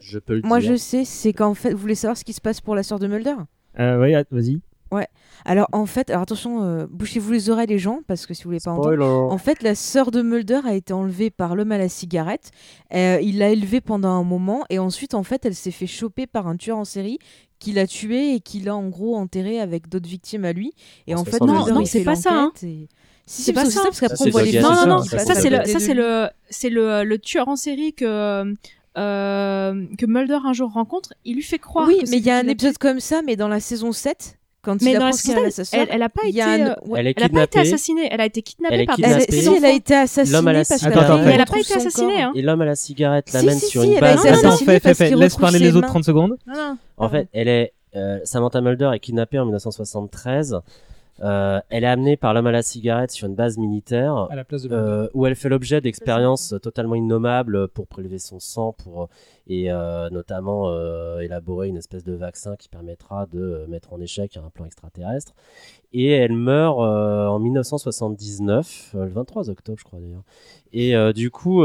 Je peux le Moi, dire. je sais, c'est qu'en fait, vous voulez savoir ce qui se passe pour la sœur de Mulder? Euh, ouais, att- vas-y. Ouais. Alors en fait, alors attention, euh, bouchez-vous les oreilles les gens parce que si vous voulez pas Spoiler. entendre. En fait, la sœur de Mulder a été enlevée par l'homme à la cigarette. Euh, il l'a élevée pendant un moment et ensuite en fait, elle s'est fait choper par un tueur en série qui l'a tuée et qui l'a en gros enterrée avec d'autres victimes à lui. Et en fait, Mulder, Non, non, c'est pas ça, hein. et- Si, C'est pas ça. ça parce Ça, qu'après c'est on voit les Non, non, non, ça, c'est le, ça c'est le, c'est le, le tueur en série que euh, que Mulder un jour rencontre. Il lui fait croire. Oui, que mais il y a un épisode comme ça, mais dans la saison 7, quand Mais il dans la apprend qu'il y a saison sa sœur, elle, elle a pas un- euh, ouais. Elle est elle a pas été kidnappée. assassinée. Elle a été kidnappée Elle par des Elle, si, elle a été assassinée L'homme à la parce elle a pas été assassinée. Hein. Et l'homme à la cigarette l'amène si, sur si, une elle a base. été Attends, assassinée fais, fais, Laisse parler les autres mains. 30 secondes. En fait, elle est euh, Samantha Mulder est kidnappée en 1973. Euh, elle est amenée par l'homme à la cigarette sur une base militaire À la place de euh, où elle fait l'objet d'expériences totalement innommables pour prélever son sang pour et euh, notamment euh, élaborer une espèce de vaccin qui permettra de euh, mettre en échec un plan extraterrestre. Et elle meurt en 1979, euh, le 23 octobre, je crois d'ailleurs. Et du coup,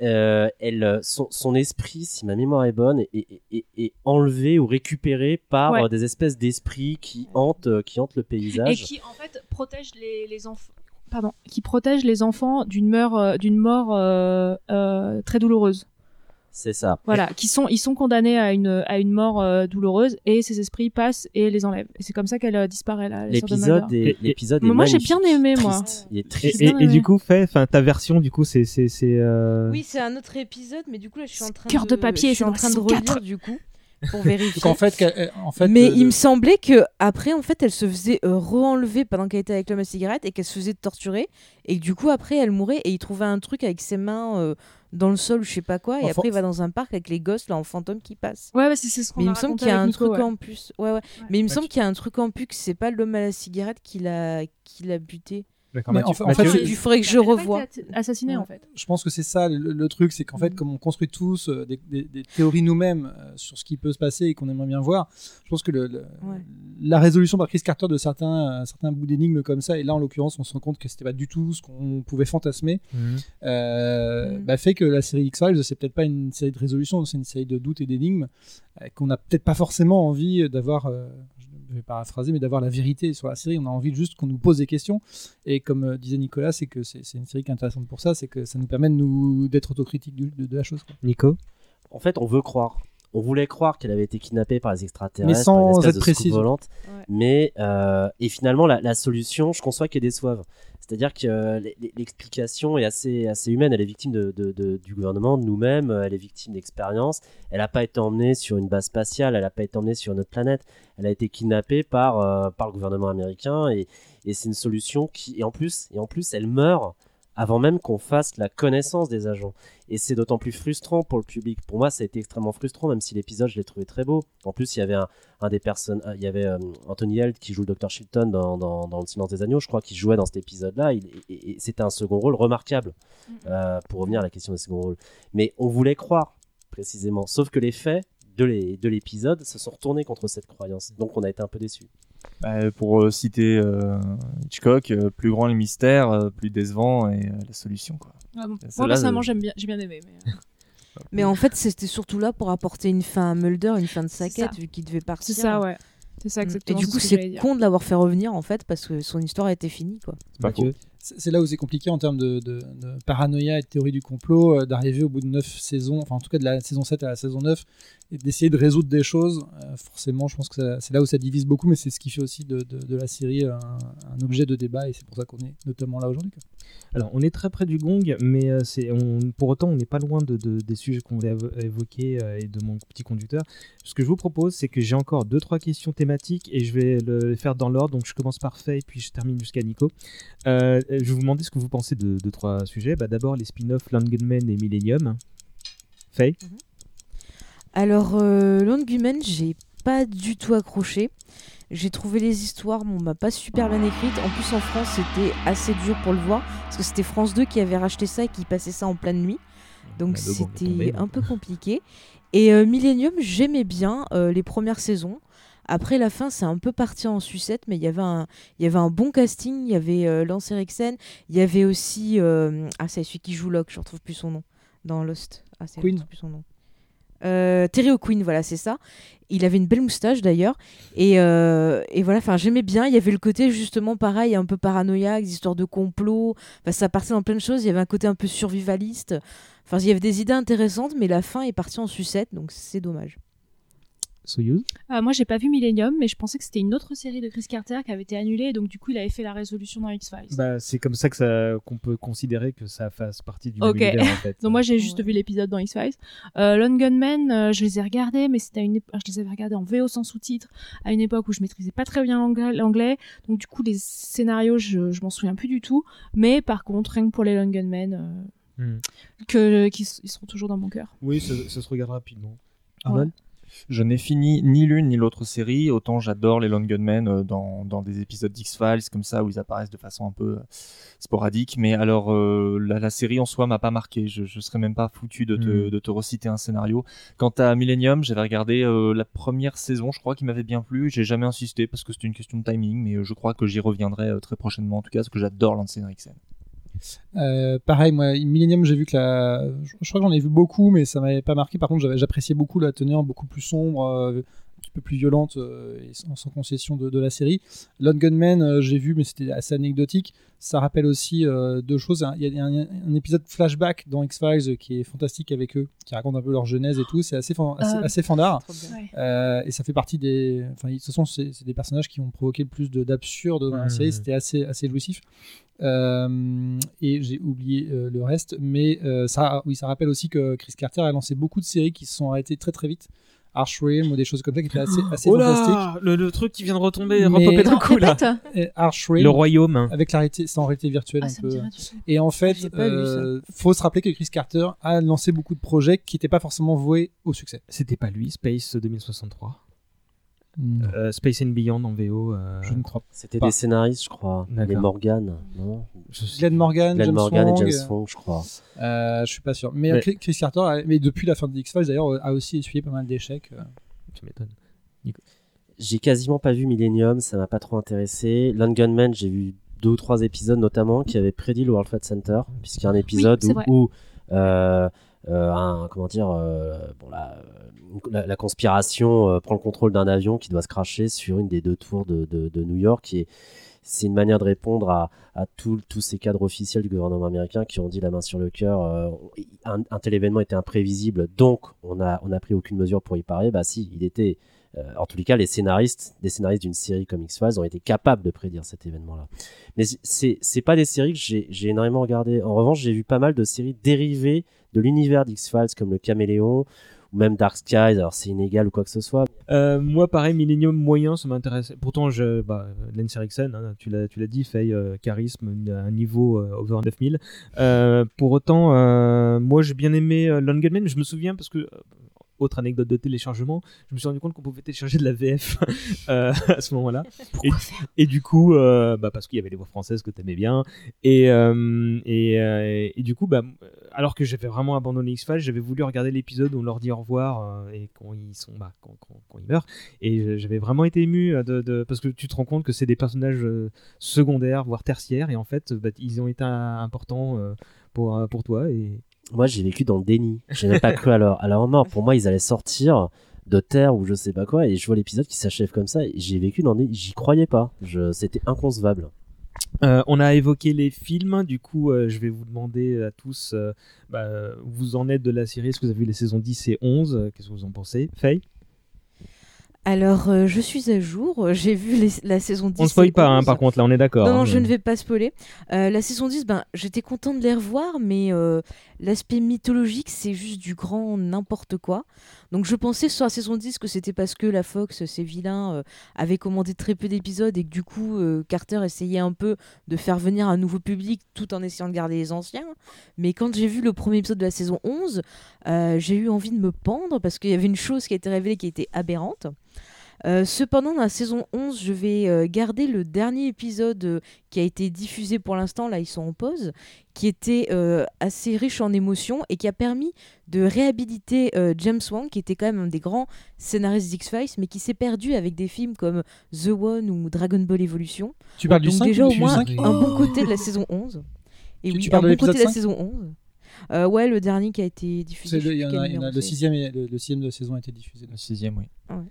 elle, son, son esprit, si ma mémoire est bonne, est, est- est- est enlevé ou récupéré par Ouais. des espèces d'esprits qui hantent, qui hantent le paysage. Et qui en fait protège les, les enfants. Pardon, qui protège les enfants d'une mort, d'une mort euh, euh, très douloureuse. C'est ça. Voilà, qui sont, ils sont condamnés à une, à une mort euh, douloureuse et ces esprits passent et les enlèvent. Et c'est comme ça qu'elle euh, disparaît là. L'épisode est, Et- et- l'épisode moi, j'ai bien aimé, moi. triste. Il est Et, triste. et- et aimé. du coup, Faye, enfin, ta version, du coup, c'est. c'est, c'est, euh, Oui, c'est un autre épisode, mais du coup là, je suis en train Cœur de de papier, je suis c'est en train de relire 4. du coup pour vérifier. Donc en fait, qu'elle- en fait mais le- il le- me semblait que après en fait elle se faisait euh, re-enlever pendant qu'elle était avec l'homme à cigarette et qu'elle se faisait torturer et que du coup après elle mourait et il trouvait un truc avec ses mains euh, dans le sol ou je sais pas quoi et après il va dans un parc avec les gosses là en fantôme qui passent. Ouais, ouais, c'est c'est ce qu'on Mais il a me semble qu'il y a un Nico, truc ouais. en plus. Ouais, ouais. Mais il me semble qu'il y a un truc en plus que c'est pas l'homme à la cigarette qui l'a qui l'a buté. Mais en fait- en Mathieu- fait, Il faudrait que je revoie. assassiné en fait. Je pense que c'est ça le, le truc, c'est qu'en fait, comme on construit tous euh, des, des- des théories nous-mêmes euh, sur ce qui peut se passer et qu'on aimerait bien voir, je pense que le, le- Ouais. la résolution par Chris Carter de certains, euh, certains bouts d'énigmes comme ça, et là en l'occurrence, on se rend compte que c'était pas du tout ce qu'on pouvait fantasmer, euh, Mhm. bah, fait que la série X-Files, c'est peut-être pas une série de résolution, c'est une série de doutes et d'énigmes euh, qu'on n'a peut-être pas forcément envie d'avoir. Je vais paraphraser, mais d'avoir la vérité sur la série. On a envie juste qu'on nous pose des questions. Et comme euh, disait Nicolas, c'est que c'est c'est une série qui est intéressante pour ça, c'est que ça nous permet de nous d'être autocritique de, de la chose. quoi. Nico? En fait, on veut croire. On voulait croire qu'elle avait été kidnappée par les extraterrestres, Mais sans par une espèce être de précise. soucoupe volante. Ouais. Mais euh, et finalement, la, la solution, je conçois qu'elle déçoive. C'est-à-dire que euh, l'explication est assez, assez humaine. Elle est victime du gouvernement, de nous-mêmes. Elle est victime d'expériences. Elle n'a pas été emmenée sur une base spatiale. Elle n'a pas été emmenée sur notre planète. Elle a été kidnappée par, euh, par le gouvernement américain. Et, et c'est une solution qui, et en plus, et en plus, elle meurt avant même qu'on fasse la connaissance des agents. Et c'est d'autant plus frustrant pour le public. Pour moi, ça a été extrêmement frustrant, même si l'épisode, je l'ai trouvé très beau. En plus, il y avait un, un des personnes, il y avait euh, Anthony Held qui joue le Dr. Shilton dans, dans, dans Le Silence des Agneaux, je crois, qui jouait dans cet épisode-là. Et, et- et c'était un second rôle remarquable, euh, pour revenir à la question des second rôles. Mais on voulait croire, précisément. Sauf que les faits de l'épisode se sont retournés contre cette croyance. Donc on a été un peu déçus. Bah, pour euh, citer euh, Hitchcock, euh, plus grand le mystère, euh, plus décevant et euh, la solution. Quoi. Ah bon. Moi personnellement euh, j'aime bien, j'ai bien aimé. Mais... euh, Mais en fait, c'était surtout là pour apporter une fin à Mulder, une fin de sa C'est quête, vu qu'il devait partir. C'est ça, ouais. C'est ça Et exactement. du ce coup, c'est con de l'avoir fait revenir en fait parce que son histoire a été finie quoi. Mathieu. C'est c'est là où c'est compliqué en termes de, paranoïa et de théorie du complot, euh, d'arriver au bout de 9 saisons, enfin en tout cas de la saison 7 à la saison 9, et d'essayer de résoudre des choses. Euh, forcément, je pense que c'est là où ça divise beaucoup, mais c'est ce qui fait aussi de, la série un, un objet de débat, et c'est pour ça qu'on est notamment là aujourd'hui. Alors, on est très près du gong, mais euh, c'est, on, pour autant, on n'est pas loin de, de- des sujets qu'on voulait évo- évoquer euh, et de mon petit conducteur. Ce que je vous propose, c'est que j'ai encore deux trois questions thématiques et je vais le faire dans l'ordre. Donc, je commence par Faye, puis je termine jusqu'à Nico. Euh, je vais vous demander ce que vous pensez de deux trois sujets. Bah, d'abord, les spin-offs Land Gunmen et Millennium. Faye Alors, euh, Longumen, j'ai pas du tout accroché. J'ai trouvé les histoires, bon, bah, pas super bien écrites. En plus, en France, c'était assez dur pour le voir. Parce que c'était France 2 qui avait racheté ça et qui passait ça en pleine nuit. Donc, c'était un peu compliqué. Et euh, Millennium, j'aimais bien euh, les premières saisons. Après la fin, c'est un peu parti en sucette, mais il y avait un, il y avait un bon casting. Il y avait euh, Lance Eriksen, il y avait aussi ah c'est celui qui joue Locke, je retrouve plus son nom dans Lost. Ah c'est je Queen. retrouve plus son nom. Euh, Terry O'Quinn, voilà, c'est ça. Il avait une belle moustache d'ailleurs. Et, euh, et voilà, j'aimais bien. Il y avait le côté justement pareil, un peu paranoïaque, des histoires de complot. Ça partait dans plein de choses. Il y avait un côté un peu survivaliste. Enfin, il y avait des idées intéressantes, mais la fin est partie en sucette, donc c'est dommage. Soyuz Euh, moi, j'ai pas vu Millennium, mais je pensais que c'était une autre série de Chris Carter qui avait été annulée, donc du coup, il avait fait la résolution dans X-Files. bah, C'est comme ça que ça, qu'on peut considérer que ça fasse partie du Ok. même univers, en fait. Donc moi j'ai juste vu l'épisode dans X-Files. Euh, Lone Gunman, euh, je les ai regardés, mais c'était à une époque, je les avais regardés en VO sans sous-titres à une époque où je maîtrisais pas très bien l'anglais-. Donc du coup les scénarios, je, je m'en souviens plus du tout. Mais par contre, rien que pour les Lone Gunman, euh, Hmm. que qui s- ils seront toujours dans mon cœur. Oui, ça, ça se regarde rapidement. Arnold? Je n'ai fini ni l'une ni l'autre série. Autant j'adore les Lone Gunmen euh, dans, dans des épisodes d'X-Files comme ça où ils apparaissent de façon un peu euh, sporadique. Mais alors euh, la, la série en soi m'a pas marqué. Je, je serais même pas foutu de te, de te reciter un scénario. Quant à Millennium, j'avais regardé euh, la première saison. Je crois qui m'avait bien plu. J'ai jamais insisté parce que c'était une question de timing. Mais je crois que j'y reviendrai très prochainement en tout cas parce que j'adore Lance Henriksen. Euh, pareil, moi, Millennium, j'ai vu que la. Je, je crois que j'en ai vu beaucoup, mais ça m'avait pas marqué. Par contre, j'avais- j'appréciais beaucoup la teneur beaucoup plus sombre, euh, un petit peu plus violente euh, et sans, sans concession de, de la série. Lone Gunman, euh, j'ai vu, mais c'était assez anecdotique. Ça rappelle aussi euh, deux choses. Il y a un, un épisode flashback dans X-Files qui est fantastique avec eux, qui raconte un peu leur genèse et tout. C'est assez, fan- assez, Euh, assez fandard. Euh, et ça fait partie des. Enfin, de toute façon, c'est des personnages qui ont provoqué le plus de- d'absurde dans la Mhm. série. C'était assez, assez jouissif. Euh, et j'ai oublié euh, le reste, mais euh, ça, oui, ça rappelle aussi que Chris Carter a lancé beaucoup de séries qui se sont arrêtées très très vite. Arch Realm ou des choses comme ça qui étaient assez, assez Oh fantastiques. là le, le truc qui vient de retomber, repopper d'un coup là. Arch Realm, Le royaume. avec la réalité, c'est en réalité virtuelle Ah, un peu. Et en fait, euh, faut se rappeler que Chris Carter a lancé beaucoup de projets qui n'étaient pas forcément voués au succès. C'était pas lui, Space 2063. Non, Euh, Space and Beyond en VO. euh, je ne crois pas. C'était des scénaristes, je crois. Les. Morgan, non je Glenn Morgan, Glenn James Morgan Wong, et James Fong, je crois. euh, je suis pas sûr. Mais, Mais- euh, Chris Carter, a- mais depuis la fin de X-Files d'ailleurs, a aussi essuyé pas mal d'échecs. euh. Tu m'étonnes. J'ai quasiment pas vu Millennium, ça m'a pas trop intéressé. Lone Gunman, j'ai vu deux ou trois épisodes notamment qui avaient prédit le World Trade Center, puisqu'il y a un épisode où, euh, euh, un, comment dire, euh, bon, la, la, conspiration euh, prend le contrôle d'un avion qui doit se cracher sur une des deux tours de, de, New York et c'est une manière de répondre à, à tous ces cadres officiels du gouvernement américain qui ont dit la main sur le cœur, euh, un, tel événement était imprévisible, donc on a, on a pris aucune mesure pour y parer. Bah si, il était euh, en tous les cas, les scénaristes, des scénaristes d'une série comme X-Files ont été capables de prédire cet événement-là. Mais c'est c'est pas des séries que j'ai énormément regardé. En revanche, j'ai vu pas mal de séries dérivées de l'univers d'X-Files comme le Caméléon ou même Dark Skies. Alors c'est inégal ou quoi que ce soit. Euh, moi, pareil, Millennium moyen, ça m'intéresse. Pourtant, je, bah, Lance hein, tu l'as, tu l'as dit, fait euh, charisme, un niveau euh, over 9000. Euh, pour autant, moi, j'ai bien aimé Lone Gunman. Je me souviens parce que. Autre anecdote de téléchargement, je me suis rendu compte qu'on pouvait télécharger de la VF euh, à ce moment-là. Et, et du coup, euh, bah, parce qu'il y avait les voix françaises que t'aimais bien, et, euh, et, et du coup, bah, alors que j'avais vraiment abandonné X-Files, j'avais voulu regarder l'épisode où on leur dit au revoir et quand ils sont, bah, quand, quand- quand ils meurent. Et j'avais vraiment été ému de, de- parce que tu te rends compte que c'est des personnages secondaires, voire tertiaires, et en fait, bah, ils ont été importants pour, pour toi. Et Moi, j'ai vécu dans le déni. J'ai même pas cru à leur, à leur mort. Pour moi, ils allaient sortir de terre ou je sais pas quoi, et je vois l'épisode qui s'achève comme ça, et j'ai vécu dans. J'y croyais pas. Je... C'était inconcevable. Euh, on a évoqué les films, du coup euh, je vais vous demander à tous, euh, bah, où vous en êtes de la série, est-ce que vous avez vu les saisons 10 et 11 Qu'est-ce que vous en pensez? Faye? Alors, euh, je suis à jour. J'ai vu les- la saison 10. On ne spoil pas, hein, 11. par contre, là on est d'accord. Non, non, hein, je ne vais pas spoiler. Euh, la saison 10, ben, j'étais contente de les revoir, mais euh, l'aspect mythologique, c'est juste du grand n'importe quoi. Donc, je pensais sur la saison 10 que c'était parce que la Fox, ces vilains, euh, avaient commandé très peu d'épisodes et que du coup, euh, Carter essayait un peu de faire venir un nouveau public tout en essayant de garder les anciens. Mais quand j'ai vu le premier épisode de la saison 11, euh, j'ai eu envie de me pendre parce qu'il y avait une chose qui a été révélée qui était aberrante. Euh, cependant, dans la saison 11, je vais euh, garder le dernier épisode euh, qui a été diffusé pour l'instant, là ils sont en pause, qui était euh, assez riche en émotions et qui a permis de réhabiliter euh, James Wan, qui était quand même un des grands scénaristes d'X-Files, mais qui s'est perdu avec des films comme The One ou Dragon Ball Evolution. Tu parles du Donc 5 déjà au moins 5? un bon côté de la saison 11. Et Tu- oui, tu parles un de bon côté de la saison 11. Euh, ouais, le dernier qui a été diffusé. Le- Il y en a, le sixième, et- le, le sixième de saison a été diffusé. Le sixième, oui. Ouais.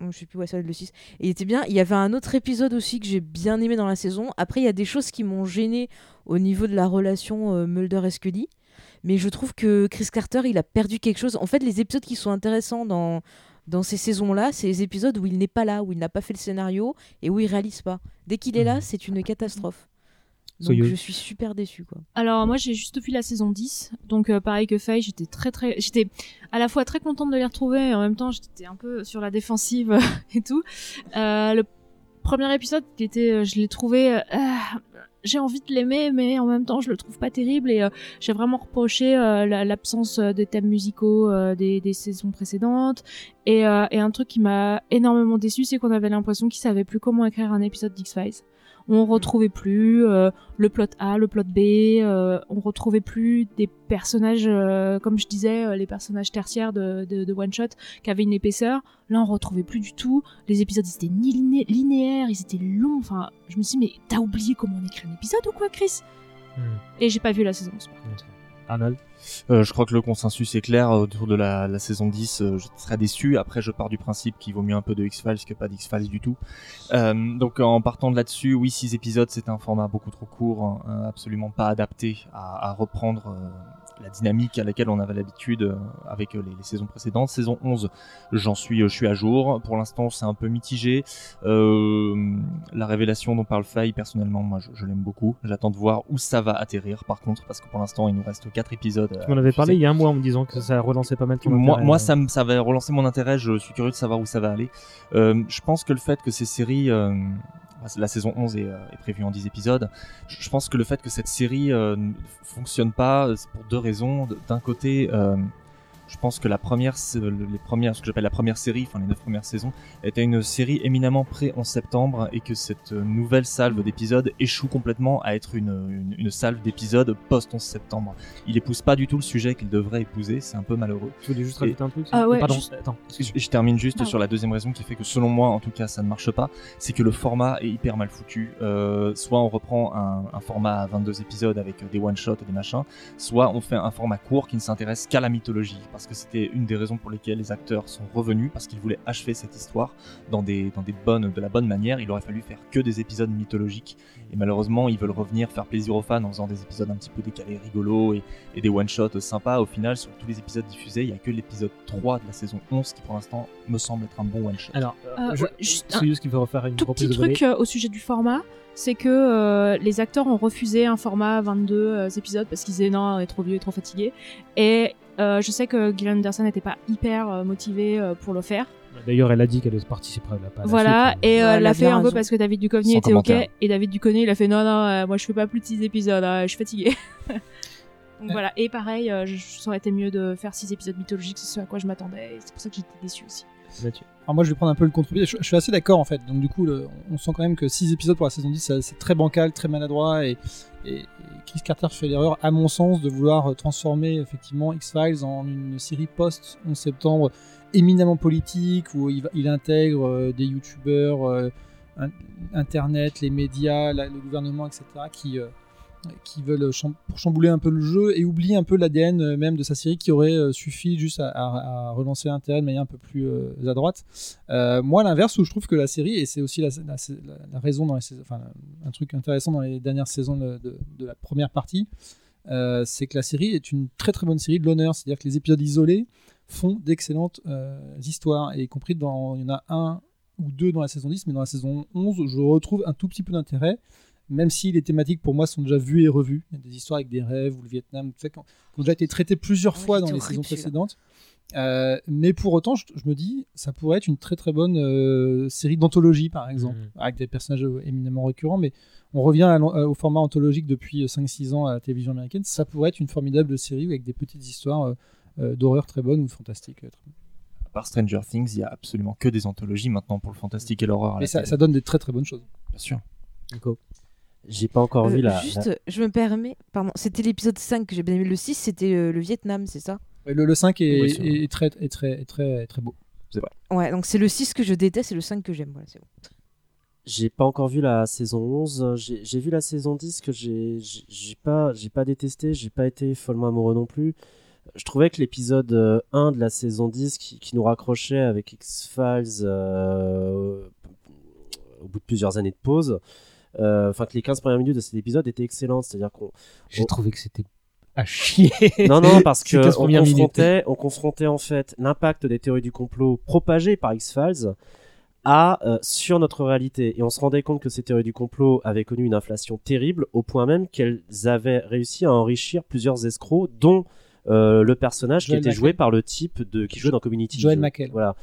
Bon, Je sais plus, ouais, ça le 6. Et il était bien. Il y avait un autre épisode aussi que j'ai bien aimé dans la saison. Après, il y a des choses qui m'ont gêné au niveau de la relation euh, Mulder et Scully. Mais je trouve que Chris Carter, il a perdu quelque chose. En fait, les épisodes qui sont intéressants dans, dans ces saisons-là, c'est les épisodes où il n'est pas là, où il n'a pas fait le scénario et où il réalise pas. Dès qu'il est là, c'est une catastrophe. Donc je suis super déçue, quoi. Alors moi j'ai juste vu la saison 10, donc euh, pareil que Faye, j'étais très très, j'étais à la fois très contente de les retrouver et en même temps j'étais un peu sur la défensive et tout. Euh, le premier épisode, qui était, euh, je l'ai trouvé, euh, ah, j'ai envie de l'aimer mais en même temps je le trouve pas terrible et euh, j'ai vraiment reproché euh, la- l'absence des thèmes musicaux euh, des, des saisons précédentes et, euh, et un truc qui m'a énormément déçu c'est qu'on avait l'impression qu'ils savaient plus comment écrire un épisode d'X-Files. On retrouvait plus euh, le plot A, le plot B, euh, on retrouvait plus des personnages, euh, comme je disais, euh, les personnages tertiaires de, de, de One Shot qui avaient une épaisseur. Là, on retrouvait plus du tout. Les épisodes, ils étaient ni liné- linéaires, ils étaient longs. Enfin, je me suis dit, mais t'as oublié comment on écrit un épisode ou quoi, Chris? Et j'ai pas vu la saison 11. Arnold Euh, je crois que le consensus est clair autour de la, saison 10. euh, je serais déçu. Après, je pars du principe qu'il vaut mieux un peu de X-Files que pas d'X-Files du tout. Euh, donc, en partant de là-dessus, oui, 6 épisodes, c'est un format beaucoup trop court, hein, absolument pas adapté à, reprendre euh, la dynamique à laquelle on avait l'habitude euh, avec euh, les, les saisons précédentes. Saison 11, j'en suis, euh, je suis à jour. Pour l'instant, c'est un peu mitigé. Euh, la révélation dont parle Faye, personnellement, moi, je, je l'aime beaucoup. J'attends de voir où ça va atterrir, par contre, parce que pour l'instant, il nous reste 4 épisodes. Tu m'en avais parlé il y a un mois en me disant que ça relançait pas mal ton Moi, intérêt. moi ça, me- ça va relancer mon intérêt. Je suis curieux de savoir où ça va aller. Euh, je pense que le fait que ces séries, la saison 11 est, euh, est prévue en 10 épisodes, je je pense que le fait que cette série euh, ne fonctionne pas, euh, c'est pour deux raisons. D'un côté, je pense que la première, le- les premières, ce que j'appelle la première série, enfin les neuf premières saisons, était une série éminemment pré en septembre et que cette euh, nouvelle salve d'épisodes échoue complètement à être une, une, une salve d'épisodes post 11 septembre. Il épouse pas du tout le sujet qu'il devrait épouser, c'est un peu malheureux. Tu voulais juste Et- rajouter un truc Ah ouais, Pardon, juste- attends. je, je termine juste sur la deuxième raison qui fait que selon moi, en tout cas, ça ne marche pas, c'est que le format est hyper mal foutu. Euh, soit on reprend un, un format à 22 épisodes avec euh, des one-shots et des machins, soit on fait un format court qui ne s'intéresse qu'à la mythologie, parce que c'était une des raisons pour lesquelles les acteurs sont revenus, parce qu'ils voulaient achever cette histoire dans des, dans des bonnes, de la bonne manière. Il aurait fallu faire que des épisodes mythologiques, et malheureusement, ils veulent revenir faire plaisir aux fans en faisant des épisodes un petit peu décalés, rigolos et, et des one-shots sympas. Au final, sur tous les épisodes diffusés, il y a que l'épisode 3 de la saison 11 qui pour l'instant me semble être un bon one-shot. Alors, Euh, je, ouais, juste un Soyeuz qui veut refaire une tout petit truc euh, au sujet du format, c'est que euh, les acteurs ont refusé un format 22 euh, épisodes parce qu'ils disaient non, on est trop vieux et trop fatigué. Et euh, je sais que Gillian Anderson n'était pas hyper euh, motivé euh, pour le faire. D'ailleurs, elle a dit qu'elle participerait à la, la voilà, suite. et Ouais, euh, elle l'a fait un peu parce que David Duchovny était ok. Et David Duchovny, il a fait non, non, euh, moi je fais pas plus de 6 épisodes, hein, je suis fatigué. Donc voilà, et pareil, euh, je, ça aurait été mieux de faire 6 épisodes mythologiques, c'est ce à quoi je m'attendais, et c'est pour ça que j'étais déçue aussi. Mathieu. Alors moi je vais prendre un peu le contre-pied, je, suis assez d'accord en fait, donc du coup on sent quand même que 6 épisodes pour la saison 10 ça- c'est très bancal, très maladroit et, Chris Carter fait l'erreur à mon sens de vouloir euh, transformer effectivement X-Files en une série post 11 septembre éminemment politique où il, intègre euh, des youtubeurs, euh, in- internet, les médias, le gouvernement etc. qui, qui veulent cham- pour chambouler un peu le jeu et oublient un peu l'ADN euh, même de sa série qui aurait euh, suffi juste à, à- à relancer l'intérêt de manière un peu plus euh, à droite. Euh, moi, l'inverse, où je trouve que la série, et c'est aussi la, raison dans les saisons- un truc intéressant dans les dernières saisons de, la première partie, euh, c'est que la série est une très très bonne série de l'honneur. C'est-à-dire que les épisodes isolés font d'excellentes euh, histoires, et y compris dans, il y en a un ou deux dans la saison 10, mais dans la saison 11, je retrouve un tout petit peu d'intérêt, même si les thématiques pour moi sont déjà vues et revues. Il y a des histoires avec des rêves ou le Vietnam, tout ça, qui ont, qui ont déjà été traitées plusieurs fois dans les saisons précédentes. Euh, mais pour autant, je, je me dis, ça pourrait être une très très bonne euh, série d'anthologie, par exemple, avec des personnages euh, éminemment récurrents, mais on revient à au format anthologique depuis 5-6 ans à la télévision américaine. Ça pourrait être une formidable série avec des petites histoires euh, d'horreur très bonnes ou fantastiques. très- À part Stranger Things, il y a absolument que des anthologies maintenant pour le fantastique et l'horreur. la ça, ça donne des très très bonnes choses. Bien sûr. J'ai pas encore Euh, vu la. Juste, la- je me permets, pardon, c'était l'épisode 5 que j'ai bien aimé. Le 6, c'était euh, le Vietnam, c'est ça? Ouais, Le, le 5 est, Oui, est- est très, est très, est très, très beau. C'est vrai. Ouais, donc c'est le 6 que je déteste et le 5 que j'aime. Voilà, c'est bon. J'ai pas encore vu la saison 11. J'ai vu la saison 10 que j'ai pas, j'ai pas détesté. J'ai pas été follement amoureux non plus. Je trouvais que l'épisode euh, 1 de la saison 10 qui, qui nous raccrochait avec X-Files euh, au bout de plusieurs années de pause, euh, enfin que les 15 premières minutes de cet épisode étaient excellentes. C'est-à-dire qu'on. J'ai on- trouvé que c'était à chier. non, non, parce que 15 on confrontait, on confrontait en fait l'impact des théories du complot propagées par X-Files à euh, sur notre réalité et on se rendait compte que ces théories du complot avaient connu une inflation terrible au point même qu'elles avaient réussi à enrichir plusieurs escrocs dont euh, le personnage Joel qui était joué par le type de qui jouait dans Community Joel McHale. voilà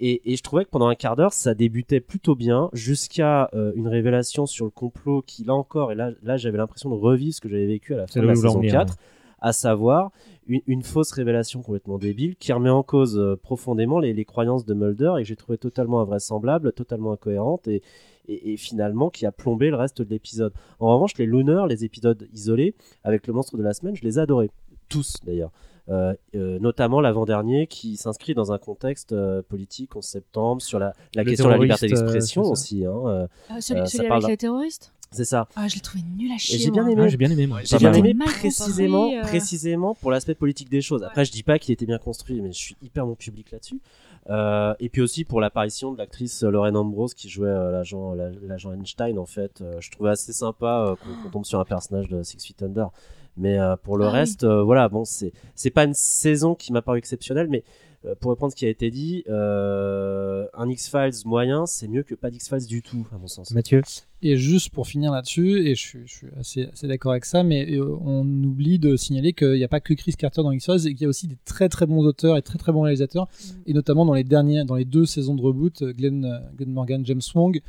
et, et je trouvais que pendant un quart d'heure ça débutait plutôt bien jusqu'à euh, une révélation sur le complot qui là encore et là là j'avais l'impression de revivre ce que j'avais vécu à la fin de la saison venir, 4 ouais. à savoir une, une fausse révélation complètement débile qui remet en cause euh, profondément les, les croyances de Mulder et que j'ai trouvé totalement invraisemblable, totalement incohérente et, et, et finalement qui a plombé le reste de l'épisode. En revanche, les Lunars, les épisodes isolés avec le monstre de la semaine, je les ai adorés. Tous d'ailleurs. Euh, euh, notamment l'avant-dernier qui s'inscrit dans un contexte euh, politique 11 septembre sur la, question de la liberté euh, d'expression aussi. hein, euh, Ah, celui euh, celui avec parle les terroristes? C'est ça. Ah, je l'ai trouvé nul à chier. j'ai bien aimé. Ah, j'ai bien aimé, moi. J'ai bien aimé précisément, euh. précisément pour l'aspect politique des choses. Après, je dis pas qu'il était bien construit, mais je suis hyper mon public là-dessus. Euh, et puis aussi pour l'apparition de l'actrice Lorraine Ambrose qui jouait euh, l'agent la- l'agent Einstein en fait. Euh, je trouvais assez sympa euh, qu'on qu'on tombe sur un personnage de Six Feet Under. Mais euh, pour le Ah oui. reste, euh, voilà, bon, c'est c'est pas une saison qui m'a paru exceptionnelle, mais euh, pour reprendre ce qui a été dit, euh, un X-Files moyen, c'est mieux que pas d'X-Files du tout, à mon sens. Mathieu Et juste pour finir là-dessus, et je, suis- je suis assez, assez d'accord avec ça, mais euh, on oublie de signaler qu'il n'y a pas que Chris Carter dans X-Files et qu'il y a aussi des très très bons auteurs et très très bons réalisateurs, et notamment dans les dernières, dans les deux saisons de reboot, Glenn, Glenn Morgan, James Wong,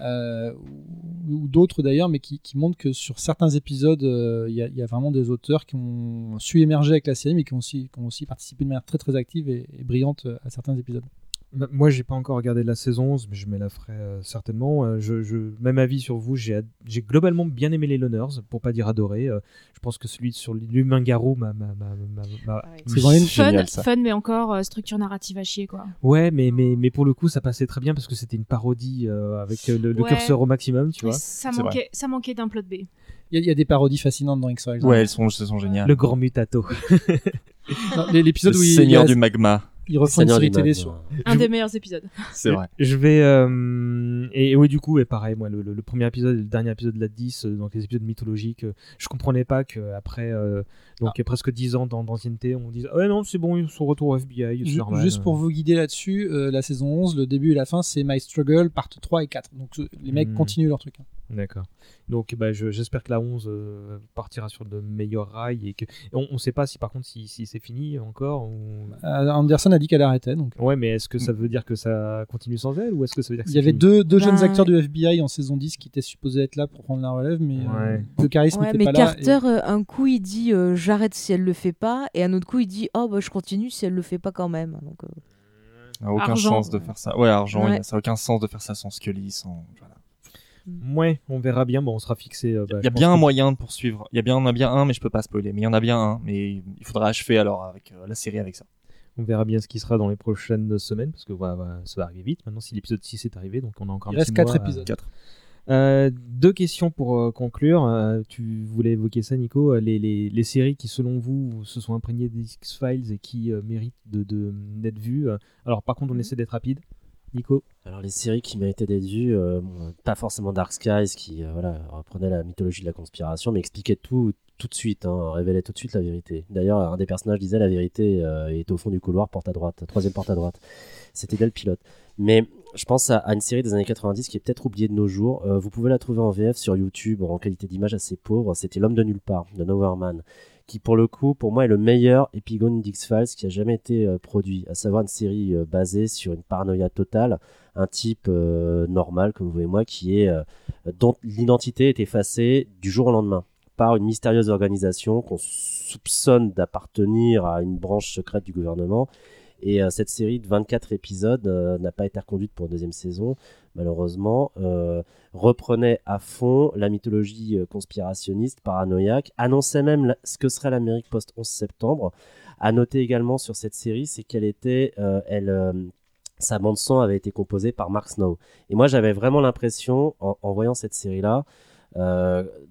euh, ou, d'autres d'ailleurs, mais qui, qui montrent que sur certains épisodes, euh, il y, y a vraiment des auteurs qui ont su émerger avec la série, mais qui ont aussi, qui ont aussi participé de manière très très active et, et brillante à certains épisodes. Moi, j'ai pas encore regardé la saison 11, mais je me la ferai euh, certainement. Euh, je, je- même avis sur vous, j'ai ad- j'ai globalement bien aimé les Loners, pour pas dire adoré. Euh, je pense que celui sur l'humain garou m'a. m'a- m'a- m'a- m'a- C'est vraiment une- Fun, Génial, ça. fun, mais encore euh, structure narrative à chier, quoi. Ouais, mais, mais, mais pour le coup, ça passait très bien parce que c'était une parodie euh, avec euh, le, le Ouais. curseur au maximum, tu vois. Ça C'est manquait, ça manquait d'un plot B. Il y, a- il y a des parodies fascinantes dans X-Files. Ouais, elles sont, elles sont géniales. Le grand mutato. Non, L'épisode Le où il, Seigneur du magma. Il reprend une série télé sur. Un des meilleurs épisodes. C'est vrai. Je vais. euh, et, et oui, du coup, et pareil, moi, le, le- le premier épisode et le dernier épisode de la 10, euh, donc les épisodes mythologiques, euh, je comprenais pas qu'après donc presque 10 ans d'an- d'ancienneté, on dise Ouais, non, c'est bon, ils sont retour au FBI, normal. Juste pour vous guider là-dessus, euh, la saison 11, le début et la fin, c'est My Struggle, part 3 et 4. Donc euh, les mecs Hmm. continuent leur truc. hein. D'accord. Donc bah, je- j'espère que la 11 euh, partira sur de meilleurs rails et que et on, on sait pas si par contre si, si c'est fini encore ou... Euh, Anderson a dit qu'elle arrêtait. Donc. Ouais, mais est-ce que ça veut dire que ça continue sans elle ou est-ce que ça veut dire que Il y avait fini deux, deux jeunes acteurs du FBI en saison 10 qui étaient supposés être là pour prendre la relève, mais euh, Ouais. le charisme Ouais, n'était mais pas là. Carter, euh, un coup, il dit euh, j'arrête si elle le fait pas, et un autre coup, il dit oh bah je continue si elle le fait pas quand même. Donc, euh, Ça a aucun Argent. sens de faire ça. Ouais, argent, ça a aucun sens de faire ça sans Scully, sans. Voilà. Ouais, on verra bien. Bon, on sera fixé. euh, bah, Il y a pense bien un que- moyen de poursuivre. Il y a bien, on a bien un, mais je peux pas spoiler. Mais il y en a bien un, mais il faudra achever alors avec euh, la série avec ça. On verra bien ce qui sera dans les prochaines semaines parce que voilà, voilà, ça va arriver vite. Maintenant, si l'épisode 6 est arrivé, donc on a encore Il un reste petit 4 mois à- épisodes. Quatre. Euh, deux questions pour euh, conclure. Euh, tu voulais évoquer ça, Nico. Euh, Les, les, les séries qui, selon vous, se sont imprégnées des X-Files et qui euh, méritent de, de- d'être vues. Euh, Alors, par contre, on essaie d'être rapide. Nico Alors les séries qui méritaient d'être vues, euh, pas forcément Dark Skies qui euh, voilà, reprenait la mythologie de la conspiration, mais expliquait tout tout de suite, hein, révélait tout de suite la vérité. D'ailleurs, un des personnages disait la vérité euh, est au fond du couloir, porte à droite, troisième porte à droite. C'était le pilote. Mais je pense à, à une série des années 90 qui est peut-être oubliée de nos jours. Euh, vous pouvez la trouver en VF sur YouTube en qualité d'image assez pauvre. C'était L'homme de nulle part de Nowhere Man qui pour le coup, pour moi, est le meilleur épigone d'X-Files qui a jamais été euh, produit, à savoir une série euh, basée sur une paranoïa totale, un type euh, normal comme vous et moi, qui est dont l'identité est effacée du jour au lendemain par une mystérieuse organisation qu'on soupçonne d'appartenir à une branche secrète du gouvernement. Et euh, cette série de 24 épisodes euh, n'a pas été reconduite pour une deuxième saison, malheureusement. Euh, reprenait à fond la mythologie conspirationniste, paranoïaque, annonçait même la- ce que serait l'Amérique post-11 septembre. À noter également sur cette série, c'est qu'elle était, elle, sa bande son avait été composée par Mark Snow. Et moi, j'avais vraiment l'impression, en, en voyant cette série-là,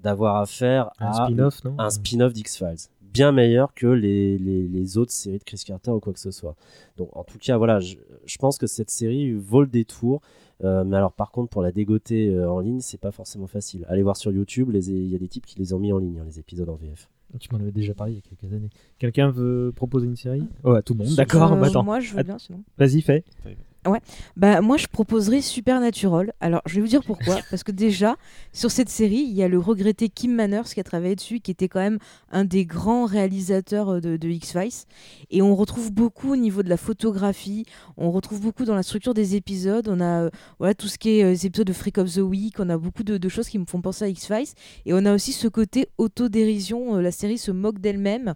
d'avoir affaire Un à spin-off, un spin-off d'X-Files. Bien meilleur que les, les, les autres séries de Chris Carter ou quoi que ce soit. Donc, en tout cas, voilà, je, je pense que cette série vaut le détour. Euh, mais alors, par contre, pour la dégoter euh, en ligne, c'est pas forcément facile. Allez voir sur YouTube, les- il y a des types qui les ont mis en ligne, hein, les épisodes en VF. Tu m'en avais déjà parlé il y a quelques années. Quelqu'un veut proposer une série? Ouais, tout le monde, d'accord. Euh, bah attends. moi, je veux bien, sinon. Vas-y, fais. Ouais, bah moi je proposerais Supernatural. Alors je vais vous dire pourquoi. Parce que déjà, sur cette série, il y a le regretté Kim Manners qui a travaillé dessus, qui était quand même un des grands réalisateurs euh, de, de X-Files. Et on retrouve beaucoup au niveau de la photographie, on retrouve beaucoup dans la structure des épisodes. On a euh, voilà, tout ce qui est euh, les épisodes de Freak of the Week, on a beaucoup de, de choses qui me font penser à X-Files. Et on a aussi ce côté autodérision, euh, la série se moque d'elle-même.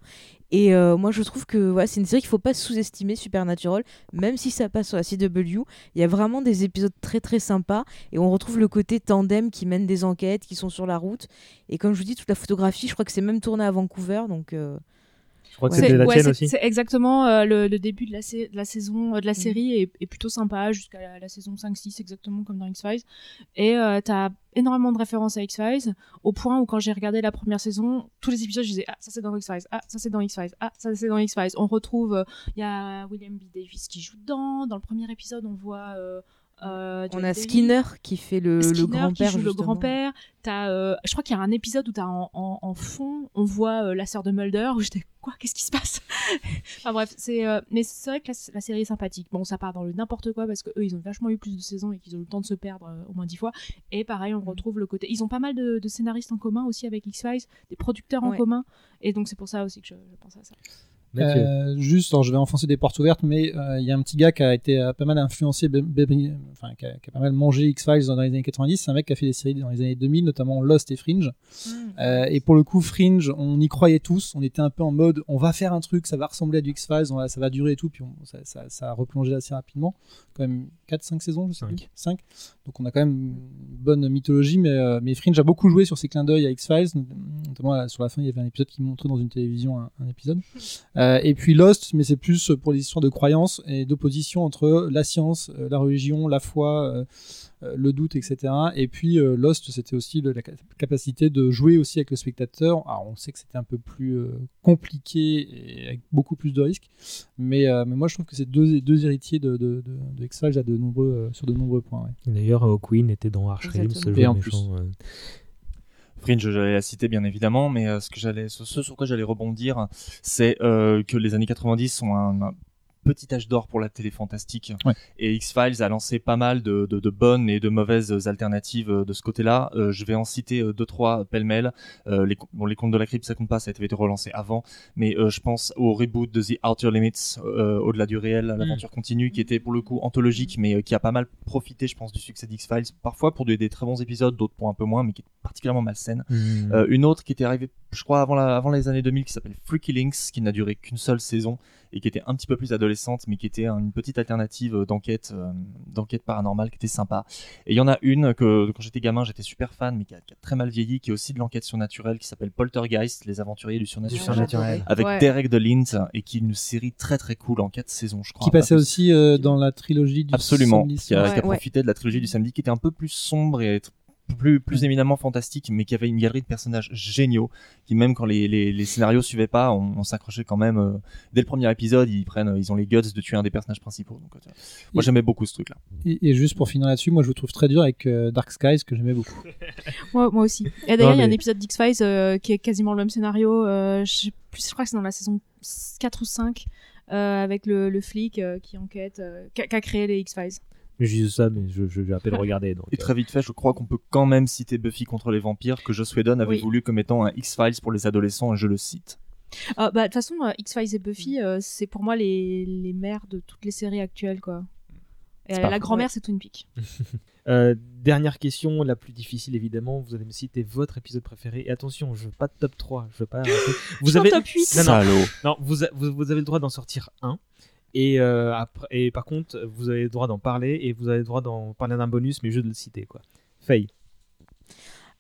Et euh, moi, je trouve que voilà, c'est une série qu'il faut pas sous-estimer, Supernatural, même si ça passe sur la CW. Il y a vraiment des épisodes très très sympas et on retrouve le côté tandem qui mène des enquêtes, qui sont sur la route. Et comme je vous dis, toute la photographie, je crois que c'est même tourné à Vancouver, donc. euh, crois que ouais. c'était la Ouais, tienne c'est- aussi. C'est exactement euh, le, le début de la, sa- de la saison, euh, de la Mm. série est, est plutôt sympa jusqu'à la, la saison 5-6, exactement comme dans X-Files. Et euh, t'as énormément de références à X-Files, au point où quand j'ai regardé la première saison, tous les épisodes, je disais Ah, ça c'est dans X-Files, ah, ça c'est dans X-Files, ah, ça c'est dans X-Files. On retrouve, il y a William B. Davis qui joue dedans. Dans le premier épisode, on voit. Euh, On a. Skinner qui fait le, grand-père. le justement. grand-père. T'as, euh, je crois qu'il y a un épisode où t'as en, en, en fond, on voit euh, la sœur de Mulder. Où j'étais quoi Qu'est-ce qui se passe? Enfin bref, c'est, mais c'est vrai que la, la série est sympathique. Bon, ça part dans le n'importe quoi parce que eux, ils ont vachement eu plus de saisons et qu'ils ont eu le temps de se perdre au moins dix fois. Et pareil, on retrouve le côté. Ils ont pas mal de, de scénaristes en commun aussi avec X Files, des producteurs en commun. Et donc c'est pour ça aussi que je, je pense à ça. Euh, juste, alors, je vais enfoncer des portes ouvertes, mais euh, il y a un petit gars qui a été euh, pas mal influencé, Be- Be- enfin, qui a, qui a pas mal mangé X-Files dans les années 90. C'est un mec qui a fait des séries dans les années 2000, notamment Lost et Fringe. Euh, et pour le coup, Fringe, on y croyait tous. On était un peu en mode, on va faire un truc, ça va ressembler à du X-Files, ça va durer et tout. Puis on- ça, ça- ça a replongé assez rapidement. Quand même 4-5 saisons, je sais Cinq. plus. 5. Donc on a quand même une bonne mythologie, mais, euh, mais Fringe a beaucoup joué sur ses clins d'œil à X-Files. Notamment sur la fin, il y avait un épisode qui montrait dans une télévision un, un épisode. Euh, et puis Lost, mais c'est plus pour les histoires de croyances et d'opposition entre la science, euh, la religion, la foi, euh, le doute, etc. Et puis euh, Lost, c'était aussi le- la ca- capacité de jouer aussi avec le spectateur. Alors on sait que c'était un peu plus euh, compliqué et avec beaucoup plus de risques, mais, euh, mais moi je trouve que c'est deux, deux héritiers de, de, de, de X-Files à de nombreux, euh, sur de nombreux points. ouais. D'ailleurs, Queen était dans Archrim, ce Exactement. jeu méchant. Fringe, j'allais la citer bien évidemment, mais euh, ce que j'allais, ce sur quoi j'allais rebondir, c'est euh, que les années 90 sont un, un petit âge d'or pour la télé fantastique. Ouais. Et X-Files a lancé pas mal de, de, de bonnes et de mauvaises alternatives euh, de ce côté-là. Euh, je vais en citer euh, deux, trois pêle-mêle. Euh, les, bon, les contes de la crypte, ça compte pas, ça a été relancé avant. Mais euh, je pense au reboot de The Outer Limits, au-delà du réel, l'aventure continue, qui était pour le coup anthologique, mais qui a pas mal profité, je pense, du succès d'X-Files. Parfois pour des, des très bons épisodes, d'autres pour un peu moins, mais qui est particulièrement malsaine. Euh, une autre qui était arrivée, je crois, avant, la- avant les années 2000, qui s'appelle Freaky Links, qui n'a duré qu'une seule saison et qui était un petit peu plus adolescente, mais qui était une petite alternative euh, d'enquête, euh, d'enquête paranormale, qui était sympa. Et il y en a une que, quand j'étais gamin, j'étais super fan, mais qui a, qui a très mal vieilli, qui est aussi de l'enquête surnaturelle, qui s'appelle Poltergeist, les aventuriers du surnaturel, surnaturel. avec Ouais. Derek DeLint, et qui est une série très très cool en quatre saisons, je crois. Qui pas passait aussi euh, dans la trilogie du Absolument, samedi qui a, qui a Ouais. profité de la trilogie du samedi, qui était un peu plus sombre et plus, plus éminemment fantastique, mais qui avait une galerie de personnages géniaux, qui même quand les, les, les scénarios suivaient pas, on, on s'accrochait quand même. euh, dès le premier épisode, ils prennent, ils ont les guts de tuer un des personnages principaux. Donc, euh, moi, j'aimais beaucoup ce truc-là. Et, et juste pour finir là-dessus, moi je le trouve très dur avec euh, Dark Skies que j'aimais beaucoup. Moi, moi aussi. Et d'ailleurs, il y a un épisode d'X-Files euh, qui est quasiment le même scénario. euh, je, plus, je crois que c'est dans la saison 4 ou 5, euh, avec le, le flic euh, qui enquête, euh, qui a- qui a créé les X-Files. Je dis ça, mais je, je vais à peine regarder. Donc, Et très vite fait, je crois qu'on peut quand même citer Buffy contre les vampires, que Joss Whedon avait Oui. voulu comme étant un X-Files pour les adolescents, et je le cite. Ah, bah, de toute façon, euh, X-Files et Buffy, euh, c'est pour moi les, les mères de toutes les séries actuelles, quoi. Et euh, la grand-mère, c'est Twin Peaks. Euh, dernière question, la plus difficile évidemment. Vous allez me citer votre épisode préféré. Et attention, je veux pas de top 3. Je veux pas. Vous avez. top 8. Non, non. Salaud. Non, vous, a- vous, vous avez le droit d'en sortir un. Et, euh, et par contre, vous avez le droit d'en parler. Et vous avez le droit d'en parler d'un bonus, mais juste de le citer quoi. Faye.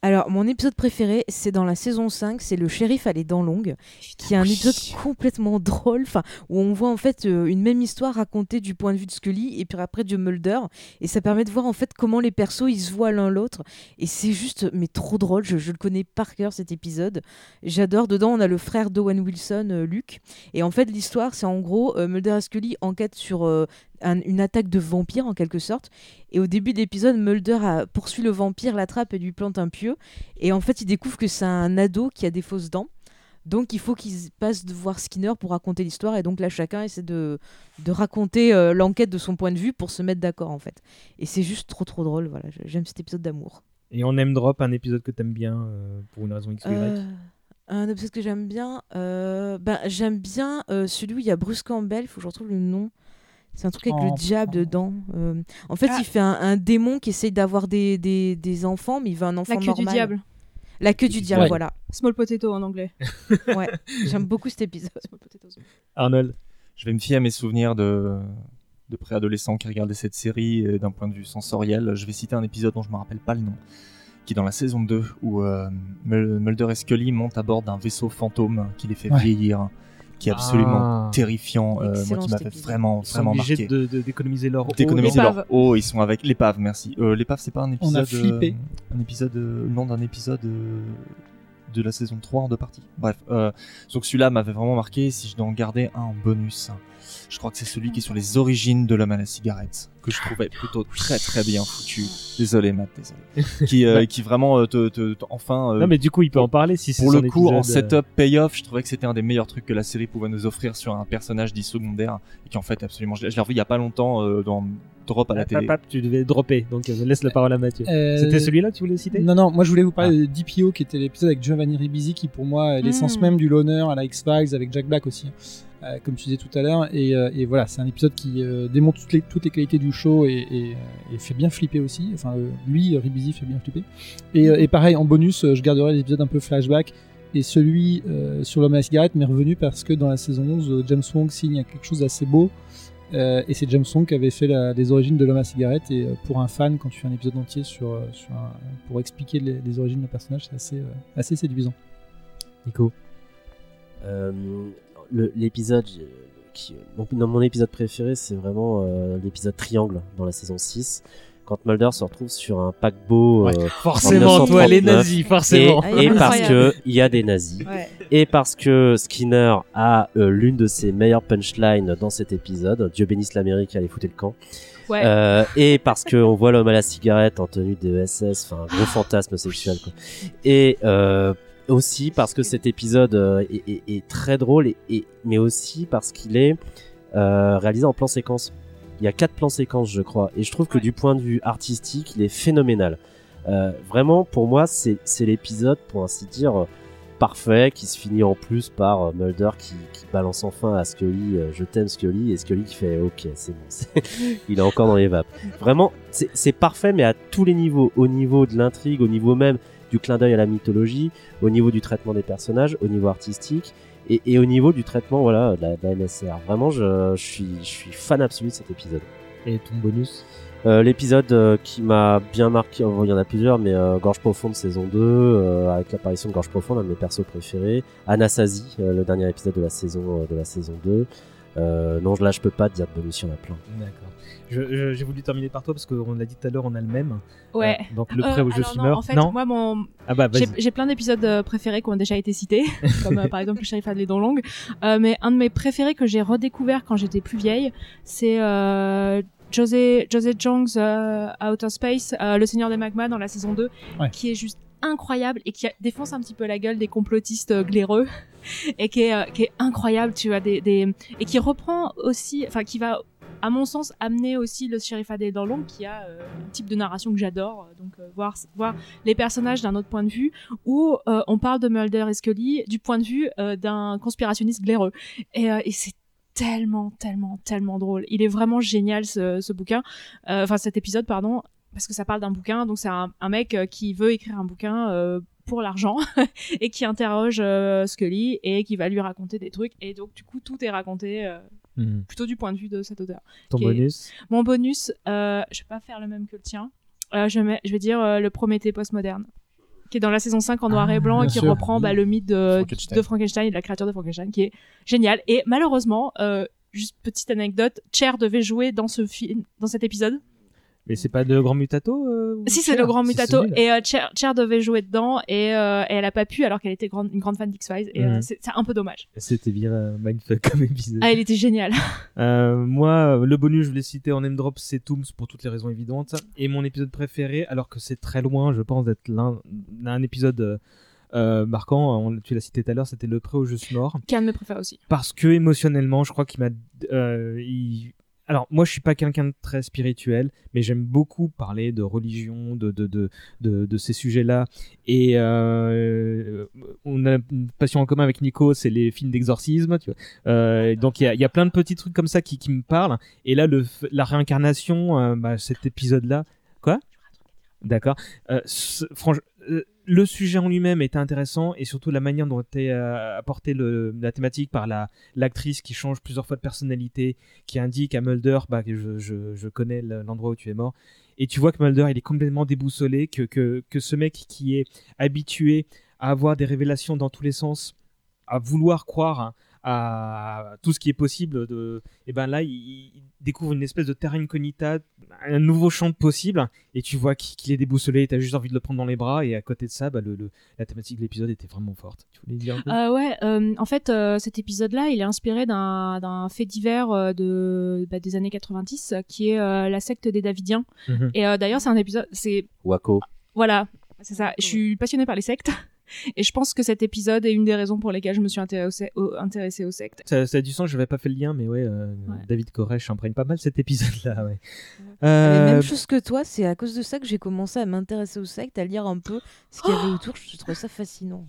Alors, mon épisode préféré, c'est dans la saison 5, c'est le shérif à les dents longues, qui est un épisode complètement drôle, où on voit en fait euh, une même histoire racontée du point de vue de Scully et puis après de Mulder, et ça permet de voir en fait comment les persos ils se voient l'un l'autre, et c'est juste, mais trop drôle, je, je le connais par cœur cet épisode. J'adore, dedans on a le frère d'Owen Wilson, euh, Luke, et en fait l'histoire c'est en gros, euh, Mulder et Scully enquêtent sur euh, un- une attaque de vampire en quelque sorte. Et au début de l'épisode, Mulder a- poursuit le vampire, l'attrape et lui plante un pieu. Et en fait, il découvre que c'est un ado qui a des fausses dents. Donc il faut qu'ils passent de voir Skinner pour raconter l'histoire. Et donc là, chacun essaie de, de raconter euh, l'enquête de son point de vue pour se mettre d'accord en fait. Et c'est juste trop trop drôle. Voilà, j'aime cet épisode d'amour. Et on aime drop un épisode que t'aimes bien euh, pour une raison X ou Y. Euh, un épisode que j'aime bien, ben, j'aime bien celui où il y a Bruce Campbell, il faut que je retrouve le nom. C'est un truc avec le diable dedans. Euh, en fait, Ah. il fait un, un démon qui essaye d'avoir des, des, des enfants, mais il veut un enfant La queue normal. du diable. La queue du diable, Ouais. voilà. Small potato en anglais. Ouais, j'aime beaucoup cet épisode. Small potatoes. Arnold. Je vais me fier à mes souvenirs de, de préadolescents qui regardaient cette série euh, d'un point de vue sensoriel. Je vais citer un épisode dont je me rappelle pas le nom, qui est dans la saison 2, où euh, Mul- Mulder et Scully montent à bord d'un vaisseau fantôme qui les fait Ouais. vieillir, qui est absolument Ah. terrifiant, euh, moi qui m'avait épisode. vraiment, Ils sont vraiment obligés marqué. d'économiser leur eau. d'économiser leur eau. Ils sont avec l'épave, merci. Euh, l'épave, c'est pas un épisode. a flippé. euh, un épisode, euh, le nom d'un épisode euh, de la saison 3 en deux parties. Bref, euh, donc celui-là m'avait vraiment marqué. Si je dois en garder un en bonus, je crois que c'est celui qui est sur les origines de l'homme à la cigarette, que je trouvais plutôt très très bien foutu. Désolé, Matt, désolé. qui, euh, qui vraiment euh, te, te- te- enfin. euh, Non, mais du coup, il peut en parler si c'est pour le coup, en épisode, setup payoff, je trouvais que c'était un des meilleurs trucs que la série pouvait nous offrir sur un personnage dit secondaire et qui en fait absolument. Je l'ai je l'ai revu il y a pas longtemps euh, dans Drop à la Hop, télé. tu devais dropper, donc euh, laisse la parole à Mathieu. Euh, C'était celui-là que tu voulais citer? Non, non, moi je voulais vous parler de DPO qui était l'épisode avec Giovanni Ribisi qui pour moi est l'essence Mm. même du loner à la X-Files avec Jack Black aussi, euh, comme tu disais tout à l'heure. Et, euh, et voilà, c'est un épisode qui euh, démontre toutes les, toutes les qualités du show et, et, et fait bien flipper aussi. Enfin, euh, lui, Ribisi, fait bien flipper. Et, euh, et pareil, en bonus, euh, je garderai l'épisode un peu flashback. Et celui euh, sur l'homme à la cigarette m'est revenu parce que dans la saison 11, euh, James Wong signe quelque chose d'assez beau. Euh, et c'est James Wong qui avait fait la- les origines de l'homme à cigarette. Et euh, pour un fan, quand tu fais un épisode entier sur, sur un- pour expliquer les, les origines d'un personnage, c'est assez, euh, assez séduisant. Nico. Euh, l'épisode euh, qui mon, non, mon épisode préféré c'est vraiment euh, l'épisode triangle dans la saison 6 quand Mulder se retrouve sur un paquebot Ouais, euh, forcément, en toi, les 1939, nazis, forcément. et, Ah, parce que il y a des nazis Ouais. et parce que Skinner a euh, l'une de ses meilleures punchlines dans cet épisode Dieu bénisse l'Amérique allez foutre le camp Ouais. Euh, et parce que on voit l'homme à la cigarette en tenue de SS, enfin gros fantasme sexuel. Quoi. Et euh, aussi parce que cet épisode euh, est, est- est très drôle, et, et- mais aussi parce qu'il est euh, réalisé en plan séquence. Il y a quatre plans séquences, je crois, et je trouve que du point de vue artistique, il est phénoménal. Euh, vraiment, pour moi, c'est l'épisode, pour ainsi dire, parfait, qui se finit en plus par Mulder qui, qui balance enfin à Scully euh, Je t'aime Scully, et Scully qui fait Ok, c'est bon, il est encore dans les vapes. Vraiment, c'est parfait, mais à tous les niveaux. Au niveau de l'intrigue, au niveau même du clin d'œil à la mythologie, au niveau du traitement des personnages, au niveau artistique, et, et au niveau du traitement voilà, de la, de la NSR. Vraiment, je, je, suis, je suis fan absolu de cet épisode. Et ton bonus Euh, L'épisode euh, qui m'a bien marqué, il y en a plusieurs, mais euh, Gorge Profonde saison 2, euh, avec l'apparition de Gorge Profonde, un de mes persos préférés. Anasazi, euh, le dernier épisode de la saison, euh, de la saison 2. Euh, non, là, je peux pas te dire de bonus, il y en a plein. D'accord. J'ai voulu terminer par toi parce qu'on l'a dit tout à l'heure, on a le même. Ouais. Euh, donc le Euh, prêt au jeu non, Fimmer. En fait, non moi, mon... Ah bah, j'ai plein d'épisodes euh, préférés qui ont déjà été cités, comme euh, par exemple le shérif Adley Long. Euh, mais un de mes préférés que j'ai redécouvert quand j'étais plus vieille, c'est euh, José, José Jong's euh, Outer Space, euh, Le Seigneur des Magmas dans la saison 2, Ouais. qui est juste incroyable et qui a- défonce un petit peu la gueule des complotistes euh, glaireux et qui est, euh, qui est incroyable, tu vois, des, des... et qui reprend aussi, enfin qui va à mon sens, amener aussi le shérif Adé dans l'ombre, qui a euh, un type de narration que j'adore, euh, donc euh, voir, les personnages d'un autre point de vue, où euh, on parle de Mulder et Scully du point de vue euh, d'un conspirationniste glaireux. Et, euh, c'est tellement, tellement, tellement drôle. Il est vraiment génial ce, bouquin, Euh, enfin cet épisode, pardon, parce que ça parle d'un bouquin, donc c'est un, mec euh, qui veut écrire un bouquin euh, pour l'argent et qui interroge euh, Scully et qui va lui raconter des trucs, et donc du coup tout est raconté. euh, Mhm. plutôt du point de vue de cet auteur. Ton est- bonus Mon bonus, euh, je vais pas faire le même que le tien. Euh, je, mets- je vais dire euh, le Prométhée postmoderne, qui est dans la saison 5 en noir et blanc et qui sûr, reprend oui. bah, le mythe de Frankenstein. de Frankenstein et de la créature de Frankenstein, qui est génial. Et malheureusement, euh, juste petite anecdote, Cher devait jouer dans ce film, dans cet épisode. Mais c'est pas le grand mutato euh, Si c'est le grand mutato et euh, Cher, Cher devait jouer dedans et, euh, et elle a pas pu alors qu'elle était grande, une grande fan d'X Files et Mhm. c'est un peu dommage. C'était bien mindfuck comme épisode. Ah, il était génial. Euh, moi, le bonus, je l'ai cité en name drop, c'est Tooms pour toutes les raisons évidentes. Et mon épisode préféré, alors que c'est très loin, je pense, d'être l'un épisode euh, marquant, on- tu l'as cité tout à l'heure, c'était Le Pré où je suis mort. Qui est un de mes préférés aussi. Parce que émotionnellement, je crois qu'il m'a. euh, il- Alors, moi, je suis pas quelqu'un de très spirituel, mais j'aime beaucoup parler de religion, de, de, de, de, ces sujets-là. Et euh, on a une passion en commun avec Nico, c'est les films d'exorcisme. Euh, donc, il y a, plein de petits trucs comme ça qui, qui me parlent. Et là, le, la réincarnation, euh, bah, cet épisode-là. Quoi? D'accord. Ce- franch- euh, le sujet en lui-même était intéressant et surtout la manière dont était euh, apportée la thématique par la l'actrice qui change plusieurs fois de personnalité, qui indique à Mulder bah, que je, connais le- l'endroit où tu es mort. Et tu vois que Mulder, il est complètement déboussolé, que, que, que ce mec qui est habitué à avoir des révélations dans tous les sens, à vouloir croire hein, à tout ce qui est possible, de, et ben là, il, il découvre une espèce de terra incognita, un nouveau champ de possible, et tu vois qu'il est déboussolé, et t'as juste envie de le prendre dans les bras, et à côté de ça, bah, le, le- la thématique de l'épisode était vraiment forte. Tu voulais dire un peu? Euh, ouais, euh, en fait, euh, cet épisode-là, il est inspiré d'un fait divers euh, de, bah, des années 90, euh, qui est euh, la secte des Davidiens. Mhm. Et euh, d'ailleurs, c'est un épisode, c'est Waco. voilà, c'est ça. Je suis passionnée par les sectes, et je pense que cet épisode est une des raisons pour lesquelles je me suis intéressée, au, intéressée aux sectes. Ça, ça a du sens, je n'avais pas fait le lien, mais ouais, euh, Ouais. David Koresh imprègne pas mal cet épisode-là. Ouais. Euh, même chose que toi, c'est à cause de ça que j'ai commencé à m'intéresser aux sectes, à lire un peu ce qu'il y avait autour. Je trouve ça fascinant.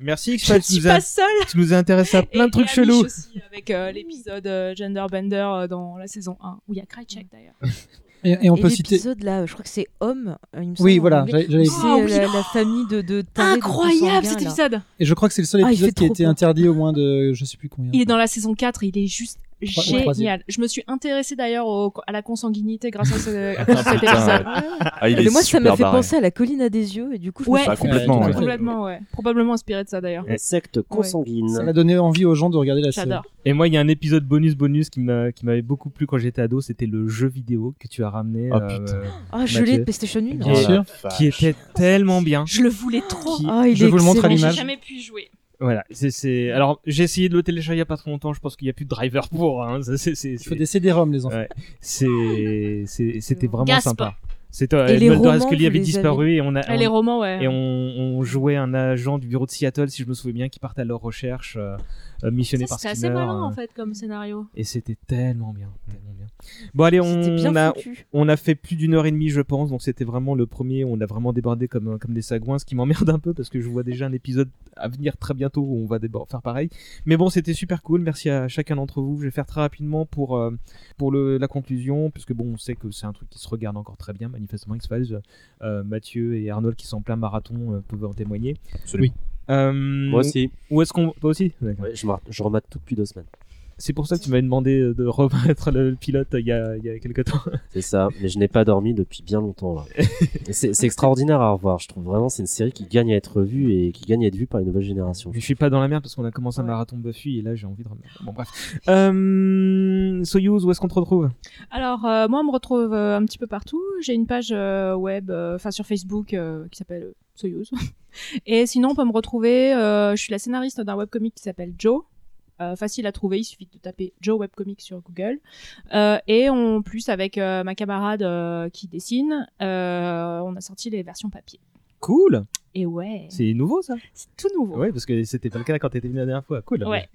Merci, Je X-Files, tu suis nous seule. Tu nous as intéressé à plein Et- de trucs chelous. aussi, avec euh, l'épisode euh, Genderbender euh, dans la saison 1, où il y a Krychek d'ailleurs. Et, et on peut citer. l'épisode là, je crois que c'est Homme. euh, il me Oui, semble, voilà, j'allais- dire. C'est Ah euh, oui, la, oh la famille de, de Incroyable cet là. épisode. Et je crois que c'est le seul Ah, il épisode qui a été peur. interdit au moins de je sais plus combien. Il est dans la saison 4, il est juste. Génial. Je me suis intéressée d'ailleurs à la consanguinité grâce à, ce, à cet épisode. Ah, il Mais moi, ça m'a fait barré. penser à la colline à des yeux, et du coup, je Ouais, me suis Ah, complètement, Ouais, complètement, ouais. Probablement inspiré de ça d'ailleurs. La secte consanguine. Ça a donné envie aux gens de regarder la série. J'adore. Et moi, il y a un épisode bonus bonus qui m'a- qui m'avait beaucoup plu quand j'étais ado, c'était le jeu vidéo que tu as ramené. Oh, euh, putain. Ah, je Mathieu. l'ai de PlayStation 1. Bien sûr. qui était tellement bien. Je le voulais trop. Qui- Ah, il Je est vous le montre à. J'ai l'image. jamais pu jouer. Voilà, c'est c'est. Alors, j'ai essayé de le télécharger il y a pas trop longtemps. Je pense qu'il y a plus de driver pour. Hein. C'est- c'est- Il faut c'est- des CD-ROM, les enfants. Ouais. C'est, c'est- c'était vraiment Gasp. sympa. C'était Et euh, les Mulder romans, et vous avait les disparu et on a Ah, les romans, ouais. et on, on jouait un agent du bureau de Seattle, si je me souviens bien, qui partait à leur recherche, euh, euh, missionné Ça, par c'est Skinner. assez malin euh, en fait comme scénario. Et c'était tellement bien, tellement bien. Bon allez, bien on a, foutu. on a fait plus d'une heure et demie, je pense, donc c'était vraiment le premier. On a vraiment débordé comme comme des sagouins, ce qui m'emmerde un peu parce que je vois déjà un épisode à venir très bientôt où on va faire pareil. Mais bon, c'était super cool. Merci à chacun d'entre vous. Je vais faire très rapidement pour euh, pour le, la conclusion, puisque bon, on sait que c'est un truc qui se regarde encore très bien, manifestement X Files. Euh, Mathieu et Arnold qui sont en plein marathon euh, peuvent en témoigner. Absolument. Euh, Moi aussi. Où est-ce qu'on toi aussi? Ouais, je, remate tout depuis deux semaines. C'est pour ça que tu m'avais demandé de remettre le pilote il y a, il y a quelques temps. C'est ça, mais je n'ai pas dormi depuis bien longtemps là. C'est c'est extraordinaire à revoir, je trouve vraiment c'est une série qui gagne à être vue et qui gagne à être vue par une nouvelle génération. Je suis pas dans la merde parce qu'on a commencé un marathon Buffy et là j'ai envie de remettre. Bon bref. Euh, Soyuz, où est-ce qu'on te retrouve? Alors, euh, moi, on me retrouve euh, un petit peu partout. J'ai une page euh, web, euh, enfin sur Facebook, euh, qui s'appelle euh, Soyuz. Et sinon, on peut me retrouver. euh, je suis la scénariste d'un webcomic qui s'appelle Joe. Euh, facile à trouver, il suffit de taper Joe Webcomic sur Google. Euh, et en plus, avec euh, ma camarade qui dessine, on a sorti les versions papier. Cool. Et ouais, C'est nouveau ça? C'est tout nouveau. Ouais, parce que c'était pas le cas quand t'étais venu la dernière fois. Cool. Ouais.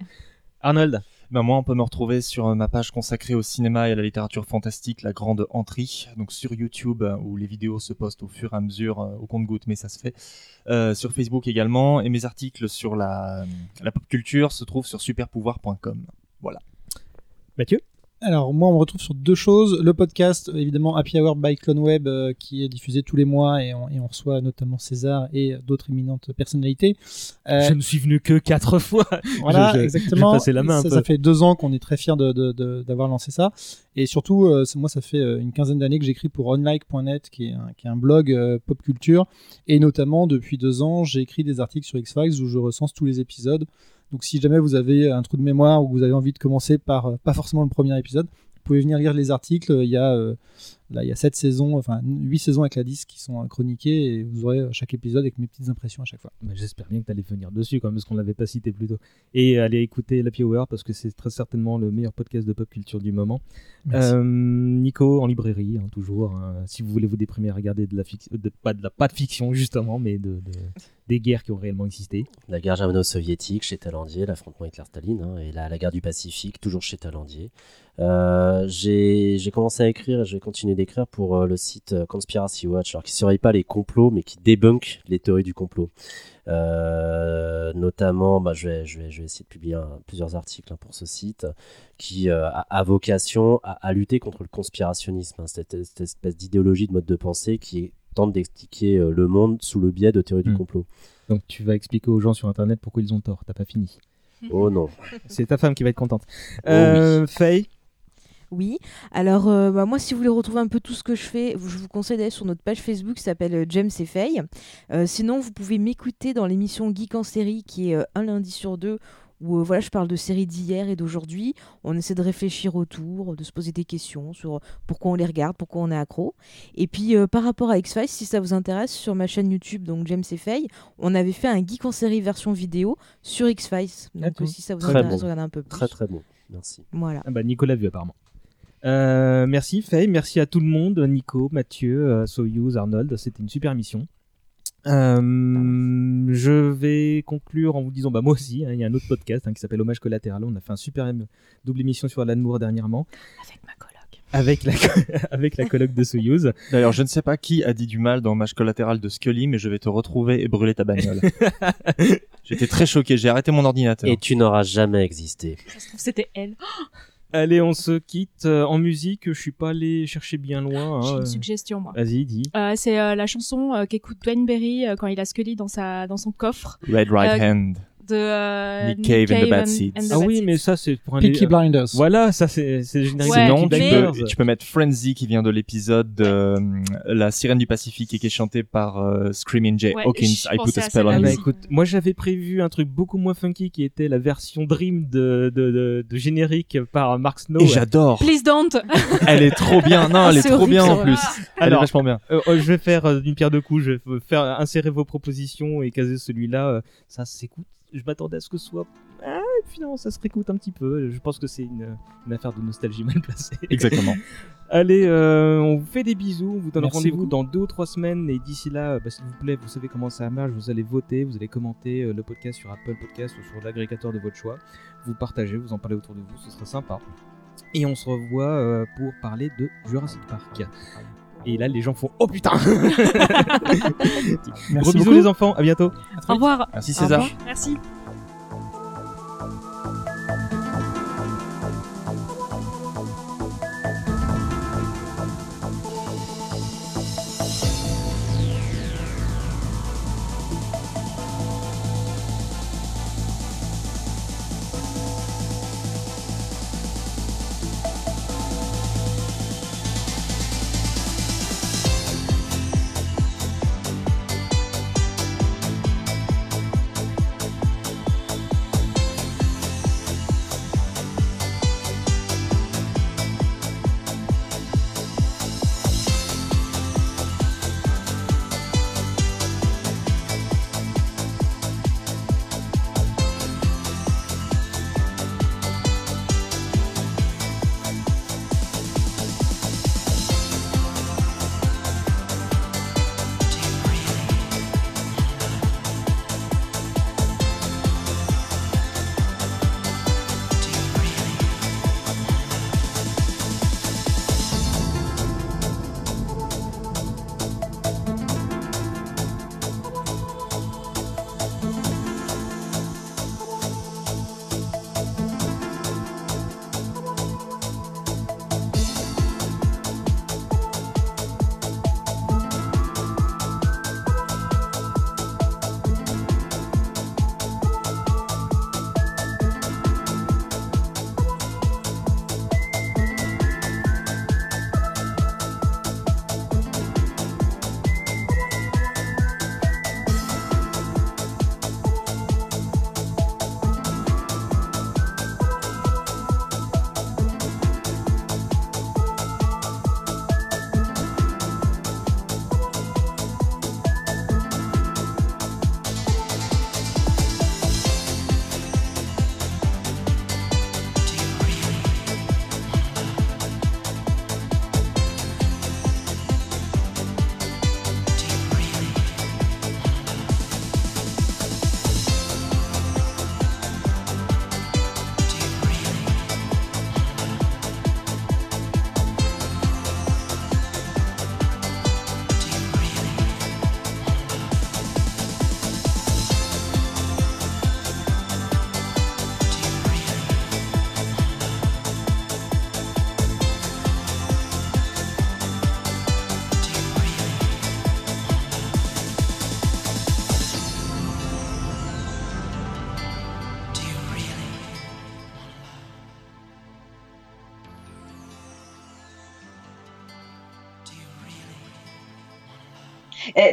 Arnold. Ben moi, on peut me retrouver sur euh, ma page consacrée au cinéma et à la littérature fantastique, La Grande Entrée, donc sur YouTube, euh, où les vidéos se postent au fur et à mesure, euh, au compte-goutte, mais ça se fait. Euh, sur Facebook également, et mes articles sur la, la pop culture se trouvent sur superpouvoir.com. Voilà. Mathieu? Alors moi on me retrouve sur deux choses. Le podcast évidemment Happy Hour by CloneWeb euh, qui est diffusé tous les mois et on, et on reçoit notamment César et d'autres éminentes personnalités. Euh, Je ne suis venu que quatre fois. Voilà, Je- je- exactement. J'ai passé la main un ça, peu. ça fait deux ans qu'on est très fiers de- de- de- d'avoir lancé ça. Et surtout, euh, moi, ça fait euh, une quinzaine d'années que j'écris pour onlike.net, qui est un, qui est un blog pop culture. Et notamment, depuis deux ans, j'ai écrit des articles sur X-Files où je recense tous les épisodes. Donc, si jamais vous avez un trou de mémoire ou que vous avez envie de commencer par euh, pas forcément le premier épisode, vous pouvez venir lire les articles. Il y a, euh, là, il y a sept saisons, enfin huit saisons avec la 10 qui sont euh, chroniquées et vous aurez chaque épisode avec mes petites impressions à chaque fois. Bah, J'espère bien que tu allais venir dessus quand même, parce qu'on l'avait pas cité plus tôt. Et aller écouter l'Happy Hour parce que c'est très certainement le meilleur podcast de pop culture du moment. Euh, Nico en librairie, hein, toujours. hein. si vous voulez vous déprimer, regardez de la fiction, pas de la pas de fiction justement, mais de, de- des guerres qui ont réellement existé. La guerre germano-soviétique chez Talandier, l'affrontement Hitler-Staline, hein, et la, guerre du Pacifique, toujours chez Talandier. Euh, j'ai commencé à écrire et je vais continuer d'écrire pour euh, le site euh, Conspiracy Watch, qui ne surveille pas les complots, mais qui débunk les théories du complot. Notamment, bah, je, vais, essayer de publier plusieurs articles hein, pour ce site qui a, vocation à, lutter contre le conspirationnisme, hein, cette, cette espèce d'idéologie de mode de pensée qui tente d'expliquer euh, le monde sous le biais de théories du Hmm. complot. Donc tu vas expliquer aux gens sur internet pourquoi ils ont tort. T'as pas fini. Oh non. C'est ta femme qui va être contente. Oh Euh, Faye Oui, alors euh, bah, moi si vous voulez retrouver un peu tout ce que je fais, je vous conseille d'aller sur notre page Facebook qui s'appelle James et Faye. Euh, sinon vous pouvez m'écouter dans l'émission Geek en série qui est euh, un lundi sur deux où euh, voilà, je parle de séries d'hier et d'aujourd'hui. On essaie de réfléchir autour, de se poser des questions sur pourquoi on les regarde, pourquoi on est accro. Et puis euh, par rapport à X-Files, si ça vous intéresse, sur ma chaîne YouTube, donc James et Faye, on avait fait un Geek en série version vidéo sur X-Files. Donc si ça vous Très intéresse, bon. regarder un peu plus. Très très bon. Merci. Voilà. Ah bah, Nico l'a vu apparemment. Euh, merci Faye, merci à tout le monde, Nico, Mathieu, euh, Soyuz, Arnold, c'était une super mission. Euh, je vais conclure en vous disant, bah moi aussi, hein, il y a un autre podcast hein, qui s'appelle Hommage collatéral. On a fait un super double émission sur Alan Moore dernièrement. Avec ma coloc. Avec la, avec la colloque de Soyuz. D'ailleurs, je ne sais pas qui a dit du mal dans Match collatéral de Scully, mais je vais te retrouver et brûler ta bagnole. J'étais très choqué, j'ai arrêté mon ordinateur. Et tu n'auras jamais existé. Ça se trouve, c'était elle. Allez, on se quitte euh, en musique. Je suis pas allé chercher bien loin. J'ai hein, une euh. suggestion, moi. Vas-y, dis. Euh, c'est euh, la chanson euh, qu'écoute Dwayne Berry euh, quand il a Scully dans, sa, dans son coffre. Red Right Euh, Hand. De euh, Nick Cave and the Bad Seeds. Ah Bad oui, mais ça c'est pour un Peaky Blinders. Voilà, ça c'est c'est générique Ouais, de Peaky tu, mais- peux, tu peux mettre Frenzy qui vient de l'épisode euh, La sirène du Pacifique et qui est chantée par euh, Screaming Jay Ouais, Hawkins. je I put pensais a spell on Ah bah aussi. you. écoute, moi j'avais prévu un truc beaucoup moins funky qui était la version Dream de, de, de, de générique par Mark Snow. Et j'adore. Please don't. Elle est trop bien. Non, elle est trop horrible, bien en plus. Elle est vachement bien. Euh, je vais faire d'une pierre deux coups, je vais faire insérer vos propositions et caser celui-là. ça s'écoute. Je m'attendais à ce que ce soit. Ah, et puis non, ça se réécoute un petit peu. Je pense que c'est une, une affaire de nostalgie mal placée. Exactement. Allez, euh, on vous fait des bisous. On vous donne rendez-vous dans deux ou trois semaines. Et d'ici là, bah, s'il vous plaît, vous savez comment ça marche. Vous allez voter, vous allez commenter euh, le podcast sur Apple Podcast ou sur l'agrégateur de votre choix. Vous partagez, vous en parlez autour de vous, ce serait sympa. Et on se revoit euh, pour parler de Jurassic Park. Et là, les gens font Oh putain Gros Merci bisous beaucoup. les enfants, à bientôt Au revoir. Merci César. revoir. Merci.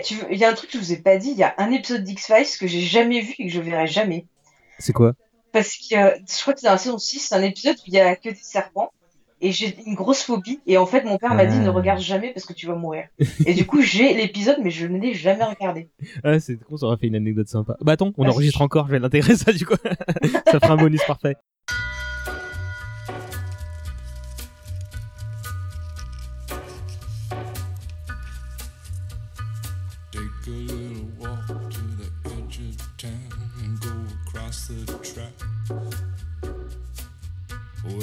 Tu Il y a un truc que je vous ai pas dit, il y a un épisode d'X-Files que j'ai jamais vu et que je verrai jamais. C'est quoi? Parce que euh, je crois que c'est dans la saison 6, c'est un épisode où il y a que des serpents. Et j'ai une grosse phobie. Et en fait, mon père m'a dit Ah. ne regarde jamais parce que tu vas mourir. et du coup, j'ai l'épisode, mais je ne l'ai jamais regardé. Ah, c'est con, ça aurait fait une anecdote sympa. Bah attends, on Ah, enregistre encore, je vais l'intégrer ça du coup. ça fera un bonus parfait.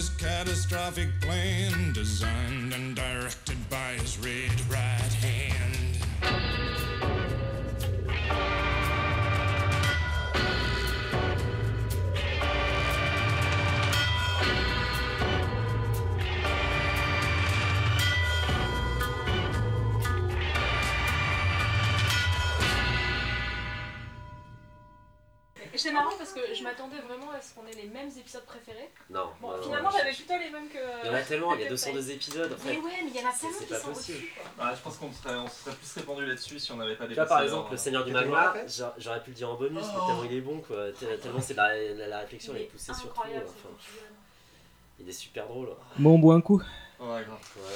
this catastrophic plane design. Épisodes préférés. Non. Bon, non, finalement, non, j'avais je- plutôt les mêmes que. Il y en a tellement, il y a 202 épisodes. En fait. Mais ouais, mais il y en a C'est- tellement c'est qui pas sont possible. au-dessus, quoi. Bah, je pense qu'on serait, on serait plus répandu là-dessus si on n'avait pas Tu vois, par exemple, le Seigneur du Magma, j'aurais pu le dire en bonus, mais Oh. tellement il est bon, quoi. Te- Tellement c'est la, la, la réflexion, elle est poussée sur tout. enfin. Il est super drôle. Bon, on boit un coup. Ouais, grave. Ouais.